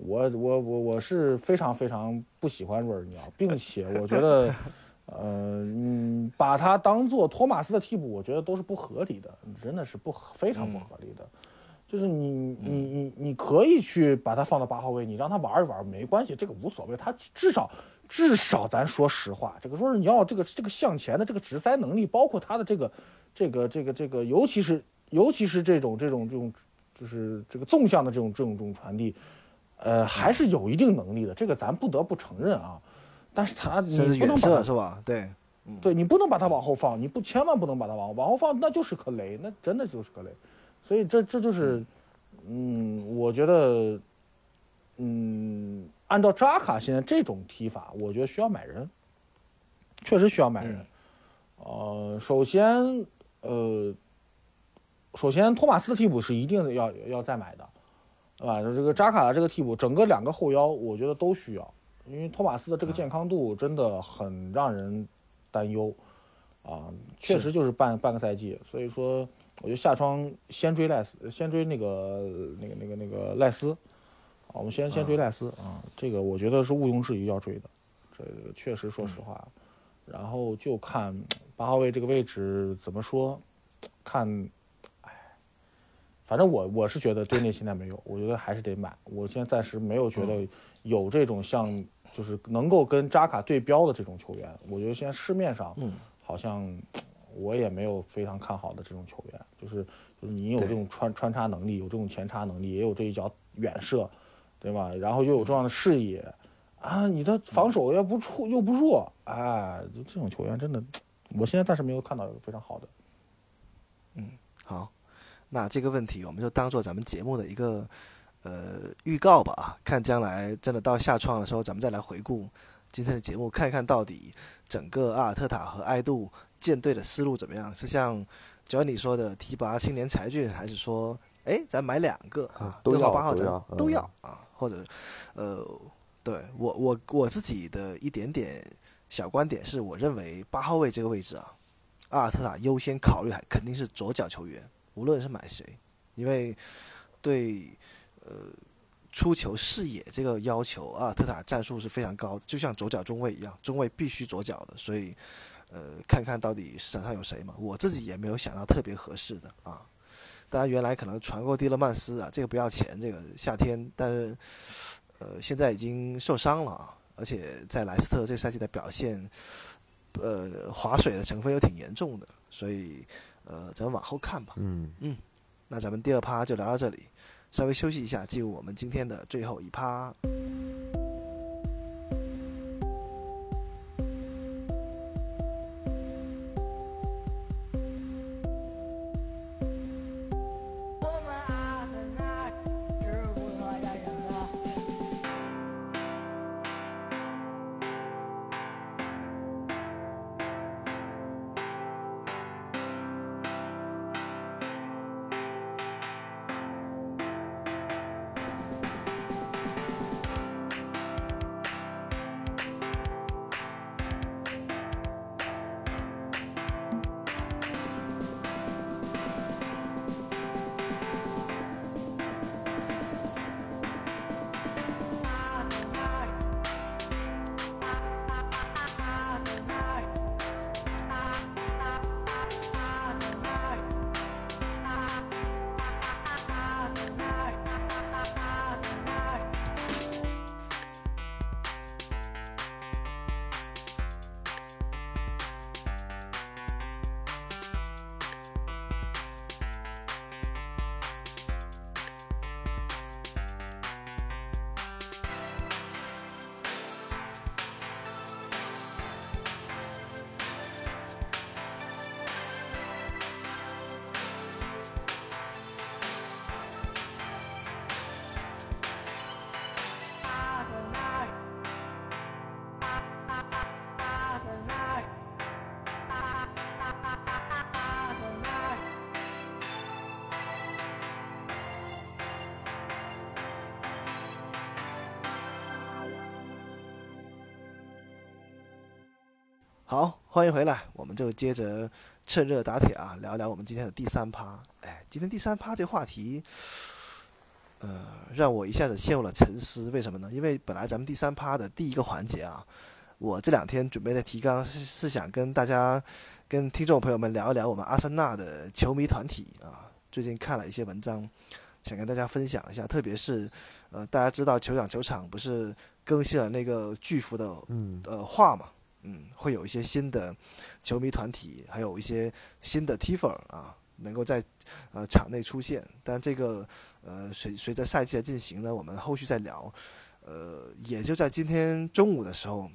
[SPEAKER 7] 我我我我是非常非常不喜欢若尔尼奥，并且我觉得，呃，嗯，把他当做托马斯的替补，我觉得都是不合理的，真的是不非常不合理的。就是你你你你可以去把他放到八号位，你让他玩一玩没关系，这个无所谓。他至少至少咱说实话，这个说是你要这个这个向前的这个直塞能力，包括他的这个这个这个这个，尤其是尤其是这种这种这种就是这个纵向的这种这种这种传递，呃，还是有一定能力的，这个咱不得不承认啊。但是他你不能把他
[SPEAKER 3] 是吧？对，
[SPEAKER 7] 对你不能把它往后放，你不千万不能把它往往后放，那就是颗雷，那真的就是颗雷。所以这这就是，嗯，我觉得，嗯，按照扎卡现在这种踢法，我觉得需要买人，确实需要买人。呃，首先，呃，首先托马斯的替补是一定要要再买的，对吧？这个扎卡的这个替补，整个两个后腰，我觉得都需要，因为托马斯的这个健康度真的很让人担忧，啊，确实就是半半个赛季，所以说，我觉得下窗先追赖斯，先追那个那个那个那个赖斯，啊，我们先先追赖斯啊，这个我觉得是毋庸置疑要追的，这个确实说实话，然后就看八号位这个位置怎么说，看，哎，反正我我是觉得队内现在没有，我觉得还是得买，我现在暂时没有觉得有这种像就是能够跟扎卡对标的这种球员，我觉得现在市面上
[SPEAKER 3] 嗯。
[SPEAKER 7] 好像我也没有非常看好的这种球员，就是就是你有这种穿穿插能力，有这种前插能力，也有这一脚远射，对吧？然后又有这样的视野，啊，你的防守又不出又不弱，哎，就这种球员真的，我现在暂时没有看到有非常好的。
[SPEAKER 3] 嗯好，那这个问题我们就当做咱们节目的一个呃预告吧啊，看将来真的到下创的时候，咱们再来回顾今天的节目，看看到底整个阿尔特塔和爱杜建队的思路怎么样？是像 Johnny 说的提拔青年才俊，还是说哎咱买两个啊，
[SPEAKER 8] 都要
[SPEAKER 3] 六号八号咱
[SPEAKER 8] 都要
[SPEAKER 3] 啊？或者呃，对我我我自己的一点点小观点是，我认为八号位这个位置啊，阿尔特塔优先考虑还肯定是左脚球员，无论是买谁，因为对呃出球视野这个要求，阿尔特塔战术是非常高的，就像左脚中卫一样，中卫必须左脚的，所以呃看看到底市场上有谁嘛，我自己也没有想到特别合适的啊。当然，原来可能传过蒂勒曼斯啊，这个不要钱，这个夏天，但是呃现在已经受伤了啊，而且在莱斯特这赛季的表现，呃划水的成分又挺严重的，所以呃咱们往后看吧。
[SPEAKER 8] 嗯嗯，
[SPEAKER 3] 那咱们第二趴就聊到这里，稍微休息一下，进入我们今天的最后一趴。好，欢迎回来，我们就接着趁热打铁啊，聊聊我们今天的第三趴。哎，今天第三趴这个话题，呃，让我一下子陷入了沉思。为什么呢？因为本来咱们第三趴的第一个环节啊，我这两天准备的提纲是是想跟大家、跟听众朋友们聊一聊我们阿森纳的球迷团体啊。最近看了一些文章，想跟大家分享一下。特别是，呃，大家知道酋长球场不是更新了那个巨幅的
[SPEAKER 8] 嗯
[SPEAKER 3] 呃画嘛，嗯，嗯会有一些新的球迷团体，还有一些新的 T 粉啊，能够在呃场内出现。但这个呃随随着赛季的进行呢，我们后续再聊。呃，也就在今天中午的时候，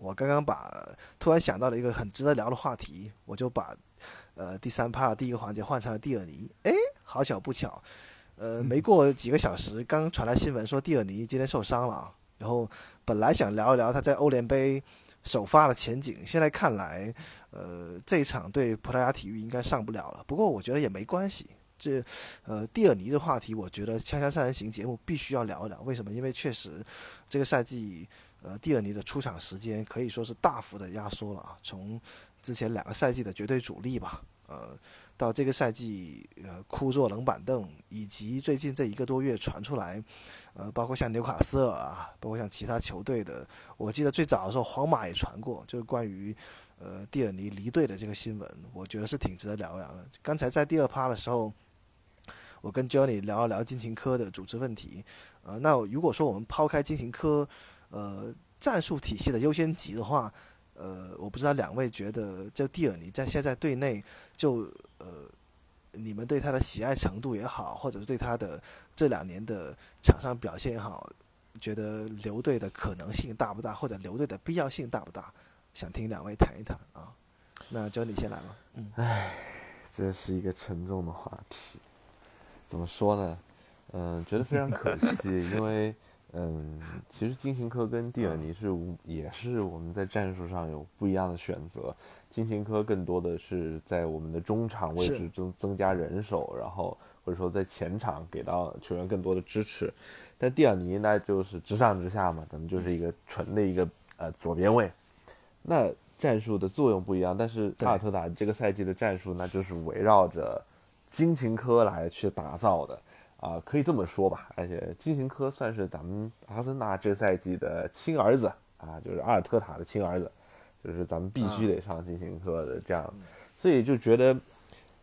[SPEAKER 3] 我刚刚把突然想到了一个很值得聊的话题，我就把呃第三趴的第一个环节换成了蒂尔尼。哎，好巧不巧，呃，没过几个小时，刚传来新闻说蒂尔尼今天受伤了。然后本来想聊一聊他在欧联杯首发的前景，现在看来，呃，这场对葡萄牙体育应该上不了了。不过我觉得也没关系。这，呃，蒂尔尼这话题，我觉得《锵锵三人行》节目必须要聊一聊。为什么？因为确实，这个赛季，呃，蒂尔尼的出场时间可以说是大幅的压缩了啊。从之前两个赛季的绝对主力吧，呃，到这个赛季，呃，枯坐冷板凳，以及最近这一个多月传出来，呃，包括像纽卡斯尔啊，包括像其他球队的，我记得最早的时候，皇马也传过，就是关于。呃，蒂尔尼离队的这个新闻，我觉得是挺值得聊一聊的。刚才在第二趴的时候，我跟 Johnny 聊一聊金琴科的组织问题。呃，那如果说我们抛开金琴科，呃，战术体系的优先级的话，呃，我不知道两位觉得，就蒂尔尼在现在队内，就呃，你们对他的喜爱程度也好，或者是对他的这两年的场上表现也好，觉得留队的可能性大不大，或者留队的必要性大不大？想听两位谈一谈啊，那就你先来吧。嗯，
[SPEAKER 8] 唉，这是一个沉重的话题。怎么说呢？嗯，觉得非常可惜，因为嗯，其实金琴科跟蒂尔尼是也是我们在战术上有不一样的选择。金琴科更多的是在我们的中场位置增增加人手，然后或者说在前场给到球员更多的支持。但蒂尔尼那就是直上直下嘛，咱们就是一个纯的一个呃左边位。那战术的作用不一样，但是萨尔特塔这个赛季的战术，那就是围绕着金琴科来去打造的啊，可以这么说吧。而且金琴科算是咱们阿森纳这赛季的亲儿子啊，就是阿尔特塔的亲儿子，就是咱们必须得上金琴科的这样，所以就觉得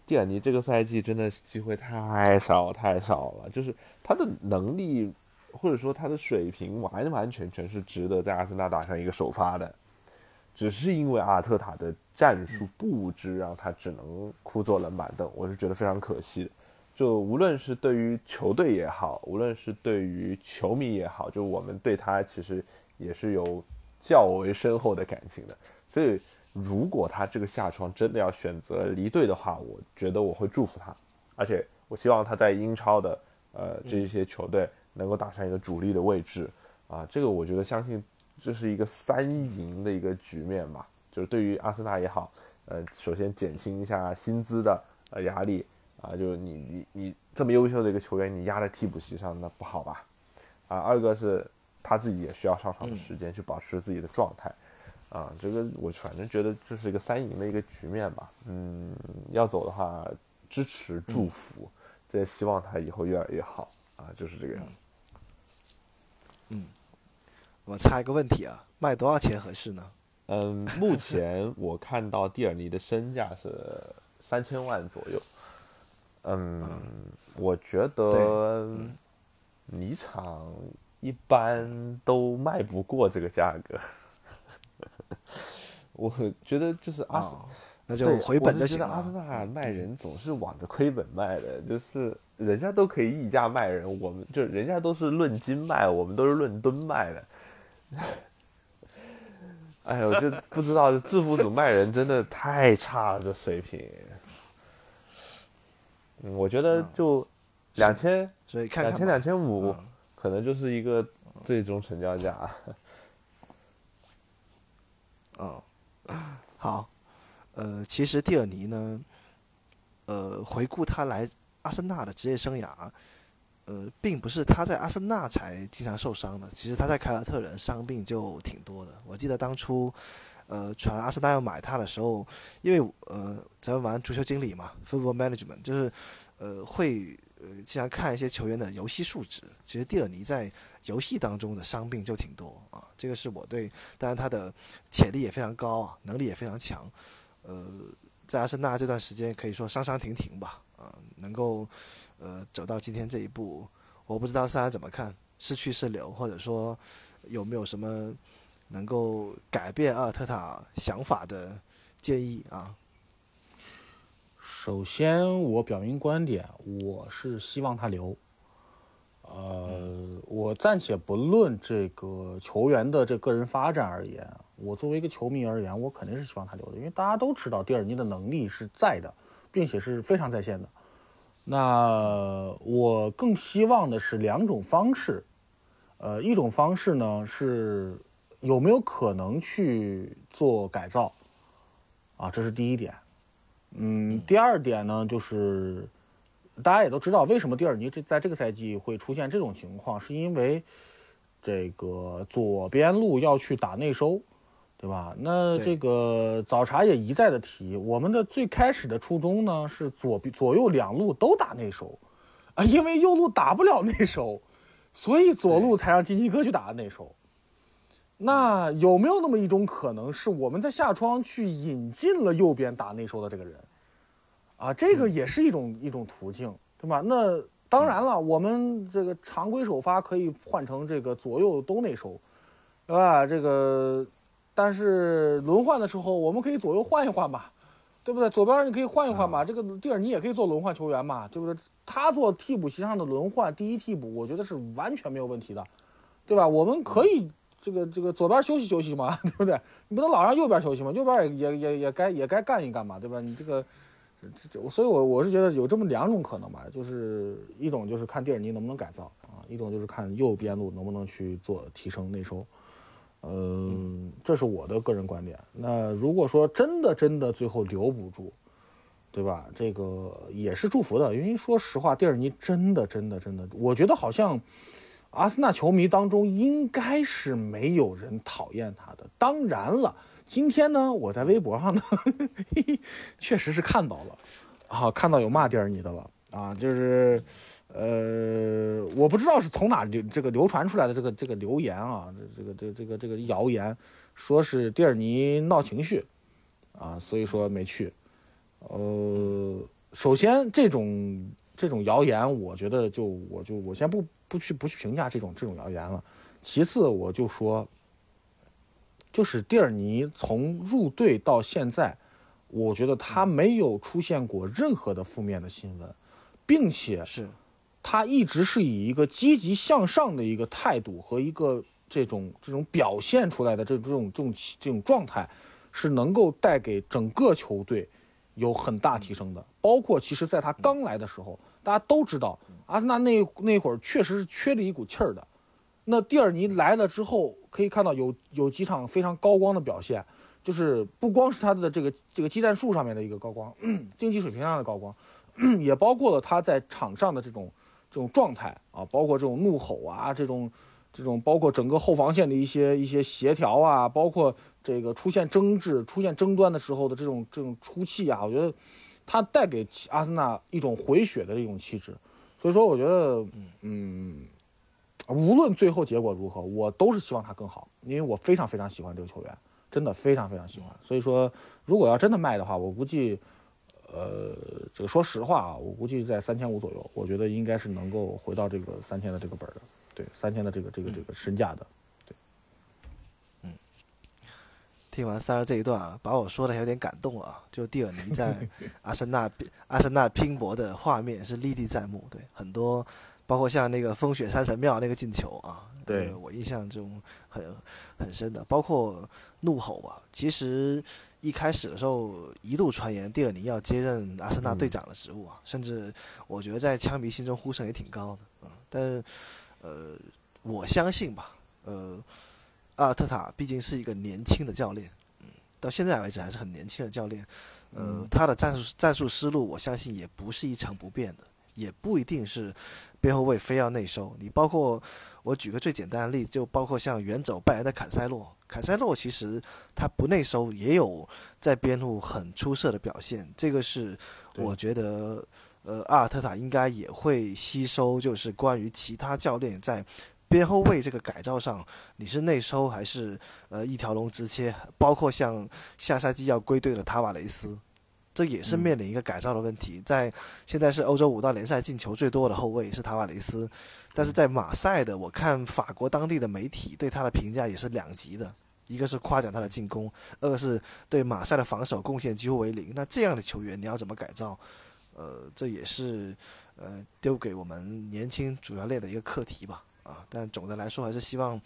[SPEAKER 8] 蒂尔尼这个赛季真的机会太少太少了，就是他的能力或者说他的水平完完全全是值得在阿森纳打上一个首发的。只是因为阿尔特塔的战术布置让他只能枯坐冷板凳，我是觉得非常可惜的。就无论是对于球队也好，无论是对于球迷也好，就我们对他其实也是有较为深厚的感情的。所以，如果他这个下窗真的要选择离队的话，我觉得我会祝福他，而且我希望他在英超的呃这些球队能够打上一个主力的位置啊。这个我觉得相信。这是一个三赢的一个局面吧，就是对于阿森纳也好，呃，首先减轻一下薪资的呃压力啊，就是你你你这么优秀的一个球员，你压在替补席上那不好吧？啊，二个是他自己也需要上场的时间去保持自己的状态，啊，这个我反正觉得这是一个三赢的一个局面吧。嗯，要走的话，支持祝福，这也希望他以后越来越好啊，就是这个样子。
[SPEAKER 3] 嗯。我插一个问题啊，卖多少钱合适呢？
[SPEAKER 8] 嗯，目前我看到蒂尔尼的身价是三千万左右。嗯，我觉得泥厂一般都卖不过这个价格。我觉得就是阿森，
[SPEAKER 3] 那就回本就行了。
[SPEAKER 8] 阿森纳卖人总是往着亏本卖的，就是人家都可以溢价卖人，我们就人家都是论斤卖，我们都是论吨卖的。哎呦，就不知道制服组卖人真的太差了，这水平。嗯，我觉得就两千，
[SPEAKER 3] 所以看
[SPEAKER 8] 两千两千五，可能就是一个最终成交价。
[SPEAKER 3] 嗯，好，呃，其实蒂尔尼呢，呃，回顾他来阿森纳的职业生涯。呃，并不是他在阿森纳才经常受伤的，其实他在凯尔特人伤病就挺多的。我记得当初，呃，传阿森纳要买他的时候，因为呃，咱们玩足球经理嘛，football management，就是呃会呃经常看一些球员的游戏数值。其实蒂尔尼在游戏当中的伤病就挺多啊，这个是我对，当然他的潜力也非常高啊，能力也非常强。呃，在阿森纳这段时间可以说伤伤停停吧，啊，能够呃走到今天这一步，我不知道大家怎么看，是去是留，或者说有没有什么能够改变阿尔特塔想法的建议啊？
[SPEAKER 7] 首先，我表明观点，我是希望他留。呃，我暂且不论这个球员的这个人发展而言，我作为一个球迷而言，我肯定是希望他留的，因为大家都知道蒂尔尼的能力是在的，并且是非常在线的。那我更希望的是两种方式，呃，一种方式呢是有没有可能去做改造，啊，这是第一点。嗯，第二点呢就是。大家也都知道，为什么蒂尔尼这在这个赛季会出现这种情况，是因为这个左边路要去打内收，对吧？那这个早茶也一再的提，我们的最开始的初衷呢是左左右两路都打内收，啊，因为右路打不了内收，所以左路才让金基哥去打内收。那有没有那么一种可能，是我们在下窗去引进了右边打内收的这个人？啊，这个也是一种一种途径，对吧？那当然了，我们这个常规首发可以换成这个左右都内收，对吧？这个，但是轮换的时候，我们可以左右换一换嘛，对不对？左边你可以换一换嘛，这个地儿你也可以做轮换球员嘛，对不对？他做替补席上的轮换，第一替补，我觉得是完全没有问题的，对吧？我们可以这个这个左边休息休息嘛，对不对？你不能老让右边休息嘛，右边也也也也该也该干一干嘛，对吧？你这个。这这所以，我我是觉得有这么两种可能吧，就是一种就是看蒂尔尼能不能改造啊，一种就是看右边路能不能去做提升内收，嗯，这是我的个人观点。那如果说真的真的最后留不住，对吧？这个也是祝福的，因为说实话，蒂尔尼真的真的真的，我觉得好像阿森纳球迷当中应该是没有人讨厌他的。当然了。今天呢，我在微博上呢，确实是看到了，啊，看到有骂蒂尔尼的了啊，就是，呃，我不知道是从哪流这个流传出来的这个这个留言啊，这个这这个这个谣言，说是蒂尔尼闹情绪，啊，所以说没去，呃，首先这种这种谣言，我觉得就我就我先不不去不去评价这种这种谣言了，其次我就说。就是蒂尔尼从入队到现在，我觉得他没有出现过任何的负面的新闻，并且
[SPEAKER 3] 是，
[SPEAKER 7] 他一直是以一个积极向上的一个态度和一个这种这种表现出来的这这种这种这种状态，是能够带给整个球队有很大提升的。包括其实在他刚来的时候，大家都知道阿森纳那那会儿确实是缺了一股气儿的。那蒂尔尼来了之后，可以看到有有几场非常高光的表现，就是不光是他的这个这个技战术上面的一个高光，竞技水平上的高光，也包括了他在场上的这种这种状态啊，包括这种怒吼啊，这种这种包括整个后防线的一些一些协调啊，包括这个出现争执、出现争端的时候的这种这种出气啊，我觉得他带给阿森纳一种回血的一种气质，所以说我觉得嗯。无论最后结果如何，我都是希望他更好，因为我非常非常喜欢这个球员，真的非常非常喜欢。所以说，如果要真的卖的话，我估计，呃，这个说实话啊，我估计在三千五左右，我觉得应该是能够回到这个三千的这个本的，对，三千的这个这个这个身价的，
[SPEAKER 3] 听完三儿这一段啊，把我说的有点感动啊，就蒂尔尼在 阿森纳阿森纳拼搏的画面是历历在目，对，很多。包括像那个风雪山神庙那个进球啊，
[SPEAKER 7] 对
[SPEAKER 3] 我印象中很很深的。包括怒吼啊，其实一开始的时候一度传言蒂尔尼要接任阿森纳队长的职务啊，甚至我觉得在枪迷心中呼声也挺高的啊。但是呃，我相信吧，呃，阿尔特塔毕竟是一个年轻的教练，嗯，到现在为止还是很年轻的教练，呃，他的战术战术思路，我相信也不是一成不变的。也不一定是边后卫非要内收，你包括我举个最简单的例子，就包括像远走拜仁的坎塞洛，坎塞洛其实他不内收，也有在边路很出色的表现。这个是我觉得，呃，阿尔特塔应该也会吸收，就是关于其他教练在边后卫这个改造上，你是内收还是呃一条龙直切？包括像下赛季要归队的塔瓦雷斯。这也是面临一个改造的问题。在现在是欧洲五大联赛进球最多的后卫是塔瓦雷斯，但是在马赛的，我看法国当地的媒体对他的评价也是两极的，一个是夸奖他的进攻，二个是对马赛的防守贡献几乎为零。那这样的球员你要怎么改造？呃，这也是呃丢给我们年轻主教练的一个课题吧。啊，但总的来说还是希望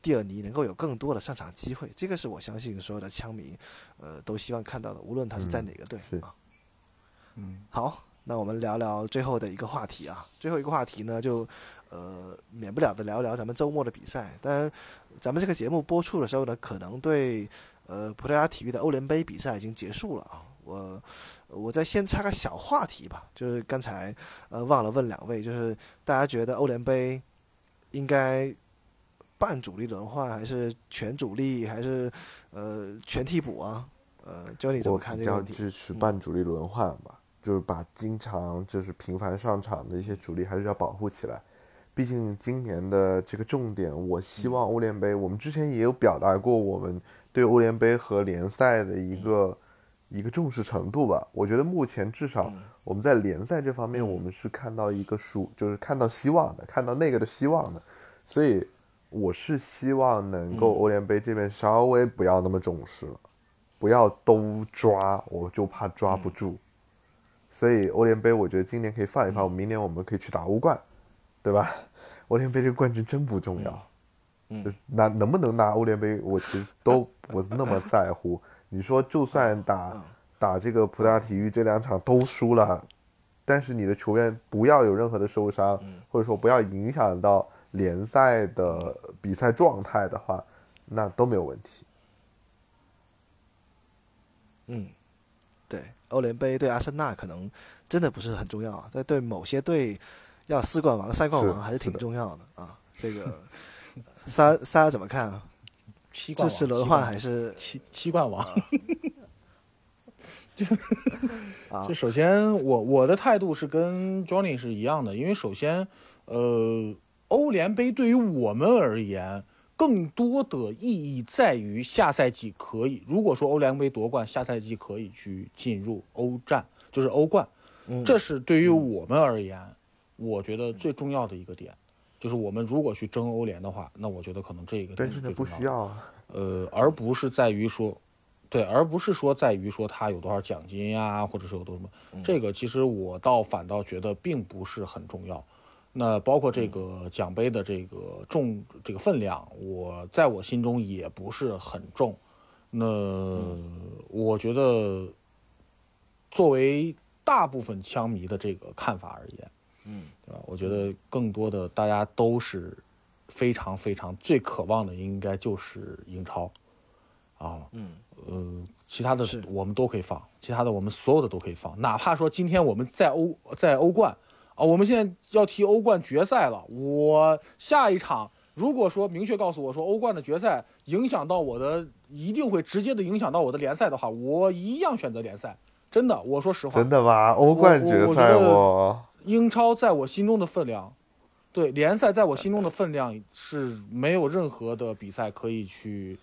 [SPEAKER 3] 蒂尔尼能够有更多的上场机会，这个是我相信所有的枪迷，呃，都希望看到的，无论他是在哪个队
[SPEAKER 8] 是
[SPEAKER 3] 啊。
[SPEAKER 7] 嗯，
[SPEAKER 3] 好，那我们聊聊最后的一个话题啊，最后一个话题呢，就呃免不了的聊聊咱们周末的比赛。当然，咱们这个节目播出的时候呢，可能对呃葡萄牙体育的欧联杯比赛已经结束了啊。我我再先插个小话题吧，就是刚才呃忘了问两位，就是大家觉得欧联杯应该半主力轮换，还是全主力，还是呃全替补啊？呃，教你怎么看这个问题？
[SPEAKER 8] 支持半主力轮换吧，就是把经常就是频繁上场的一些主力还是要保护起来。毕竟今年的这个重点，我希望欧联杯，我们之前也有表达过我们对欧联杯和联赛的一个一个重视程度吧。我觉得目前至少我们在联赛这方面，我们是看到一个数，就是看到希望的，看到那个的希望的。所以我是希望能够欧联杯这边稍微不要那么重视了。不要都抓，我就怕抓不住。所以欧联杯，我觉得今年可以放一放，明年我们可以去打欧冠，对吧？欧联杯这个冠军真不重要，
[SPEAKER 3] 嗯
[SPEAKER 8] 就拿能不能拿欧联杯，我其实都不是那么在乎。你说就算打
[SPEAKER 3] 嗯
[SPEAKER 8] 打这个葡萄牙体育这两场都输了，但是你的球员不要有任何的受伤，
[SPEAKER 3] 嗯
[SPEAKER 8] 或者说不要影响到联赛的比赛状态的话，那都没有问题。
[SPEAKER 3] 嗯，对，欧联杯对阿森纳可能真的不是很重要啊，但对某些队要四冠王、三冠王还是挺重要的啊。这个三三怎么看啊？
[SPEAKER 7] 七冠王
[SPEAKER 3] 支持轮换还是
[SPEAKER 7] 七七冠王？
[SPEAKER 3] 啊
[SPEAKER 7] 就 就？首先我我的态度是跟 Johnny 是一样的，因为首先，呃，欧联杯对于我们而言，更多的意义在于下赛季可以，如果说欧联杯夺冠，下赛季可以去进入欧战，就是欧冠，
[SPEAKER 3] 嗯
[SPEAKER 7] 这是对于我们而言，我觉得最重要的一个点，就是我们如果去争欧联的话，那我觉得可能这个
[SPEAKER 8] 但是
[SPEAKER 7] 最重的
[SPEAKER 8] 需要啊。
[SPEAKER 7] 呃，而不是在于说，对，而不是说在于说他有多少奖金呀、或者是有多什么，这个其实我倒反倒觉得并不是很重要。那包括这个奖杯的这个重这个分量，我在我心中也不是很重。那我觉得，作为大部分枪迷的这个看法而言，
[SPEAKER 3] 嗯，
[SPEAKER 7] 对吧？我觉得更多的大家都是非常非常最渴望的，应该就是英超啊。
[SPEAKER 3] 嗯，
[SPEAKER 7] 呃，其他的
[SPEAKER 3] 是
[SPEAKER 7] 我们都可以放，其他的我们所有的都可以放，哪怕说今天我们在欧在欧冠啊，我们现在要踢欧冠决赛了，我下一场如果说明确告诉我说欧冠的决赛影响到我的，一定会直接的影响到我的联赛的话，我一样选择联赛。真的，我说实话，
[SPEAKER 8] 真的吗？欧冠决赛
[SPEAKER 7] 我英超在我心中的分量，对联赛在我心中的分量是没有任何的比赛可以去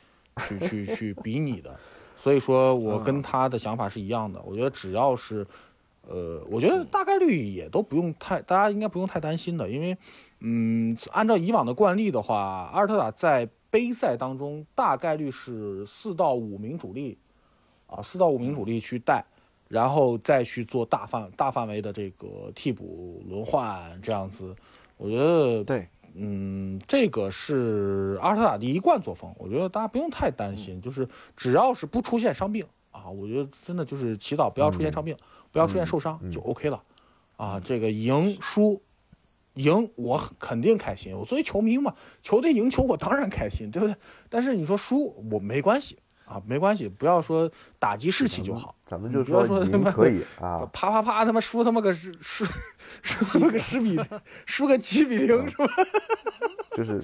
[SPEAKER 7] 去去去比拟的，所以说我跟他的想法是一样的。我觉得只要是，呃，我觉得大概率也都不用太，大家应该不用太担心的，因为，嗯，按照以往的惯例的话，阿尔特塔在杯赛当中大概率是四到五名主力，啊，四到五名主力去带。然后再去做大范大范围的这个替补轮换，这样子，我觉得
[SPEAKER 3] 对，
[SPEAKER 7] 嗯，这个是阿尔特塔的一贯作风，我觉得大家不用太担心，就是只要是不出现伤病啊，我觉得真的就是祈祷不要出现伤病，不要出现受伤、就 OK 了，啊，这个赢输。赢我肯定开心，我作为球迷嘛，球队赢球我当然开心，对不对？但是你说输我没关系啊，没关系，不要说打击士气就好。
[SPEAKER 8] 咱们就说
[SPEAKER 7] 说他妈
[SPEAKER 8] 赢可以啊，
[SPEAKER 7] 啪啪啪，他妈输他妈个输输输个 十比，输个七比零是吧？
[SPEAKER 8] 就是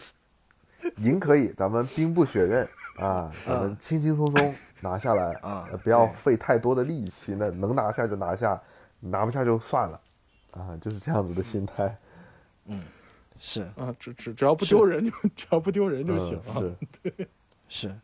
[SPEAKER 8] 赢可以，咱们兵不血刃啊，咱们轻轻松松 拿下来
[SPEAKER 3] 啊
[SPEAKER 8] 呃不要费太多的力气，那能拿下就拿下，拿不下就算了，啊，就是这样子的心态。
[SPEAKER 3] 嗯是。
[SPEAKER 7] 啊，只只只要不丢人就只要不丢人就行啊。
[SPEAKER 8] 嗯、是，
[SPEAKER 3] 是，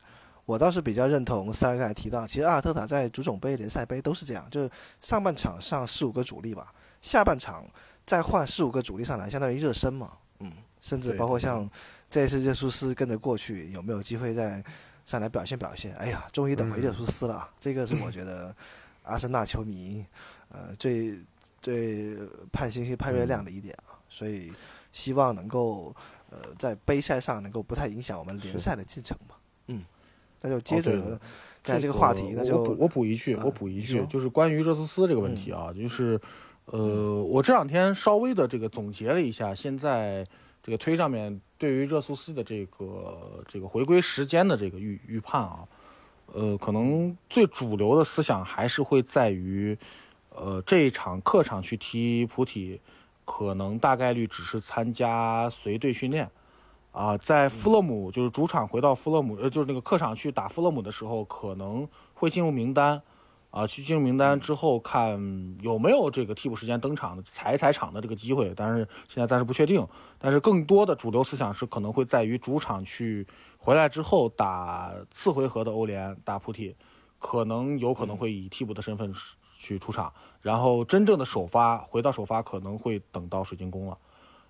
[SPEAKER 3] 我倒是比较认同塞尔刚才提到，其实阿尔特塔在足总杯、联赛杯都是这样，就是上半场上四五个主力吧，下半场再换四五个主力上来，相当于热身嘛，嗯，甚至包括像这一次热苏斯跟着过去，有没有机会再上来表现表现？哎呀，终于等回热苏斯了，这个是我觉得阿森纳球迷呃最最盼星星盼月亮的一点啊，所以希望能够呃在杯赛上能够不太影响我们联赛的进程吧。嗯，那就接着
[SPEAKER 7] 哦对
[SPEAKER 3] 刚才这个话题，那就
[SPEAKER 7] 我补我补一句，
[SPEAKER 3] 啊
[SPEAKER 7] 我补一句就是关于热苏斯这个问题啊，就是呃，我这两天稍微的这个总结了一下，现在这个推上面对于热苏斯的这个这个回归时间的这个预预判啊，呃，可能最主流的思想还是会在于，呃，这一场客场去踢普体，可能大概率只是参加随队训练。啊，在富勒姆就是主场回到富勒姆，呃，就是那个客场去打富勒姆的时候，可能会进入名单，啊，去进入名单之后看有没有这个替补时间登场的踩一踩场的这个机会，但是现在暂时不确定。但是更多的主流思想是可能会在于主场去回来之后打次回合的欧联打普体，可能有可能会以替补的身份去出场，然后真正的首发回到首发可能会等到水晶宫了。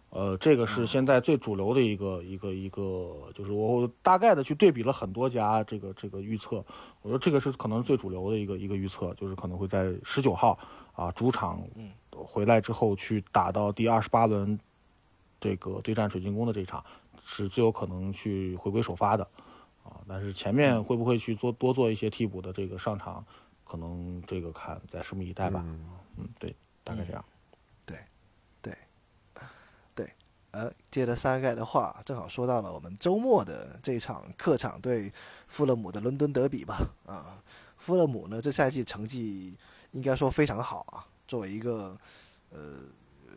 [SPEAKER 7] 呃，这个是现在最主流的一个一个一个，就是我大概的去对比了很多家这个这个预测，我说这个是可能最主流的一个一个预测，就是可能会在十九号啊主场回来之后去打到第二十八轮这个对战水晶宫的这一场，是最有可能去回归首发的啊。但是前面会不会去做多做一些替补的这个上场，可能这个看再拭目以待吧。嗯，对，大概这样。
[SPEAKER 3] 呃，接着三盖的话，正好说到了我们周末的这场客场对富勒姆的伦敦德比吧。啊，富勒姆呢这赛季成绩应该说非常好啊，作为一个呃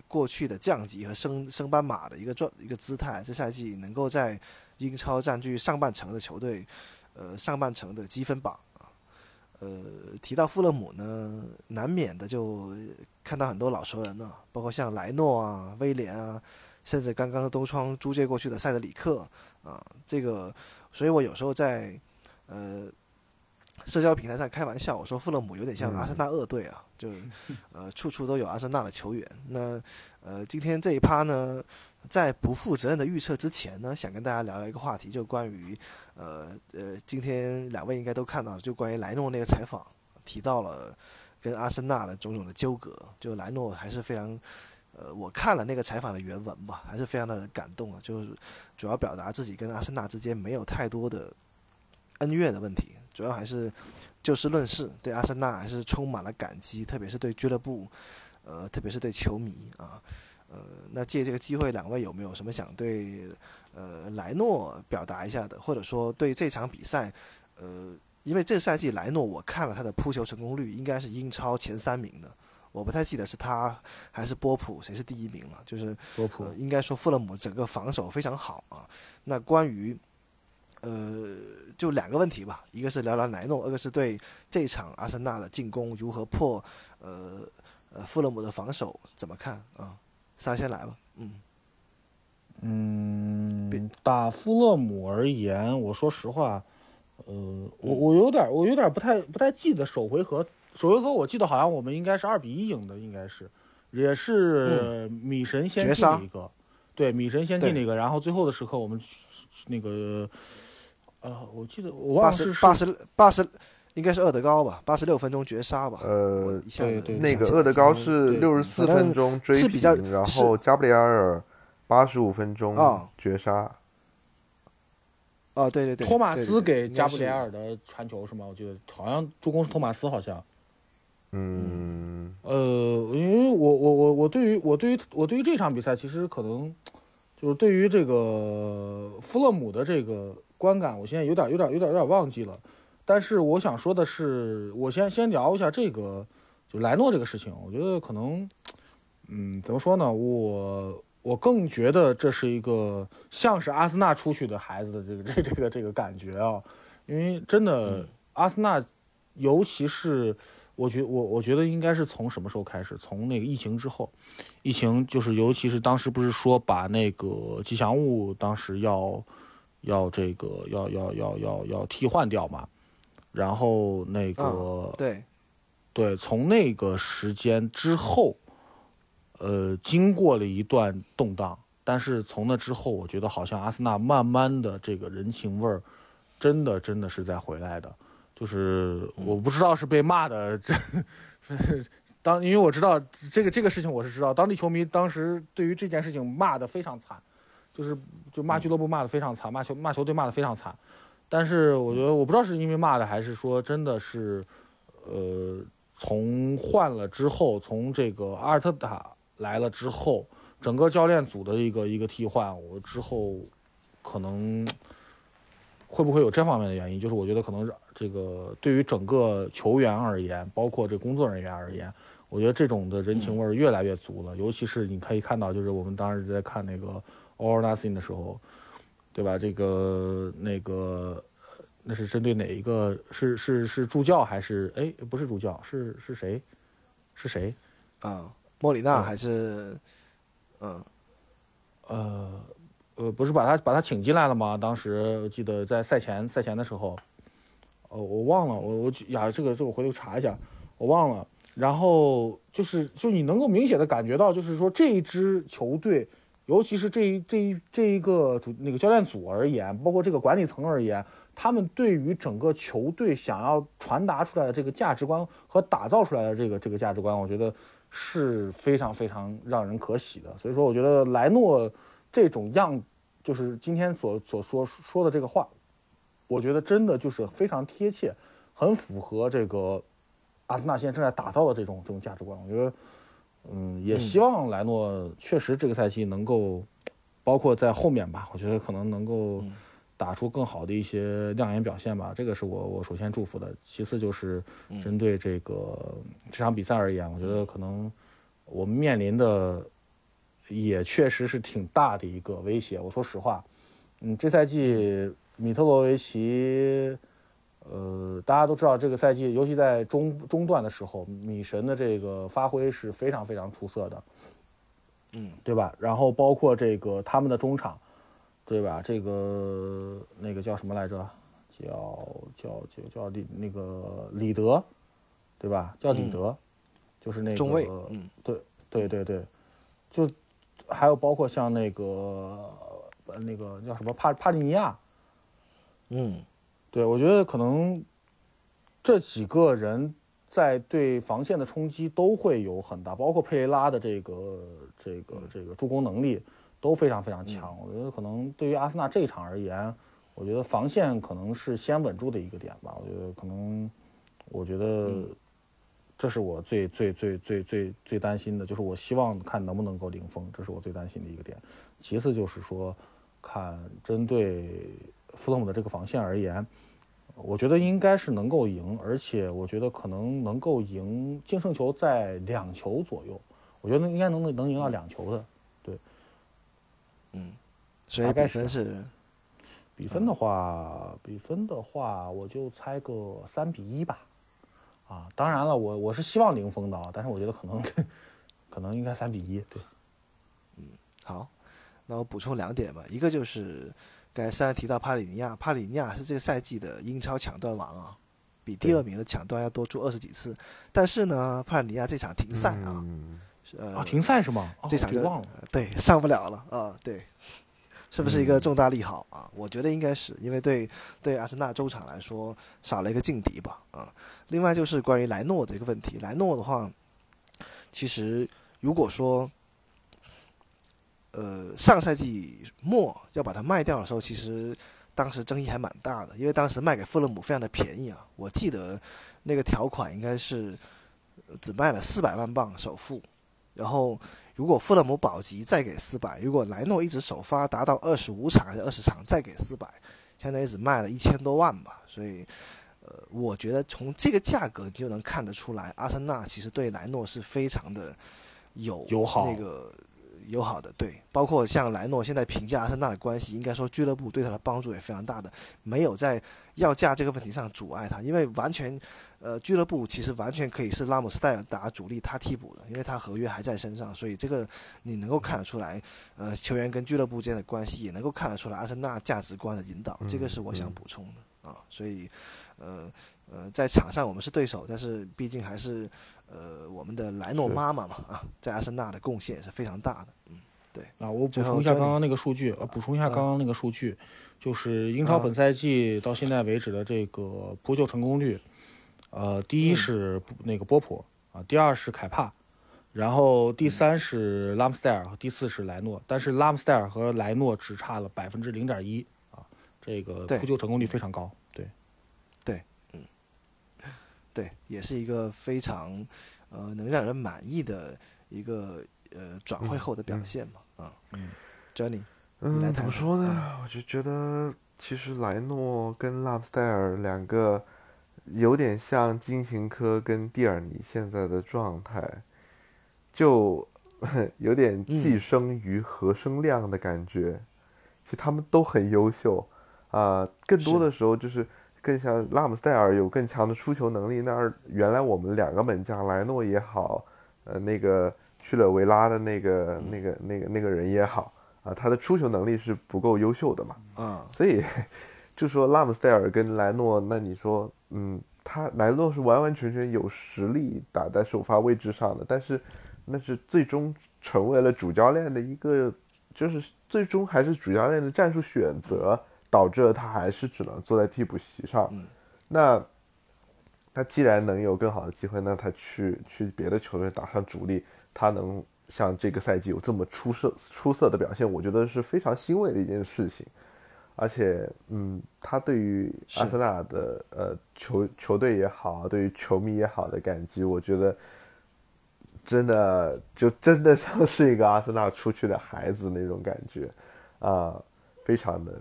[SPEAKER 3] 过去的降级和升升班马的一个状一个姿态，这赛季能够在英超占据上半程的球队，呃上半程的积分榜啊。呃，提到富勒姆呢，难免的就看到很多老熟人呢、包括像莱诺啊、威廉啊。甚至刚刚东窗租借过去的塞德里克啊，这个，所以我有时候在呃社交平台上开玩笑，我说富勒姆有点像阿森纳二队啊，就 呃处处都有阿森纳的球员。那呃今天这一趴呢，在不负责任的预测之前呢，想跟大家聊聊一个话题，就关于呃呃今天两位应该都看到，就关于莱诺那个采访提到了跟阿森纳的种种的纠葛，就莱诺还是非常。呃，我看了那个采访的原文吧，还是非常的感动啊，就是主要表达自己跟阿森纳之间没有太多的恩怨的问题，主要还是就事论事，对阿森纳还是充满了感激，特别是对俱乐部，呃，特别是对球迷啊，呃，那借这个机会，两位有没有什么想对呃莱诺表达一下的，或者说对这场比赛，呃，因为这赛季莱诺我看了他的扑球成功率应该是英超前三名的。我不太记得是他还是波普谁是第一名了，就是
[SPEAKER 7] 波普、
[SPEAKER 3] 呃、应该说富勒姆整个防守非常好啊。那关于呃就两个问题吧，一个是聊聊莱诺，二个是对这场阿森纳的进攻如何破呃呃富勒姆的防守怎么看啊？三先来吧，嗯
[SPEAKER 7] 嗯，打富勒姆而言，我说实话，呃，我我有点我有点不太不太记得首回合。首回合我记得好像我们应该是二比一赢的，应该是，也是米神先进的一个，对，米神先进的一个，然后最后的时刻我们那个，呃，我记得我忘了是
[SPEAKER 3] 八十八十，应该是厄德高吧，八十六分钟绝杀吧，
[SPEAKER 8] 呃，
[SPEAKER 7] 对对，
[SPEAKER 8] 那个厄德高是六十四分钟追平，然后加布里埃尔八十五分钟绝杀。
[SPEAKER 3] 哦，对对对，
[SPEAKER 7] 托马斯给加布里埃尔的传球是吗？我记得好像助攻是托马斯，好像。
[SPEAKER 8] 嗯，
[SPEAKER 7] 呃，因为我我我我对于我对于我对于这场比赛，其实可能就是对于这个弗勒姆的这个观感，我现在有点有点有点有点忘记了。但是我想说的是，我先先聊一下这个就莱诺这个事情。我觉得可能，嗯，怎么说呢？我我更觉得这是一个像是阿森纳出去的孩子的这个这这个这个感觉啊，因为真的阿森纳，尤其是。我觉我我觉得应该是从什么时候开始？从那个疫情之后，疫情就是尤其是当时不是说把那个吉祥物当时要要这个要要要要要替换掉嘛，然后那个、
[SPEAKER 3] 嗯对，
[SPEAKER 7] 对，从那个时间之后，呃，经过了一段动荡，但是从那之后，我觉得好像阿森纳慢慢的这个人情味儿，真的真的是在回来的。就是我不知道是被骂的，这当因为我知道这个这个事情我是知道，当地球迷当时对于这件事情骂的非常惨，就是就骂俱乐部骂的非常惨，骂球骂球队骂的非常惨。但是我觉得我不知道是因为骂的，还是说真的是，呃，从换了之后，从这个阿尔特塔来了之后，整个教练组的一个一个替换，我之后可能会不会有这方面的原因？就是我觉得可能是这个对于整个球员而言，包括这工作人员而言，我觉得这种的人情味儿越来越足了。尤其是你可以看到，就是我们当时在看那个《All or Nothing》的时候，对吧？这个那个那是针对哪一个？是是是助教还是哎不是助教？是是谁？是谁？
[SPEAKER 3] 啊，莫里纳还是嗯
[SPEAKER 7] 呃呃，不是把他把他请进来了吗？当时我记得在赛前赛前的时候，呃，我忘了，我我呀，这个这个回头查一下，我忘了。然后就是就你能够明显的感觉到，就是说这一支球队，尤其是这一这一这一个主那个教练组而言，包括这个管理层而言，他们对于整个球队想要传达出来的这个价值观和打造出来的这个这个价值观，我觉得是非常非常让人可喜的。所以说，我觉得莱诺这种样，就是今天所所说说的这个话，我觉得真的就是非常贴切，很符合这个阿森纳现在正在打造的这种这种价值观。我觉得，嗯，也希望莱诺确实这个赛季能够，包括在后面吧，我觉得可能能够打出更好的一些亮眼表现吧。这个是我我首先祝福的。其次就是针对这个这场比赛而言，我觉得可能我们面临的也确实是挺大的一个威胁。我说实话，嗯，这赛季米特罗维奇，呃，大家都知道这个赛季，尤其在中中段的时候，米神的这个发挥是非常非常出色的，
[SPEAKER 3] 嗯，
[SPEAKER 7] 对吧？然后包括这个他们的中场，对吧？这个那个叫什么来着？叫叫叫叫李那个李德，对吧？叫李德，就是那个
[SPEAKER 3] 中卫嗯，
[SPEAKER 7] 对对对对，就还有包括像那个呃那个叫什么帕帕利尼亚，
[SPEAKER 3] 嗯
[SPEAKER 7] 对我觉得可能这几个人在对防线的冲击都会有很大，包括佩雷拉的这个这个这个助攻能力都非常非常强。我觉得可能对于阿森纳这一场而言，我觉得防线可能是先稳住的一个点吧。我觉得可能，我觉得这是我最最最最最最担心的，就是我希望看能不能够零封，这是我最担心的一个点。其次就是说，看针对富勒姆的这个防线而言，我觉得应该是能够赢，而且我觉得可能能够赢净胜球在两球左右，我觉得应该能能赢到两球的。
[SPEAKER 3] 对嗯，所以
[SPEAKER 7] 大概是
[SPEAKER 3] 比分是
[SPEAKER 7] 比分的话，比分的话，我就猜个三比一吧。啊，当然了，我我是希望零封的啊，但是我觉得可能 可能应该三比一。对，嗯
[SPEAKER 3] 好，那我补充两点吧，一个就是刚才上提到帕里尼亚，帕里尼亚是这个赛季的英超抢断王啊，比第二名的抢断要多出二十几次。但是呢，帕里尼亚这场停赛啊，
[SPEAKER 8] 嗯
[SPEAKER 3] 呃，
[SPEAKER 7] 啊，停赛是吗？哦
[SPEAKER 3] 这场就
[SPEAKER 7] 忘了。
[SPEAKER 3] 对上不了了啊，对，是不是一
[SPEAKER 7] 嗯
[SPEAKER 3] 个重大利好啊？我觉得应该是，因为对对阿森纳中场来说少了一个劲敌吧啊。另外就是关于莱诺的一个问题，莱诺的话，其实如果说呃上赛季末要把它卖掉的时候，其实当时争议还蛮大的，因为当时卖给富勒姆非常的便宜啊，我记得那个条款应该是呃只卖了四百万镑首付，然后如果富勒姆保级再给四百，如果莱诺一直首发达到二十五场还是二十场再给四百，相当于只卖了一千多万吧。所以，呃，我觉得从这个价格你就能看得出来，阿森纳其实对莱诺是非常的有
[SPEAKER 7] 友好
[SPEAKER 3] 那个友好的，对，包括像莱诺现在评价阿森纳的关系，应该说俱乐部对他的帮助也非常大的，没有在要价这个问题上阻碍他，因为完全，呃，俱乐部其实完全可以是拉姆斯戴尔打主力，他替补的，因为他合约还在身上，所以这个你能够看得出来，呃，球员跟俱乐部之间的关系也能够看得出来阿森纳价值观的引导，这个是我想补充的啊，所以，呃呃，在场上我们是对手，但是毕竟还是。呃，我们的莱诺妈妈嘛，啊，在阿森纳的贡献也是非常大的，嗯，对。
[SPEAKER 7] 啊，我补充一下刚刚那个数据，呃，补充一下刚刚那个数据，就是英超本赛季到现在为止的这个扑救成功率，呃，第一是那个波普啊，第二是凯帕，然后第三是拉姆斯戴尔，第四是莱诺，但是拉姆斯戴尔和莱诺只差了百分之零点一啊，这个扑救成功率非常高。
[SPEAKER 3] 对，对，嗯，对也是一个非常，呃，能让人满意的一个呃转会后的表现嘛，啊，嗯，Johnny，
[SPEAKER 8] 嗯，怎么说呢？我就觉得其实莱诺跟拉姆斯戴尔两个有点像金琴科跟蒂尔尼现在的状态，就 有点寄生于何生亮的感觉。其实他们都很优秀啊，更多的时候就是。更像拉姆斯戴尔有更强的出球能力，那原来我们两个门将莱诺也好，呃，那个去了维拉的那个那个那个那个人也好，啊，他的出球能力是不够优秀的嘛，
[SPEAKER 3] 嗯，
[SPEAKER 8] 所以就说拉姆斯戴尔跟莱诺，那你说，嗯，他莱诺是完完全全有实力打在首发位置上的，但是那是最终成为了主教练的一个，就是最终还是主教练的战术选择。导致了他还是只能坐在替补席上。那他既然能有更好的机会，那他去去别的球队打上主力，他能像这个赛季有这么出色出色的表现，我觉得是非常欣慰的一件事情。而且，嗯，他对于阿森纳的呃球球队也好，对于球迷也好的感激，我觉得真的就真的像是一个阿森纳出去的孩子那种感觉啊，非常的。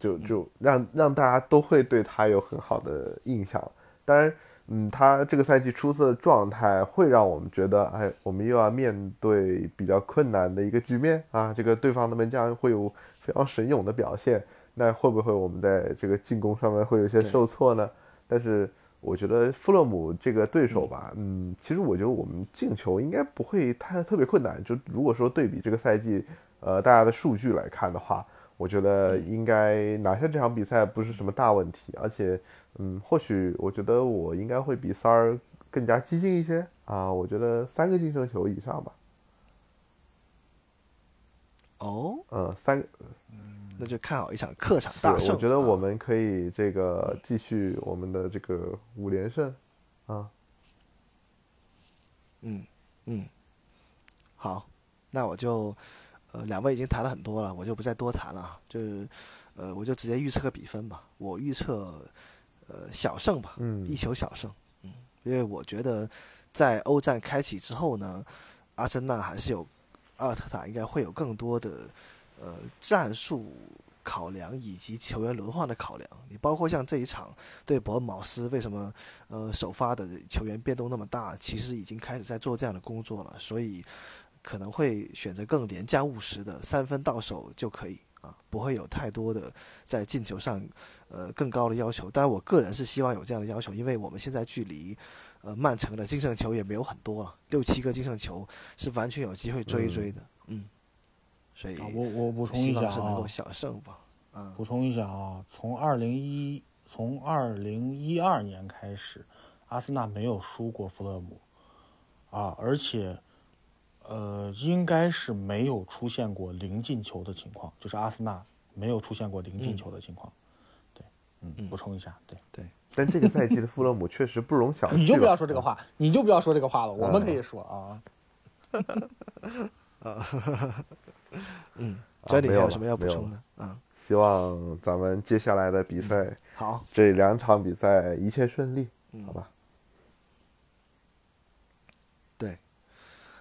[SPEAKER 8] 就就让让大家都会对他有很好的印象。当然，嗯，他这个赛季出色的状态会让我们觉得，哎，我们又要面对比较困难的一个局面啊。这个对方的门将会有非常神勇的表现，那会不会我们在这个进攻上面会有些受挫呢？但是我觉得富勒姆这个对手吧，嗯，其实我觉得我们进球应该不会太特别困难。就如果说对比这个赛季，呃，大家的数据来看的话。我觉得应该拿下这场比赛不是什么大问题，而且，嗯，或许我觉得我应该会比三儿更加激进一些啊，我觉得三个进胜球以上吧。
[SPEAKER 3] 哦，
[SPEAKER 8] 嗯，三，
[SPEAKER 3] 那就看好一场客场大胜。
[SPEAKER 8] 我觉得我们可以这个继续我们的这个五连胜，啊，
[SPEAKER 3] 嗯嗯，好，那我就。呃，两位已经谈了很多了，我就不再多谈了。就是，呃，我就直接预测个比分吧。我预测，呃，小胜吧，一球小胜。嗯，因为我觉得，在欧战开启之后呢，阿森纳还是有阿尔特塔应该会有更多的呃战术考量以及球员轮换的考量。你包括像这一场对博尔茅斯，为什么呃首发的球员变动那么大？其实已经开始在做这样的工作了。所以。可能会选择更廉价务实的三分到手就可以啊，不会有太多的在进球上呃更高的要求。当然，我个人是希望有这样的要求，因为我们现在距离呃曼城的净胜球也没有很多了，六七个净胜球是完全有机会追一追的。嗯，所以
[SPEAKER 7] 我我补充一下
[SPEAKER 3] 啊，
[SPEAKER 7] 补充一下啊，从二零一从二零一二年开始，阿森纳没有输过弗勒姆啊，而且。呃，应该是没有出现过零进球的情况，就是阿森纳没有出现过零进球的情况。对，嗯，补充一下，对
[SPEAKER 3] 对。
[SPEAKER 8] 但这个赛季的富勒姆确实不容小觑。
[SPEAKER 7] 你就不要说这个话，你就不要说这个话了，我们可以说
[SPEAKER 3] 啊。啊，嗯，这里还有什么要补充的？啊，
[SPEAKER 8] 希望咱们接下来的比赛，
[SPEAKER 3] 好，
[SPEAKER 8] 这两场比赛一切顺利，嗯好吧？
[SPEAKER 3] 对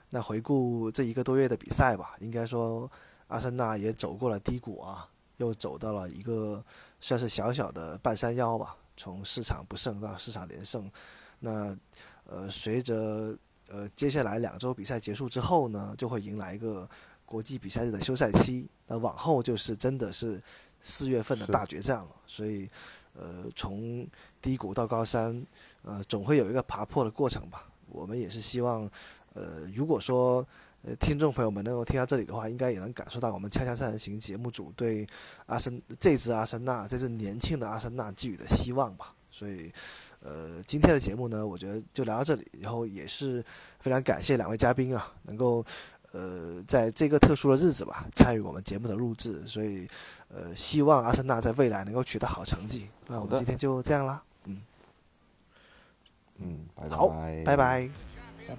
[SPEAKER 3] 那回顾这一个多月的比赛吧，应该说阿森纳也走过了低谷啊，又走到了一个算是小小的半山腰吧。从市场不胜到市场连胜，那呃随着呃接下来两周比赛结束之后呢，就会迎来一个国际比赛日的休赛期，那往后就是真的是四月份的大决战了。所以，呃，从低谷到高山，呃，总会有一个爬坡的过程吧。我们也是希望，呃，如果说呃听众朋友们能够听到这里的话，应该也能感受到我们《锵锵三人行》节目组对阿森这支阿森纳这支年轻的阿森纳寄予的希望吧。所以，呃，今天的节目呢，我觉得就聊到这里。然后也是非常感谢两位嘉宾啊，能够呃在这个特殊的日子吧，参与我们节目的录制。所以，呃，希望阿森纳在未来能够取得好成绩。那我们今天就这样啦，嗯，
[SPEAKER 8] 嗯，拜
[SPEAKER 3] 好，
[SPEAKER 8] 拜，
[SPEAKER 3] 拜拜。
[SPEAKER 9] 拜